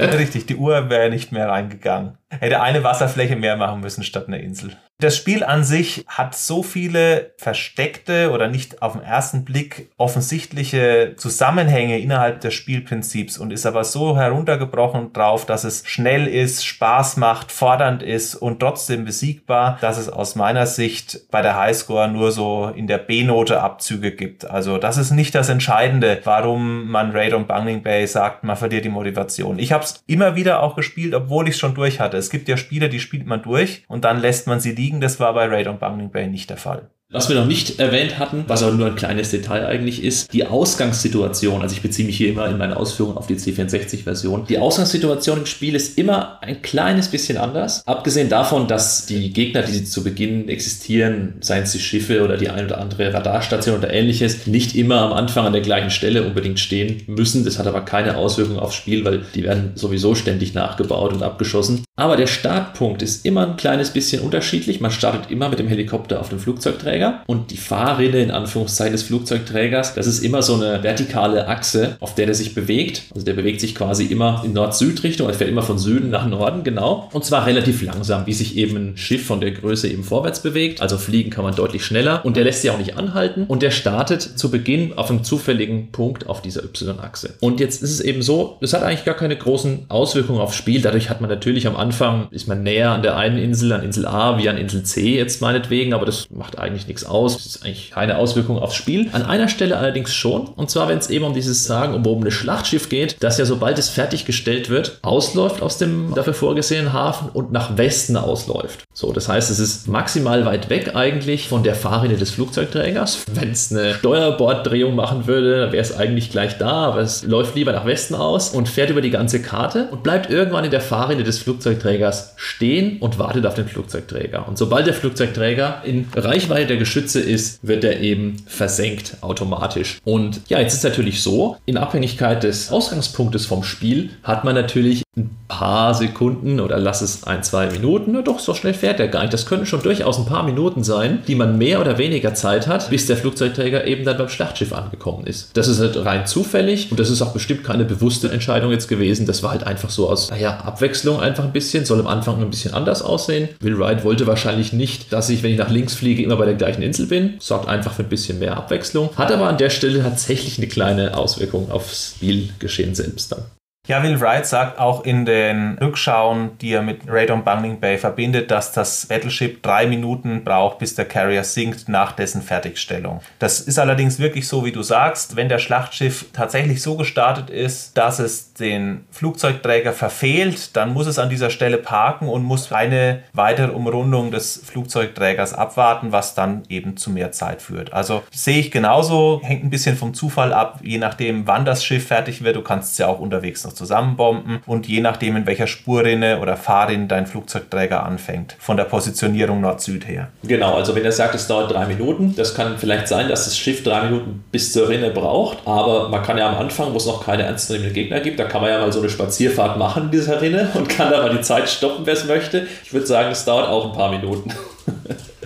Richtig, die Uhr wäre nicht mehr reingegangen. Hätte eine Wasserfläche mehr machen müssen statt eine Insel. Das Spiel an sich hat so viele versteckte oder nicht auf den ersten Blick offensichtliche Zusammenhänge innerhalb des Spielprinzips und ist aber so heruntergebrochen drauf, dass es schnell ist, Spaß macht, fordernd ist und trotzdem besiegbar, dass es aus meiner Sicht bei der Highscore nur so in der B-Note Abzüge gibt. Also das ist nicht das Entscheidende, warum man Raid und Bungling Bay sagt, man verliert die Motivation. Ich habe es immer wieder auch gespielt, obwohl ich es schon durch hatte. Es gibt ja Spiele, die spielt man durch und dann lässt man sie liegen liegen. Das war bei Raid on Bungling Bay nicht der Fall. Was wir noch nicht erwähnt hatten, was aber nur ein kleines Detail eigentlich ist, die Ausgangssituation, also ich beziehe mich hier immer in meinen Ausführungen auf die C64-Version, die Ausgangssituation im Spiel ist immer ein kleines bisschen anders. Abgesehen davon, dass die Gegner, die zu Beginn existieren, seien es die Schiffe oder die ein oder andere Radarstation oder ähnliches, nicht immer am Anfang an der gleichen Stelle unbedingt stehen müssen. Das hat aber keine Auswirkung aufs Spiel, weil die werden sowieso ständig nachgebaut und abgeschossen. Aber der Startpunkt ist immer ein kleines bisschen unterschiedlich. Man startet immer mit dem Helikopter auf dem Flugzeugträger Flugzeugträger und die Fahrrinne in Anführungszeichen des Flugzeugträgers, das ist immer so eine vertikale Achse, auf der der sich bewegt. Also der bewegt sich quasi immer in Nord-Süd-Richtung, er fährt immer von Süden nach Norden, genau. Und zwar relativ langsam, wie sich eben ein Schiff von der Größe eben vorwärts bewegt. Also fliegen kann man deutlich schneller und der lässt sich auch nicht anhalten und der startet zu Beginn auf einem zufälligen Punkt auf dieser Y-Achse. Und jetzt ist es eben so, das hat eigentlich gar keine großen Auswirkungen aufs Spiel. Dadurch hat man natürlich am Anfang, ist man näher an der einen Insel, an Insel A wie an Insel C jetzt meinetwegen, aber das macht eigentlich eigentlich nichts aus. Das ist eigentlich keine Auswirkung aufs Spiel. An einer Stelle allerdings schon. Und zwar, wenn es eben um dieses Sagen, um, um ein Schlachtschiff geht, das ja sobald es fertiggestellt wird, ausläuft aus dem dafür vorgesehenen Hafen und nach Westen ausläuft. So, das heißt, es ist maximal weit weg eigentlich von der Fahrrinne des Flugzeugträgers. Wenn es eine Steuerborddrehung machen würde, wäre es eigentlich gleich da, aber es läuft lieber nach Westen aus und fährt über die ganze Karte und bleibt irgendwann in der Fahrrinne des Flugzeugträgers stehen und wartet auf den Flugzeugträger. Und sobald der Flugzeugträger in Reichweite der Geschütze ist, wird er eben versenkt automatisch. Und ja, jetzt ist natürlich so, in Abhängigkeit des Ausgangspunktes vom Spiel hat man natürlich ein paar Sekunden oder lass es ein, zwei Minuten, na doch, so schnell fährt er gar nicht. Das können schon durchaus ein paar Minuten sein, die man mehr oder weniger Zeit hat, bis der Flugzeugträger eben dann beim Schlachtschiff angekommen ist. Das ist halt rein zufällig und das ist auch bestimmt keine bewusste Entscheidung jetzt gewesen. Das war halt einfach so aus, naja, Abwechslung einfach ein bisschen, soll am Anfang ein bisschen anders aussehen. Will Wright wollte wahrscheinlich nicht, dass ich, wenn ich nach links fliege, immer bei der gleichen Insel bin. Sorgt einfach für ein bisschen mehr Abwechslung. Hat aber an der Stelle tatsächlich eine kleine Auswirkung aufs Spielgeschehen selbst dann. Ja, Will Wright sagt auch in den Rückschauen, die er mit Radon Bungling Bay verbindet, dass das Battleship drei Minuten braucht, bis der Carrier sinkt nach dessen Fertigstellung. Das ist allerdings wirklich so, wie du sagst. Wenn der Schlachtschiff tatsächlich so gestartet ist, dass es den Flugzeugträger verfehlt, dann muss es an dieser Stelle parken und muss eine weitere Umrundung des Flugzeugträgers abwarten, was dann eben zu mehr Zeit führt. Also sehe ich genauso, hängt ein bisschen vom Zufall ab, je nachdem, wann das Schiff fertig wird. Du kannst es ja auch unterwegs noch zusammenbomben und je nachdem, in welcher Spurrinne oder Fahrrinne dein Flugzeugträger anfängt, von der Positionierung Nord-Süd her. Genau, also wenn er sagt, es dauert drei Minuten, das kann vielleicht sein, dass das Schiff drei Minuten bis zur Rinne braucht, aber man kann ja am Anfang, wo es noch keine ernstzunehmenden Gegner gibt, da kann man ja mal so eine Spazierfahrt machen in dieser Rinne und kann da mal die Zeit stoppen, wer es möchte. Ich würde sagen, es dauert auch ein paar Minuten.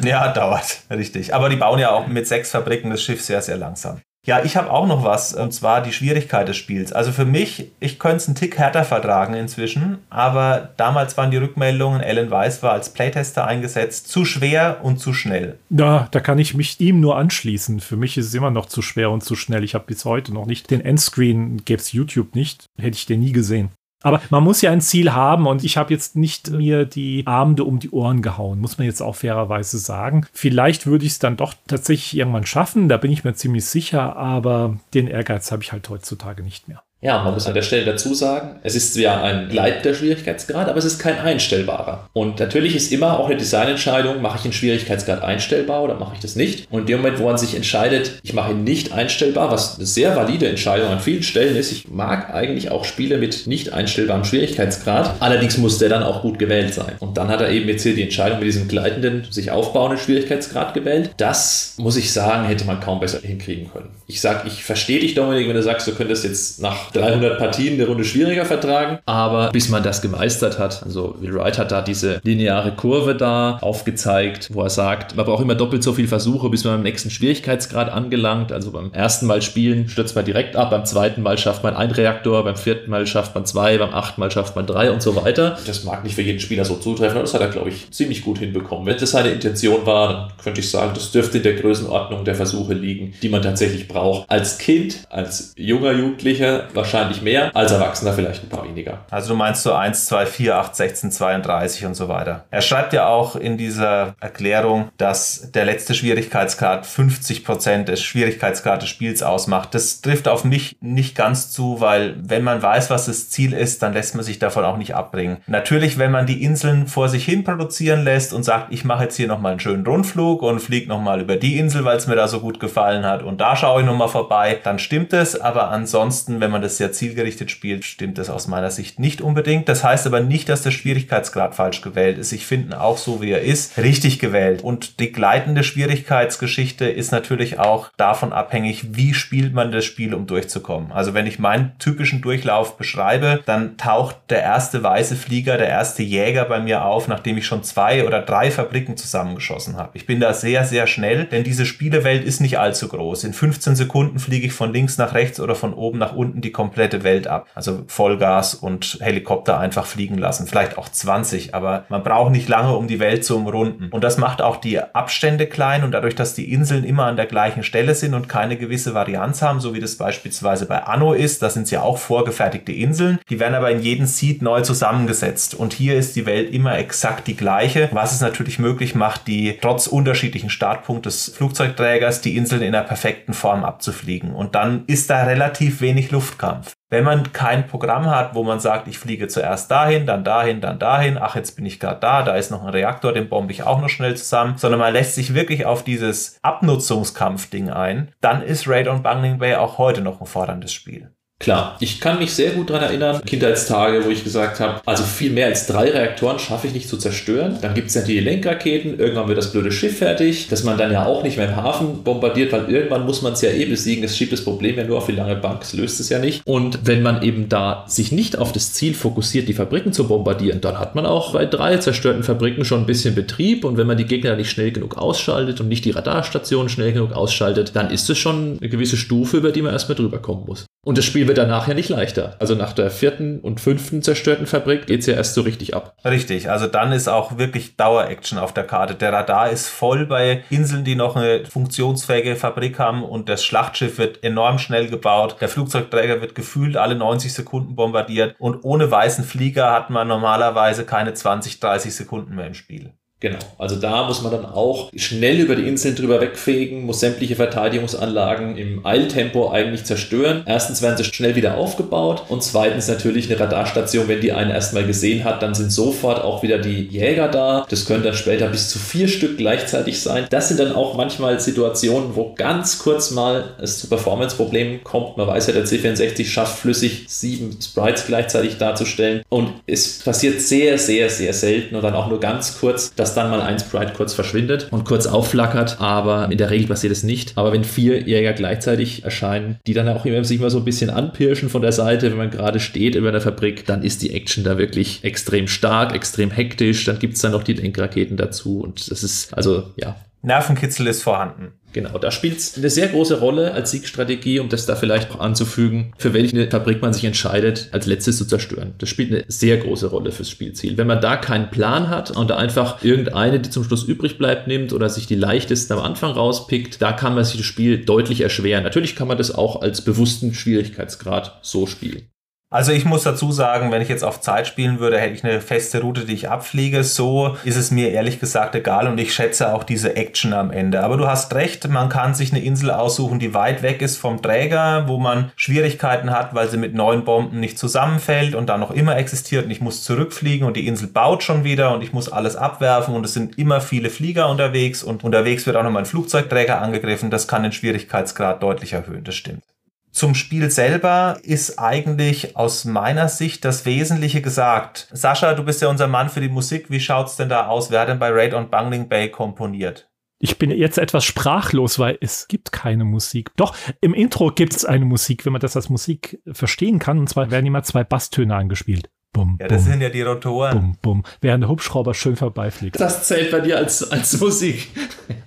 Ja, dauert, richtig. Aber die bauen ja auch mit sechs Fabriken das Schiff sehr, sehr langsam. Ja, ich habe auch noch was, und zwar die Schwierigkeit des Spiels. Also für mich, ich könnte es einen Tick härter vertragen inzwischen, aber damals waren die Rückmeldungen, Alan Weiss war als Playtester eingesetzt, zu schwer und zu schnell. Ja, da kann ich mich ihm nur anschließen. Für mich ist es immer noch zu schwer und zu schnell. Ich habe bis heute noch nicht den Endscreen, gäbe es YouTube nicht, hätte ich den nie gesehen. Aber man muss ja ein Ziel haben und ich habe jetzt nicht mir die Abende um die Ohren gehauen, muss man jetzt auch fairerweise sagen. Vielleicht würde ich es dann doch tatsächlich irgendwann schaffen, da bin ich mir ziemlich sicher, aber den Ehrgeiz habe ich halt heutzutage nicht mehr. Ja, man muss an der Stelle dazu sagen, es ist ja ein gleitender Schwierigkeitsgrad, aber es ist kein einstellbarer. Und natürlich ist immer auch eine Designentscheidung, mache ich einen Schwierigkeitsgrad einstellbar oder mache ich das nicht? Und in dem Moment, wo man sich entscheidet, ich mache ihn nicht einstellbar, was eine sehr valide Entscheidung an vielen Stellen ist, ich mag eigentlich auch Spiele mit nicht einstellbarem Schwierigkeitsgrad, allerdings muss der dann auch gut gewählt sein. Und dann hat er eben jetzt hier die Entscheidung mit diesem gleitenden, sich aufbauenden Schwierigkeitsgrad gewählt. Das, muss ich sagen, hätte man kaum besser hinkriegen können. Ich sage, ich verstehe dich, Dominik, wenn du sagst, du könntest jetzt nach 300 Partien eine Runde schwieriger vertragen. Aber bis man das gemeistert hat, also Will Wright hat da diese lineare Kurve da aufgezeigt, wo er sagt, man braucht immer doppelt so viele Versuche, bis man beim nächsten Schwierigkeitsgrad angelangt. Also beim ersten Mal spielen stürzt man direkt ab, beim zweiten Mal schafft man einen Reaktor, beim vierten Mal schafft man zwei, beim achten Mal schafft man drei und so weiter. Das mag nicht für jeden Spieler so zutreffen, aber das hat er, glaube ich, ziemlich gut hinbekommen. Wenn das seine Intention war, dann könnte ich sagen, das dürfte in der Größenordnung der Versuche liegen, die man tatsächlich braucht. Als Kind, als junger Jugendlicher wahrscheinlich mehr, als Erwachsener vielleicht ein paar weniger. Also du meinst so 1, 2, 4, 8, 16, 32 und so weiter. Er schreibt ja auch in dieser Erklärung, dass der letzte Schwierigkeitsgrad 50 Prozent des Schwierigkeitsgrades des Spiels ausmacht. Das trifft auf mich nicht ganz zu, weil wenn man weiß, was das Ziel ist, dann lässt man sich davon auch nicht abbringen. Natürlich, wenn man die Inseln vor sich hin produzieren lässt und sagt, ich mache jetzt hier nochmal einen schönen Rundflug und fliege nochmal über die Insel, weil es mir da so gut gefallen hat und da schaue ich nochmal vorbei, dann stimmt es. Aber ansonsten, wenn man das sehr zielgerichtet spielt, stimmt das aus meiner Sicht nicht unbedingt. Das heißt aber nicht, dass der Schwierigkeitsgrad falsch gewählt ist. Ich finde auch so, wie er ist, richtig gewählt. Und die gleitende Schwierigkeitsgeschichte ist natürlich auch davon abhängig, wie spielt man das Spiel, um durchzukommen. Also wenn ich meinen typischen Durchlauf beschreibe, dann taucht der erste weiße Flieger, der erste Jäger bei mir auf, nachdem ich schon zwei oder drei Fabriken zusammengeschossen habe. Ich bin da sehr, sehr schnell, denn diese Spielewelt ist nicht allzu groß. In 15 Sekunden fliege ich von links nach rechts oder von oben nach unten die komplette Welt ab. Also Vollgas und Helikopter einfach fliegen lassen. Vielleicht auch 20, aber man braucht nicht lange, um die Welt zu umrunden. Und das macht auch die Abstände klein und dadurch, dass die Inseln immer an der gleichen Stelle sind und keine gewisse Varianz haben, so wie das beispielsweise bei Anno ist, da sind es ja auch vorgefertigte Inseln, die werden aber in jedem Seed neu zusammengesetzt. Und hier ist die Welt immer exakt die gleiche, was es natürlich möglich macht, die trotz unterschiedlichen Startpunkt des Flugzeugträgers die Inseln in einer perfekten Form abzufliegen. Und dann ist da relativ wenig Luftkampf. Wenn man kein Programm hat, wo man sagt, ich fliege zuerst dahin, dann dahin, dann dahin, ach, jetzt bin ich gerade da, da ist noch ein Reaktor, den bombe ich auch noch schnell zusammen, sondern man lässt sich wirklich auf dieses Abnutzungskampfding ein, dann ist Raid on Bungling Bay auch heute noch ein forderndes Spiel. Klar, ich kann mich sehr gut daran erinnern, Kindheitstage, wo ich gesagt habe, also viel mehr als drei Reaktoren schaffe ich nicht zu zerstören. Dann gibt es ja die Lenkraketen, irgendwann wird das blöde Schiff fertig, dass man dann ja auch nicht mehr im Hafen bombardiert, weil irgendwann muss man es ja eh besiegen. Es schiebt das Problem ja nur auf die lange Bank, es löst es ja nicht. Und wenn man eben da sich nicht auf das Ziel fokussiert, die Fabriken zu bombardieren, dann hat man auch bei drei zerstörten Fabriken schon ein bisschen Betrieb und wenn man die Gegner nicht schnell genug ausschaltet und nicht die Radarstationen schnell genug ausschaltet, dann ist es schon eine gewisse Stufe, über die man erstmal drüber kommen muss. Und das Spiel wird danach ja nicht leichter. Also nach der vierten und fünften zerstörten Fabrik geht es ja erst so richtig ab. Richtig, also dann ist auch wirklich Dauer-Action auf der Karte. Der Radar ist voll bei Inseln, die noch eine funktionsfähige Fabrik haben und das Schlachtschiff wird enorm schnell gebaut. Der Flugzeugträger wird gefühlt alle 90 Sekunden bombardiert und ohne weißen Flieger hat man normalerweise keine 20, 30 Sekunden mehr im Spiel. Genau, also da muss man dann auch schnell über die Inseln drüber wegfegen, muss sämtliche Verteidigungsanlagen im Eiltempo eigentlich zerstören. Erstens werden sie schnell wieder aufgebaut und zweitens natürlich eine Radarstation, wenn die einen erstmal gesehen hat, dann sind sofort auch wieder die Jäger da. Das können dann später bis zu vier Stück gleichzeitig sein. Das sind dann auch manchmal Situationen, wo ganz kurz mal es zu Performance-Problemen kommt. Man weiß ja, der C64 schafft flüssig sieben Sprites gleichzeitig darzustellen und es passiert sehr, sehr, sehr selten und dann auch nur ganz kurz, dass dass dann mal ein Sprite kurz verschwindet und kurz aufflackert, aber in der Regel passiert es nicht. Aber wenn vier Jäger gleichzeitig erscheinen, die dann auch immer sich mal so ein bisschen anpirschen von der Seite, wenn man gerade steht über der Fabrik, dann ist die Action da wirklich extrem stark, extrem hektisch. Dann gibt es dann noch die Lenkraketen dazu und das ist also ja Nervenkitzel ist vorhanden. Genau, da spielt es eine sehr große Rolle als Siegstrategie, um das da vielleicht auch anzufügen, für welche Fabrik man sich entscheidet, als letztes zu zerstören. Das spielt eine sehr große Rolle fürs Spielziel. Wenn man da keinen Plan hat und da einfach irgendeine, die zum Schluss übrig bleibt, nimmt oder sich die leichtesten am Anfang rauspickt, da kann man sich das Spiel deutlich erschweren. Natürlich kann man das auch als bewussten Schwierigkeitsgrad so spielen. Also ich muss dazu sagen, wenn ich jetzt auf Zeit spielen würde, hätte ich eine feste Route, die ich abfliege. So ist es mir ehrlich gesagt egal und ich schätze auch diese Action am Ende. Aber du hast recht, man kann sich eine Insel aussuchen, die weit weg ist vom Träger, wo man Schwierigkeiten hat, weil sie mit neuen Bomben nicht zusammenfällt und da noch immer existiert und ich muss zurückfliegen und die Insel baut schon wieder und ich muss alles abwerfen und es sind immer viele Flieger unterwegs und unterwegs wird auch noch mein Flugzeugträger angegriffen. Das kann den Schwierigkeitsgrad deutlich erhöhen, das stimmt. Zum Spiel selber ist eigentlich aus meiner Sicht das Wesentliche gesagt. Sascha, du bist ja unser Mann für die Musik. Wie schaut's denn da aus? Wer hat denn bei Raid on Bungling Bay komponiert? Ich bin jetzt etwas sprachlos, weil es gibt keine Musik. Doch, im Intro gibt es eine Musik, wenn man das als Musik verstehen kann. Und zwar werden immer zwei Basstöne angespielt. Bum, ja, das bum, sind ja die Rotoren. Bum, bum. Während der Hubschrauber schön vorbeifliegt. Das zählt bei dir als, als Musik.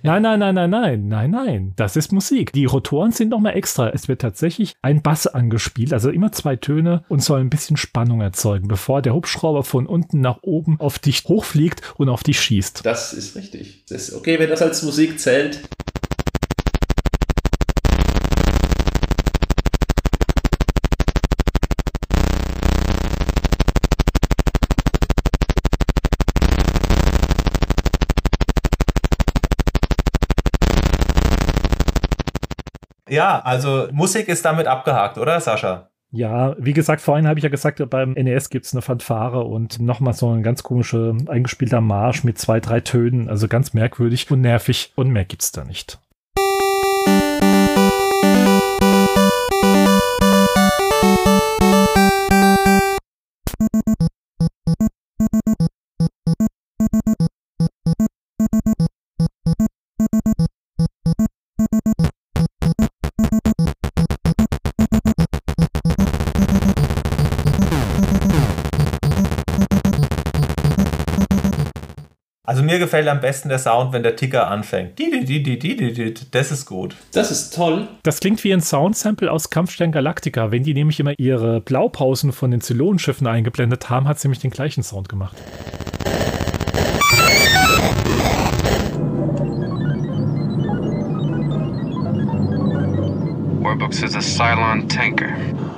Nein, nein, nein, nein, nein, nein, nein. Das ist Musik. Die Rotoren sind nochmal extra. Es wird tatsächlich ein Bass angespielt, also immer zwei Töne und soll ein bisschen Spannung erzeugen, bevor der Hubschrauber von unten nach oben auf dich hochfliegt und auf dich schießt. Das ist richtig. Das ist okay, wenn das als Musik zählt. Ja, also Musik ist damit abgehakt, oder Sascha? Ja, wie gesagt, vorhin habe ich ja gesagt, beim NES gibt es eine Fanfare und nochmal so ein ganz komischer eingespielter Marsch mit zwei, drei Tönen. Also ganz merkwürdig und nervig und mehr gibt's da nicht. Mir gefällt am besten der Sound, wenn der Ticker anfängt. Das ist gut. Das ist toll. Das klingt wie ein Soundsample aus Kampfstern Galactica. Wenn die nämlich immer ihre Blaupausen von den Zylonenschiffen eingeblendet haben, hat sie nämlich den gleichen Sound gemacht. Warbook says a Cylon tanker.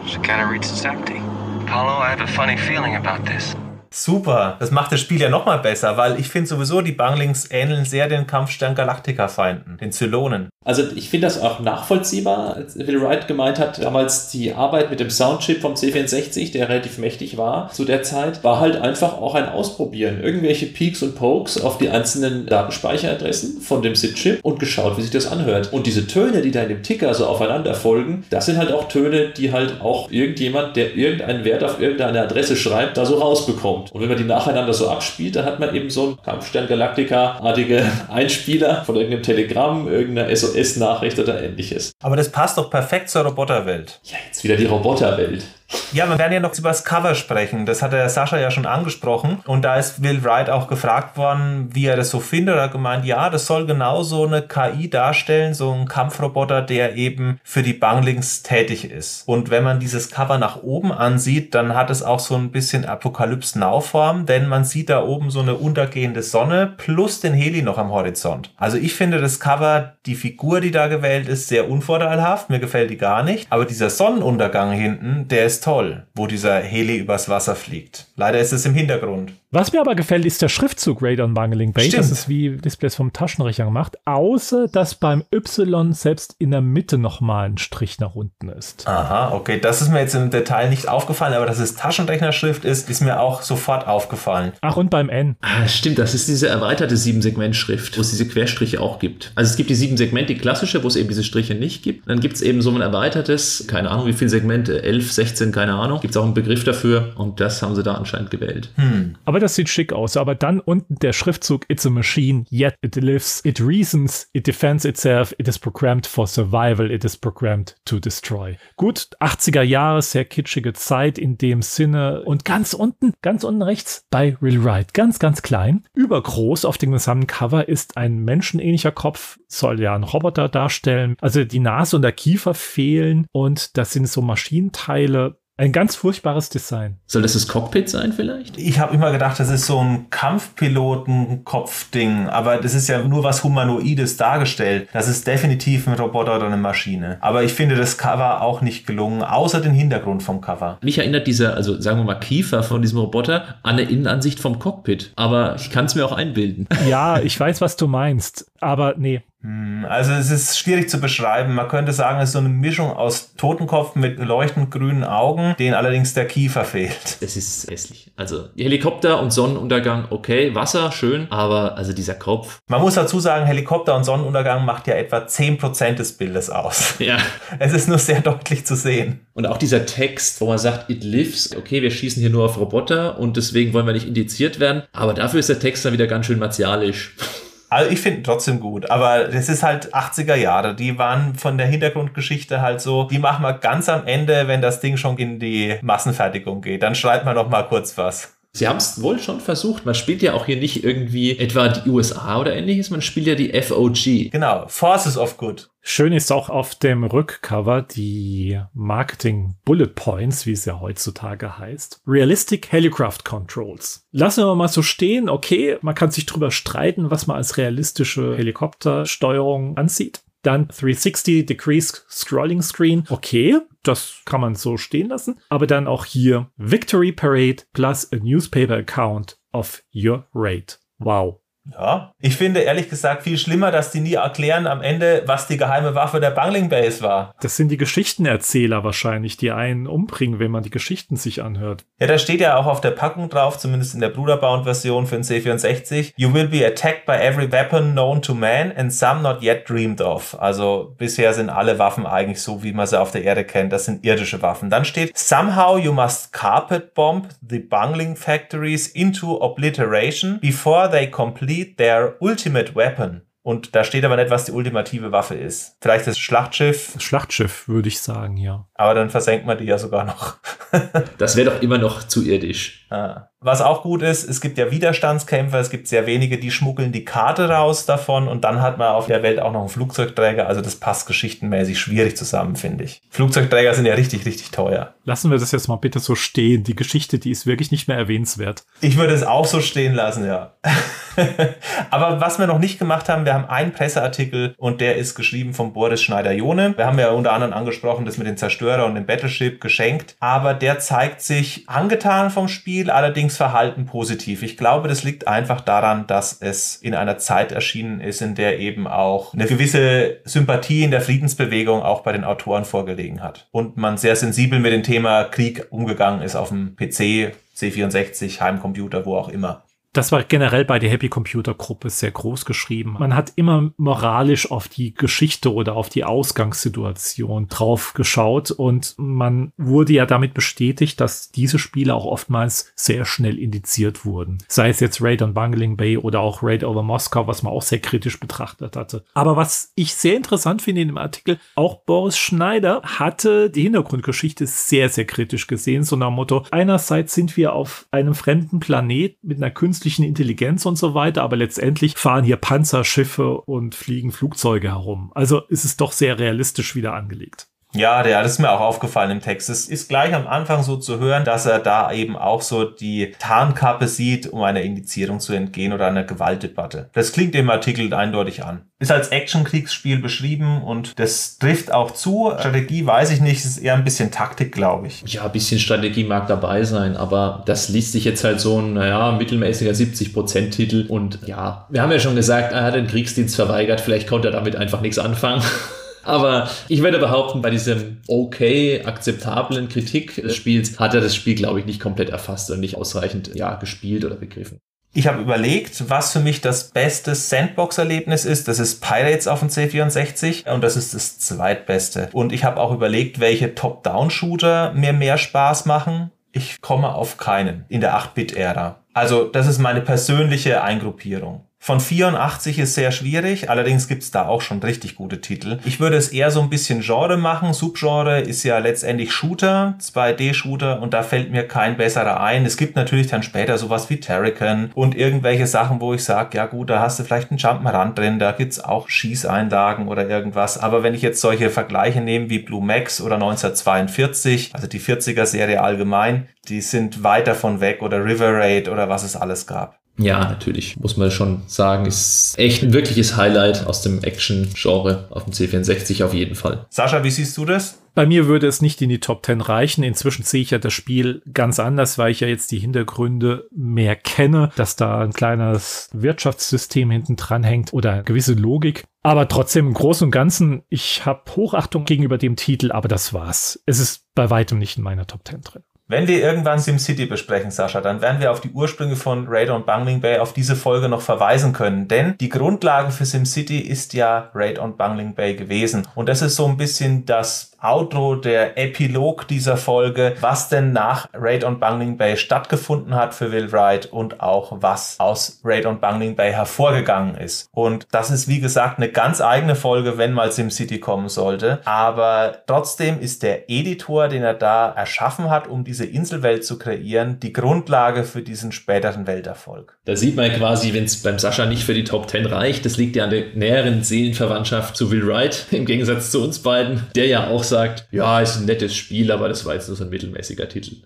She kind of reads it's empty. Apollo, I have a funny feeling about this. Super, das macht das Spiel ja nochmal besser, weil ich finde sowieso, die Banglings ähneln sehr den Kampfstern Galactica-Feinden, den Zylonen. Also ich finde das auch nachvollziehbar, als Will Wright gemeint hat, damals die Arbeit mit dem Soundchip vom C64, der relativ mächtig war zu der Zeit, war halt einfach auch ein Ausprobieren. Irgendwelche Peaks und Pokes auf die einzelnen Datenspeicheradressen von dem SID-Chip und geschaut, wie sich das anhört. Und diese Töne, die da in dem Ticker so aufeinander folgen, das sind halt auch Töne, die halt auch irgendjemand, der irgendeinen Wert auf irgendeine Adresse schreibt, da so rausbekommt. Und wenn man die nacheinander so abspielt, dann hat man eben so einen Kampfstern Galactica-artige Einspieler von irgendeinem Telegramm, irgendeiner SOS SOS-Nachricht oder ähnliches. Aber das passt doch perfekt zur Roboterwelt. Ja, jetzt wieder die Roboterwelt. Ja, wir werden ja noch über das Cover sprechen. Das hat der Sascha ja schon angesprochen. Und da ist Will Wright auch gefragt worden, wie er das so findet. Er hat gemeint, ja, das soll genau so eine KI darstellen, so ein Kampfroboter, der eben für die Banglings tätig ist. Und wenn man dieses Cover nach oben ansieht, dann hat es auch so ein bisschen Apokalypse-Now-Form, denn man sieht da oben so eine untergehende Sonne plus den Heli noch am Horizont. Also ich finde das Cover, die Figur, die da gewählt ist, sehr unvorteilhaft. Mir gefällt die gar nicht. Aber dieser Sonnenuntergang hinten, der ist ist toll, wo dieser Heli übers Wasser fliegt. Leider ist es im Hintergrund. Was mir aber gefällt, ist der Schriftzug Radon Bungling Bay. Stimmt. Das ist wie Displays vom Taschenrechner gemacht. Außer, dass beim Y selbst in der Mitte nochmal ein Strich nach unten ist. Aha, okay. Das ist mir jetzt im Detail nicht aufgefallen, aber dass es Taschenrechnerschrift ist, ist mir auch sofort aufgefallen. Ach, und beim N. Ah, stimmt. Das ist diese erweiterte Sieben-Segment-Schrift, wo es diese Querstriche auch gibt. Also es gibt die sieben Segment, die klassische, wo es eben diese Striche nicht gibt. Dann gibt es eben so ein erweitertes, keine Ahnung, wie viele Segmente, 11, 16, keine Ahnung. Gibt es auch einen Begriff dafür und das haben sie da anscheinend gewählt. Hm. Aber das sieht schick aus. Aber dann unten der Schriftzug It's a machine, yet it lives, it reasons, it defends itself, it is programmed for survival, it is programmed to destroy. Gut, 80er Jahre, sehr kitschige Zeit in dem Sinne. Und ganz unten, ganz unten rechts bei Real Wright, ganz, ganz klein, übergroß auf dem gesamten Cover ist ein menschenähnlicher Kopf, soll ja ein Roboter darstellen. Also die Nase und der Kiefer fehlen und das sind so Maschinenteile, ein ganz furchtbares Design. Soll das das Cockpit sein vielleicht? Ich habe immer gedacht, das ist so ein Kampfpiloten-Kopfding, aber das ist ja nur was Humanoides dargestellt. Das ist definitiv ein Roboter oder eine Maschine. Aber ich finde das Cover auch nicht gelungen, außer den Hintergrund vom Cover. Mich erinnert dieser, also sagen wir mal Kiefer von diesem Roboter an eine Innenansicht vom Cockpit. Aber ich kann es mir auch einbilden. Ja, ich weiß, was du meinst. Aber nee, also es ist schwierig zu beschreiben. Man könnte sagen, es ist so eine Mischung aus Totenkopf mit leuchtend grünen Augen, denen allerdings der Kiefer fehlt. Es ist hässlich. Also Helikopter und Sonnenuntergang, okay, Wasser, schön, aber also dieser Kopf. Man muss dazu sagen, Helikopter und Sonnenuntergang macht ja etwa 10% des Bildes aus. Ja. Es ist nur sehr deutlich zu sehen. Und auch dieser Text, wo man sagt, it lives, okay, wir schießen hier nur auf Roboter und deswegen wollen wir nicht indiziert werden, aber dafür ist der Text dann wieder ganz schön martialisch. Also ich finde trotzdem gut, aber das ist halt 80er Jahre. Die waren von der Hintergrundgeschichte halt so, die machen wir ganz am Ende, wenn das Ding schon in die Massenfertigung geht. Dann schreibt man noch mal kurz was. Sie haben es wohl schon versucht. Man spielt ja auch hier nicht irgendwie etwa die USA oder ähnliches, man spielt ja die FOG. Genau, Forces of Good. Schön ist auch auf dem Rückcover die Marketing Bullet Points, wie es ja heutzutage heißt. Realistic Helicraft Controls. Lassen wir mal so stehen. Okay, man kann sich drüber streiten, was man als realistische Helikoptersteuerung ansieht. Dann 360 Decrease Scrolling Screen. Okay, das kann man so stehen lassen. Aber dann auch hier Victory Parade plus a Newspaper Account of your rate. Wow. Ja, ich finde ehrlich gesagt viel schlimmer, dass die nie erklären am Ende, was die geheime Waffe der Bungling Base war. Das sind die Geschichtenerzähler wahrscheinlich, die einen umbringen, wenn man die Geschichten sich anhört. Ja, da steht ja auch auf der Packung drauf, zumindest in der Bruderbound-Version für den C64, You will be attacked by every weapon known to man and some not yet dreamed of. Also bisher sind alle Waffen eigentlich so, wie man sie auf der Erde kennt. Das sind irdische Waffen. Dann steht, Somehow you must carpet bomb the Bungling factories into obliteration before they complete their ultimate weapon. Und da steht aber nicht, was die ultimative Waffe ist. Vielleicht das Schlachtschiff. Das Schlachtschiff, würde ich sagen, ja. Aber dann versenkt man die ja sogar noch. das wäre doch immer noch zu irdisch. Ah. Was auch gut ist, es gibt ja Widerstandskämpfer, es gibt sehr wenige, die schmuggeln die Karte raus davon und dann hat man auf der Welt auch noch einen Flugzeugträger. Also das passt geschichtenmäßig schwierig zusammen, finde ich. Flugzeugträger sind ja richtig, richtig teuer. Lassen wir das jetzt mal bitte so stehen. Die Geschichte, die ist wirklich nicht mehr erwähnenswert. Ich würde es auch so stehen lassen, ja. Aber was wir noch nicht gemacht haben, wir haben einen Presseartikel und der ist geschrieben von Boris Schneider-Jone. Wir haben ja unter anderem angesprochen, das mit dem Zerstörer und dem Battleship geschenkt. Aber der zeigt sich angetan vom Spiel, allerdings Verhalten positiv. Ich glaube, das liegt einfach daran, dass es in einer Zeit erschienen ist, in der eben auch eine gewisse Sympathie in der Friedensbewegung auch bei den Autoren vorgelegen hat. Und man sehr sensibel mit dem Thema Krieg umgegangen ist auf dem PC, C64, Heimcomputer, wo auch immer das war generell bei der Happy Computer Gruppe sehr groß geschrieben. Man hat immer moralisch auf die Geschichte oder auf die Ausgangssituation drauf geschaut und man wurde ja damit bestätigt, dass diese Spiele auch oftmals sehr schnell indiziert wurden. Sei es jetzt Raid on Bungling Bay oder auch Raid over Moskau, was man auch sehr kritisch betrachtet hatte. Aber was ich sehr interessant finde in dem Artikel, auch Boris Schneider hatte die Hintergrundgeschichte sehr, sehr kritisch gesehen, so nach dem Motto, einerseits sind wir auf einem fremden Planet mit einer künstlichen künstlichen Intelligenz und so weiter, aber letztendlich fahren hier Panzerschiffe und fliegen Flugzeuge herum. Also ist es doch sehr realistisch wieder angelegt. Ja, der das ist mir auch aufgefallen im Text. Es ist gleich am Anfang so zu hören, dass er da eben auch so die Tarnkappe sieht, um einer Indizierung zu entgehen oder einer Gewaltdebatte. Das klingt im Artikel eindeutig an. Ist als Actionkriegsspiel beschrieben und das trifft auch zu. Strategie weiß ich nicht, ist eher ein bisschen Taktik, glaube ich. Ja, ein bisschen Strategie mag dabei sein, aber das liest sich jetzt halt so ein, naja, mittelmäßiger 70%-Titel und ja, wir haben ja schon gesagt, er hat den Kriegsdienst verweigert, vielleicht konnte er damit einfach nichts anfangen. Aber ich würde behaupten, bei diesem okay, akzeptablen Kritik des Spiels hat er das Spiel, glaube ich, nicht komplett erfasst und nicht ausreichend ja, gespielt oder begriffen. Ich habe überlegt, was für mich das beste Sandbox-Erlebnis ist. Das ist Pirates auf dem C64 und das ist das zweitbeste. Und ich habe auch überlegt, welche Top-Down-Shooter mir mehr Spaß machen. Ich komme auf keinen in der 8-Bit-Ära. Also das ist meine persönliche Eingruppierung. Von 84 ist sehr schwierig, allerdings gibt es da auch schon richtig gute Titel. Ich würde es eher so ein bisschen Genre machen. Subgenre ist ja letztendlich Shooter, 2D-Shooter und da fällt mir kein besserer ein. Es gibt natürlich dann später sowas wie Terrican und irgendwelche Sachen, wo ich sage, ja gut, da hast du vielleicht einen Jump'n'Run drin, da gibt's auch Schießeinlagen oder irgendwas. Aber wenn ich jetzt solche Vergleiche nehme wie Blue Max oder 1942, also die 40er-Serie allgemein, die sind weit davon weg oder River Raid oder was es alles gab. Ja, natürlich, muss man schon sagen, ist echt ein wirkliches Highlight aus dem Action-Genre auf dem C64 auf jeden Fall. Sascha, wie siehst du das? Bei mir würde es nicht in die Top 10 reichen. Inzwischen sehe ich ja das Spiel ganz anders, weil ich ja jetzt die Hintergründe mehr kenne, dass da ein kleines Wirtschaftssystem hinten dran hängt oder eine gewisse Logik. Aber trotzdem im Großen und Ganzen, ich habe Hochachtung gegenüber dem Titel, aber das war's. Es ist bei weitem nicht in meiner Top 10 drin. Wenn wir irgendwann SimCity besprechen, Sascha, dann werden wir auf die Ursprünge von Raider und Bungling Bay auf diese Folge noch verweisen können. Denn die Grundlage für SimCity ist ja Raid on Bungling Bay gewesen. Und das ist so ein bisschen das Outro, der Epilog dieser Folge, was denn nach Raid on Bungling Bay stattgefunden hat für Will Wright und auch was aus Raid on Bungling Bay hervorgegangen ist. Und das ist wie gesagt eine ganz eigene Folge, wenn mal SimCity kommen sollte. Aber trotzdem ist der Editor, den er da erschaffen hat, um diese Inselwelt zu kreieren, die Grundlage für diesen späteren Welterfolg. Da sieht man quasi, wenn es beim Sascha nicht für die Top 10 reicht, das liegt ja an der näheren Seelenverwandtschaft zu Will Wright, im Gegensatz zu uns beiden, der ja auch sagt, ja, ist ein nettes Spiel, aber das war jetzt nur so ein mittelmäßiger Titel.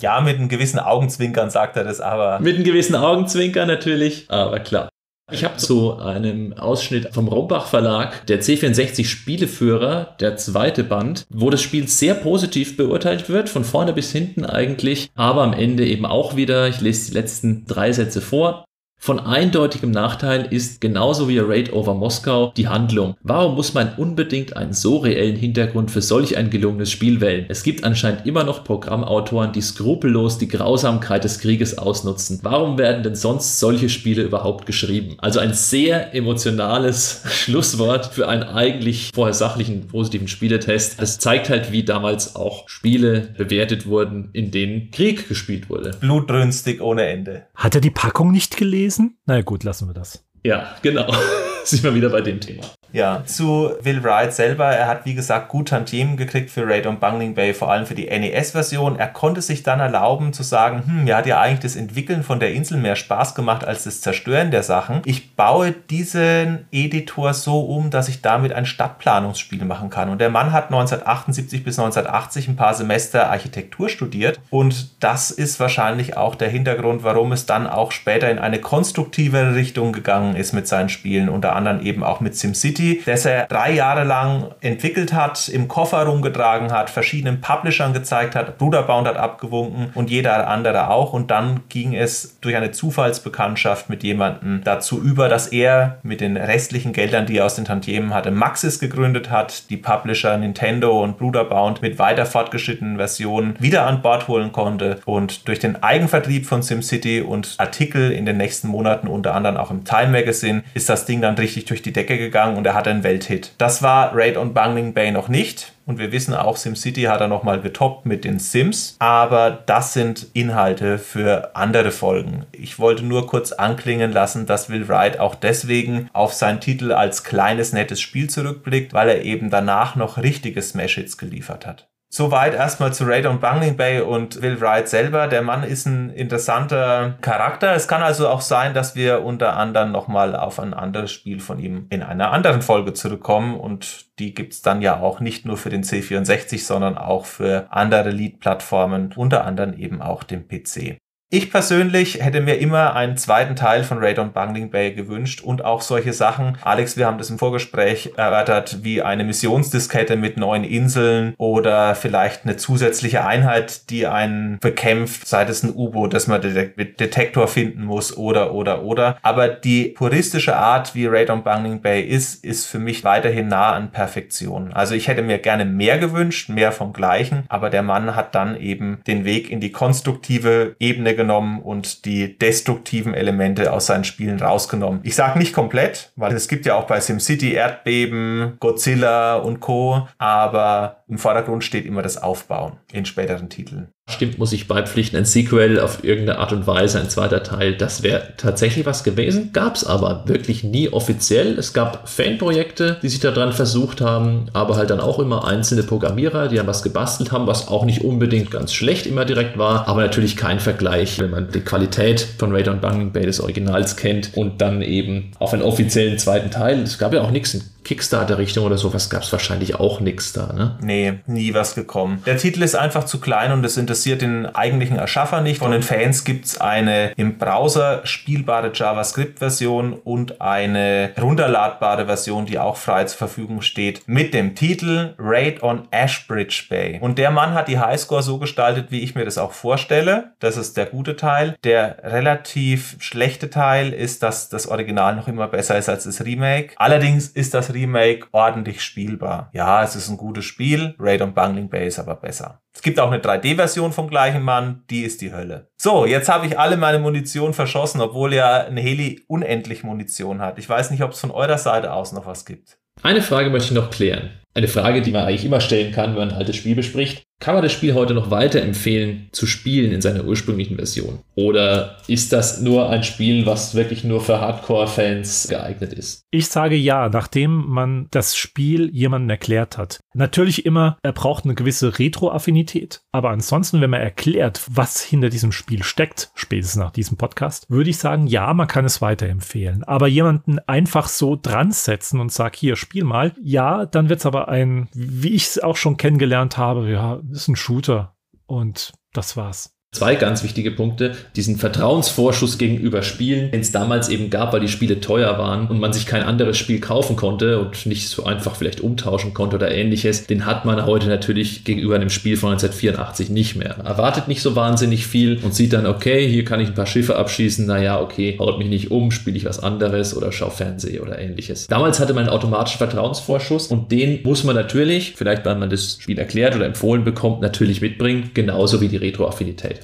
Ja, mit einem gewissen Augenzwinkern sagt er das aber. Mit einem gewissen Augenzwinkern natürlich, aber klar. Ich habe zu einem Ausschnitt vom Rombach Verlag, der C64 Spieleführer, der zweite Band, wo das Spiel sehr positiv beurteilt wird, von vorne bis hinten eigentlich, aber am Ende eben auch wieder, ich lese die letzten drei Sätze vor, von eindeutigem Nachteil ist genauso wie Raid over Moskau die Handlung. Warum muss man unbedingt einen so reellen Hintergrund für solch ein gelungenes Spiel wählen? Es gibt anscheinend immer noch Programmautoren, die skrupellos die Grausamkeit des Krieges ausnutzen. Warum werden denn sonst solche Spiele überhaupt geschrieben? Also ein sehr emotionales Schlusswort für einen eigentlich vorher sachlichen positiven Spieletest. Das zeigt halt, wie damals auch Spiele bewertet wurden, in denen Krieg gespielt wurde. Blutrünstig ohne Ende. Hat er die Packung nicht gelesen? Gewesen? Na naja, gut, lassen wir das. Ja, genau. Sind wir wieder bei dem Thema. Ja, zu Will Wright selber. Er hat, wie gesagt, gut Tantiemen gekriegt für Raid on Bungling Bay, vor allem für die NES-Version. Er konnte sich dann erlauben zu sagen, hm, mir hat ja eigentlich das Entwickeln von der Insel mehr Spaß gemacht als das Zerstören der Sachen. Ich baue diesen Editor so um, dass ich damit ein Stadtplanungsspiel machen kann. Und der Mann hat 1978 bis 1980 ein paar Semester Architektur studiert. Und das ist wahrscheinlich auch der Hintergrund, warum es dann auch später in eine konstruktivere Richtung gegangen ist mit seinen Spielen. Unter anderem eben auch mit SimCity City, das er drei Jahre lang entwickelt hat, im Koffer rumgetragen hat, verschiedenen Publishern gezeigt hat, Bruderbound hat abgewunken und jeder andere auch. Und dann ging es durch eine Zufallsbekanntschaft mit jemandem dazu über, dass er mit den restlichen Geldern, die er aus den Tantiemen hatte, Maxis gegründet hat, die Publisher Nintendo und Bruderbound mit weiter fortgeschrittenen Versionen wieder an Bord holen konnte und durch den Eigenvertrieb von SimCity und Artikel in den nächsten Monaten, unter anderem auch im Time Magazine, ist das Ding dann richtig durch die Decke gegangen und er hatte einen Welthit. Das war Raid on Bungling Bay noch nicht. Und wir wissen auch, SimCity hat er nochmal getoppt mit den Sims. Aber das sind Inhalte für andere Folgen. Ich wollte nur kurz anklingen lassen, dass Will Wright auch deswegen auf seinen Titel als kleines, nettes Spiel zurückblickt, weil er eben danach noch richtige Smash-Hits geliefert hat. Soweit erstmal zu Radon Bungling Bay und Will Wright selber. Der Mann ist ein interessanter Charakter. Es kann also auch sein, dass wir unter anderem nochmal auf ein anderes Spiel von ihm in einer anderen Folge zurückkommen. Und die gibt's dann ja auch nicht nur für den C64, sondern auch für andere Lead-Plattformen, unter anderem eben auch den PC. Ich persönlich hätte mir immer einen zweiten Teil von Raid on Bungling Bay gewünscht und auch solche Sachen. Alex, wir haben das im Vorgespräch erörtert, wie eine Missionsdiskette mit neuen Inseln oder vielleicht eine zusätzliche Einheit, die einen bekämpft, sei es ein U-Boot, das man mit Detektor finden muss oder, oder, oder. Aber die puristische Art, wie Raid on Bungling Bay ist, ist für mich weiterhin nah an Perfektion. Also ich hätte mir gerne mehr gewünscht, mehr vom Gleichen, aber der Mann hat dann eben den Weg in die konstruktive Ebene genommen und die destruktiven Elemente aus seinen Spielen rausgenommen. Ich sage nicht komplett, weil es gibt ja auch bei SimCity Erdbeben, Godzilla und Co. Aber im Vordergrund steht immer das Aufbauen in späteren Titeln. Stimmt, muss ich beipflichten, ein Sequel auf irgendeine Art und Weise, ein zweiter Teil, das wäre tatsächlich was gewesen, gab es aber wirklich nie offiziell. Es gab Fanprojekte, die sich daran versucht haben, aber halt dann auch immer einzelne Programmierer, die dann was gebastelt haben, was auch nicht unbedingt ganz schlecht immer direkt war, aber natürlich kein Vergleich, wenn man die Qualität von Radar und Bungling Bay des Originals kennt und dann eben auf einen offiziellen zweiten Teil. Es gab ja auch nichts Kickstarter-Richtung oder sowas gab es wahrscheinlich auch nichts da, ne? Nee, nie was gekommen. Der Titel ist einfach zu klein und es interessiert den eigentlichen Erschaffer nicht. Von den Fans gibt es eine im Browser spielbare JavaScript-Version und eine runterladbare Version, die auch frei zur Verfügung steht, mit dem Titel Raid on Ashbridge Bay. Und der Mann hat die Highscore so gestaltet, wie ich mir das auch vorstelle. Das ist der gute Teil. Der relativ schlechte Teil ist, dass das Original noch immer besser ist als das Remake. Allerdings ist das Remake ordentlich spielbar. Ja, es ist ein gutes Spiel. Raid on Bungling Bay ist aber besser. Es gibt auch eine 3D-Version vom gleichen Mann, die ist die Hölle. So, jetzt habe ich alle meine Munition verschossen, obwohl ja ein Heli unendlich Munition hat. Ich weiß nicht, ob es von eurer Seite aus noch was gibt. Eine Frage möchte ich noch klären. Eine Frage, die man eigentlich immer stellen kann, wenn man ein altes Spiel bespricht. Kann man das Spiel heute noch weiterempfehlen zu spielen in seiner ursprünglichen Version? Oder ist das nur ein Spiel, was wirklich nur für Hardcore-Fans geeignet ist? Ich sage ja, nachdem man das Spiel jemandem erklärt hat. Natürlich immer, er braucht eine gewisse Retro-Affinität. Aber ansonsten, wenn man erklärt, was hinter diesem Spiel steckt, spätestens nach diesem Podcast, würde ich sagen, ja, man kann es weiterempfehlen. Aber jemanden einfach so dran setzen und sagen, hier, spiel mal, ja, dann wird es aber ein, wie ich es auch schon kennengelernt habe, ja, ist ein Shooter. Und das war's. Zwei ganz wichtige Punkte. Diesen Vertrauensvorschuss gegenüber Spielen, den es damals eben gab, weil die Spiele teuer waren und man sich kein anderes Spiel kaufen konnte und nicht so einfach vielleicht umtauschen konnte oder ähnliches, den hat man heute natürlich gegenüber einem Spiel von 1984 nicht mehr. Erwartet nicht so wahnsinnig viel und sieht dann, okay, hier kann ich ein paar Schiffe abschießen, naja, okay, haut mich nicht um, spiele ich was anderes oder schau Fernsehen oder ähnliches. Damals hatte man einen automatischen Vertrauensvorschuss und den muss man natürlich, vielleicht weil man das Spiel erklärt oder empfohlen bekommt, natürlich mitbringen, genauso wie die Retroaffinität.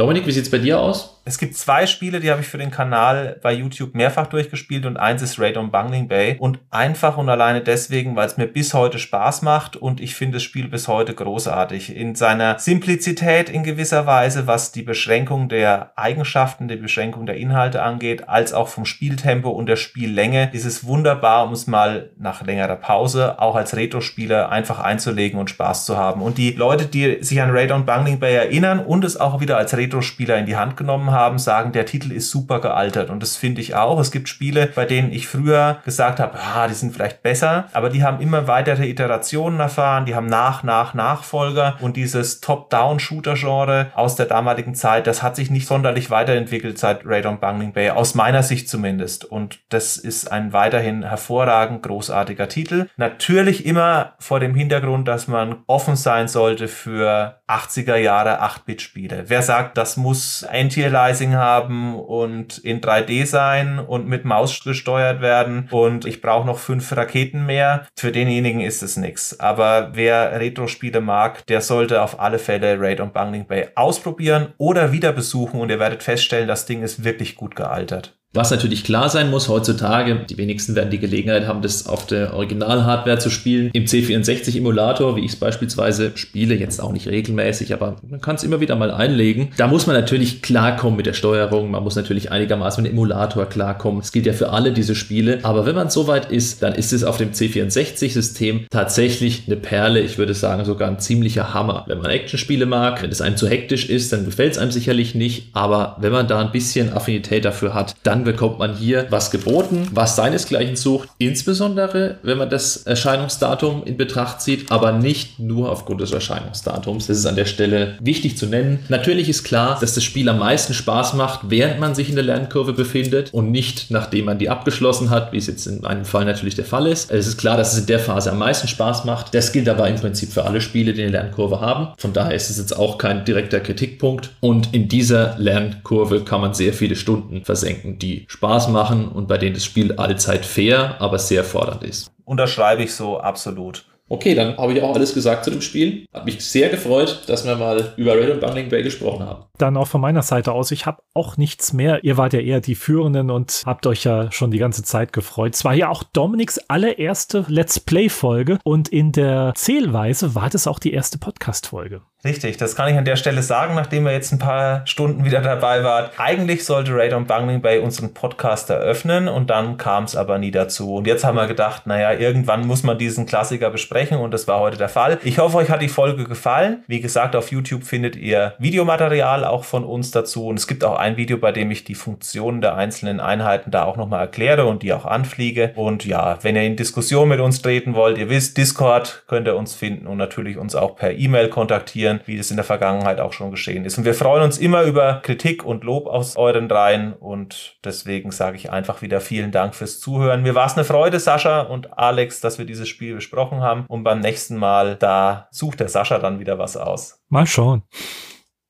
Dominik, wie sieht es bei dir aus? Es gibt zwei Spiele, die habe ich für den Kanal bei YouTube mehrfach durchgespielt und eins ist Raid on Bungling Bay und einfach und alleine deswegen, weil es mir bis heute Spaß macht und ich finde das Spiel bis heute großartig. In seiner Simplizität in gewisser Weise, was die Beschränkung der Eigenschaften, die Beschränkung der Inhalte angeht, als auch vom Spieltempo und der Spiellänge ist es wunderbar, um es mal nach längerer Pause auch als Retro-Spieler einfach einzulegen und Spaß zu haben. Und die Leute, die sich an Raid on Bungling Bay erinnern und es auch wieder als Retro-Spieler in die Hand genommen haben, sagen, der Titel ist super gealtert. Und das finde ich auch. Es gibt Spiele, bei denen ich früher gesagt habe, ah, die sind vielleicht besser, aber die haben immer weitere Iterationen erfahren, die haben nach, nach, Nachfolger und dieses Top-Down-Shooter-Genre aus der damaligen Zeit, das hat sich nicht sonderlich weiterentwickelt seit Raid on Bungling Bay, aus meiner Sicht zumindest. Und das ist ein weiterhin hervorragend großartiger Titel. Natürlich immer vor dem Hintergrund, dass man offen sein sollte für 80er Jahre 8-Bit-Spiele. Wer sagt, das muss Anti-Aliasing haben und in 3D sein und mit Maus gesteuert werden und ich brauche noch fünf Raketen mehr, für denjenigen ist es nichts. Aber wer Retro-Spiele mag, der sollte auf alle Fälle Raid on Bungling Bay ausprobieren oder wieder besuchen und ihr werdet feststellen, das Ding ist wirklich gut gealtert. Was natürlich klar sein muss heutzutage, die wenigsten werden die Gelegenheit haben, das auf der Original-Hardware zu spielen. Im C64-Emulator, wie ich es beispielsweise spiele, jetzt auch nicht regelmäßig, aber man kann es immer wieder mal einlegen. Da muss man natürlich klarkommen mit der Steuerung, man muss natürlich einigermaßen mit dem Emulator klarkommen. Es gilt ja für alle diese Spiele. Aber wenn man so weit ist, dann ist es auf dem C64-System tatsächlich eine Perle. Ich würde sagen, sogar ein ziemlicher Hammer. Wenn man Actionspiele mag, wenn es einem zu hektisch ist, dann gefällt es einem sicherlich nicht. Aber wenn man da ein bisschen Affinität dafür hat, dann dann bekommt man hier was geboten, was seinesgleichen sucht, insbesondere wenn man das Erscheinungsdatum in Betracht zieht, aber nicht nur aufgrund des Erscheinungsdatums. Das ist an der Stelle wichtig zu nennen. Natürlich ist klar, dass das Spiel am meisten Spaß macht, während man sich in der Lernkurve befindet und nicht nachdem man die abgeschlossen hat, wie es jetzt in einem Fall natürlich der Fall ist. Es ist klar, dass es in der Phase am meisten Spaß macht. Das gilt aber im Prinzip für alle Spiele, die eine Lernkurve haben. Von daher ist es jetzt auch kein direkter Kritikpunkt. Und in dieser Lernkurve kann man sehr viele Stunden versenken, die die Spaß machen und bei denen das Spiel allzeit fair, aber sehr fordernd ist. Unterschreibe ich so absolut. Okay, dann habe ich auch alles gesagt zu dem Spiel. Hat mich sehr gefreut, dass wir mal über Red und Bungling Bay gesprochen haben. Dann auch von meiner Seite aus, ich habe auch nichts mehr. Ihr wart ja eher die Führenden und habt euch ja schon die ganze Zeit gefreut. Es war ja auch Dominiks allererste Let's Play-Folge und in der Zählweise war das auch die erste Podcast-Folge. Richtig, das kann ich an der Stelle sagen, nachdem wir jetzt ein paar Stunden wieder dabei waren. Eigentlich sollte Raid on Bungling Bay unseren Podcast eröffnen und dann kam es aber nie dazu. Und jetzt haben wir gedacht, naja, irgendwann muss man diesen Klassiker besprechen und das war heute der Fall. Ich hoffe, euch hat die Folge gefallen. Wie gesagt, auf YouTube findet ihr Videomaterial auch von uns dazu und es gibt auch ein Video, bei dem ich die Funktionen der einzelnen Einheiten da auch nochmal erkläre und die auch anfliege. Und ja, wenn ihr in Diskussion mit uns treten wollt, ihr wisst, Discord könnt ihr uns finden und natürlich uns auch per E-Mail kontaktieren wie das in der Vergangenheit auch schon geschehen ist. Und wir freuen uns immer über Kritik und Lob aus euren Reihen und deswegen sage ich einfach wieder vielen Dank fürs Zuhören. Mir war es eine Freude, Sascha und Alex, dass wir dieses Spiel besprochen haben und beim nächsten Mal, da sucht der Sascha dann wieder was aus. Mal schauen.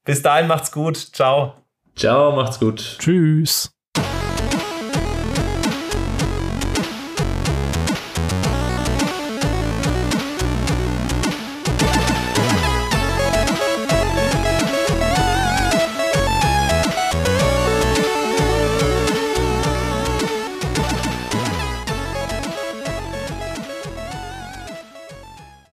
Bis dahin macht's gut. Ciao. Ciao, macht's gut. Tschüss.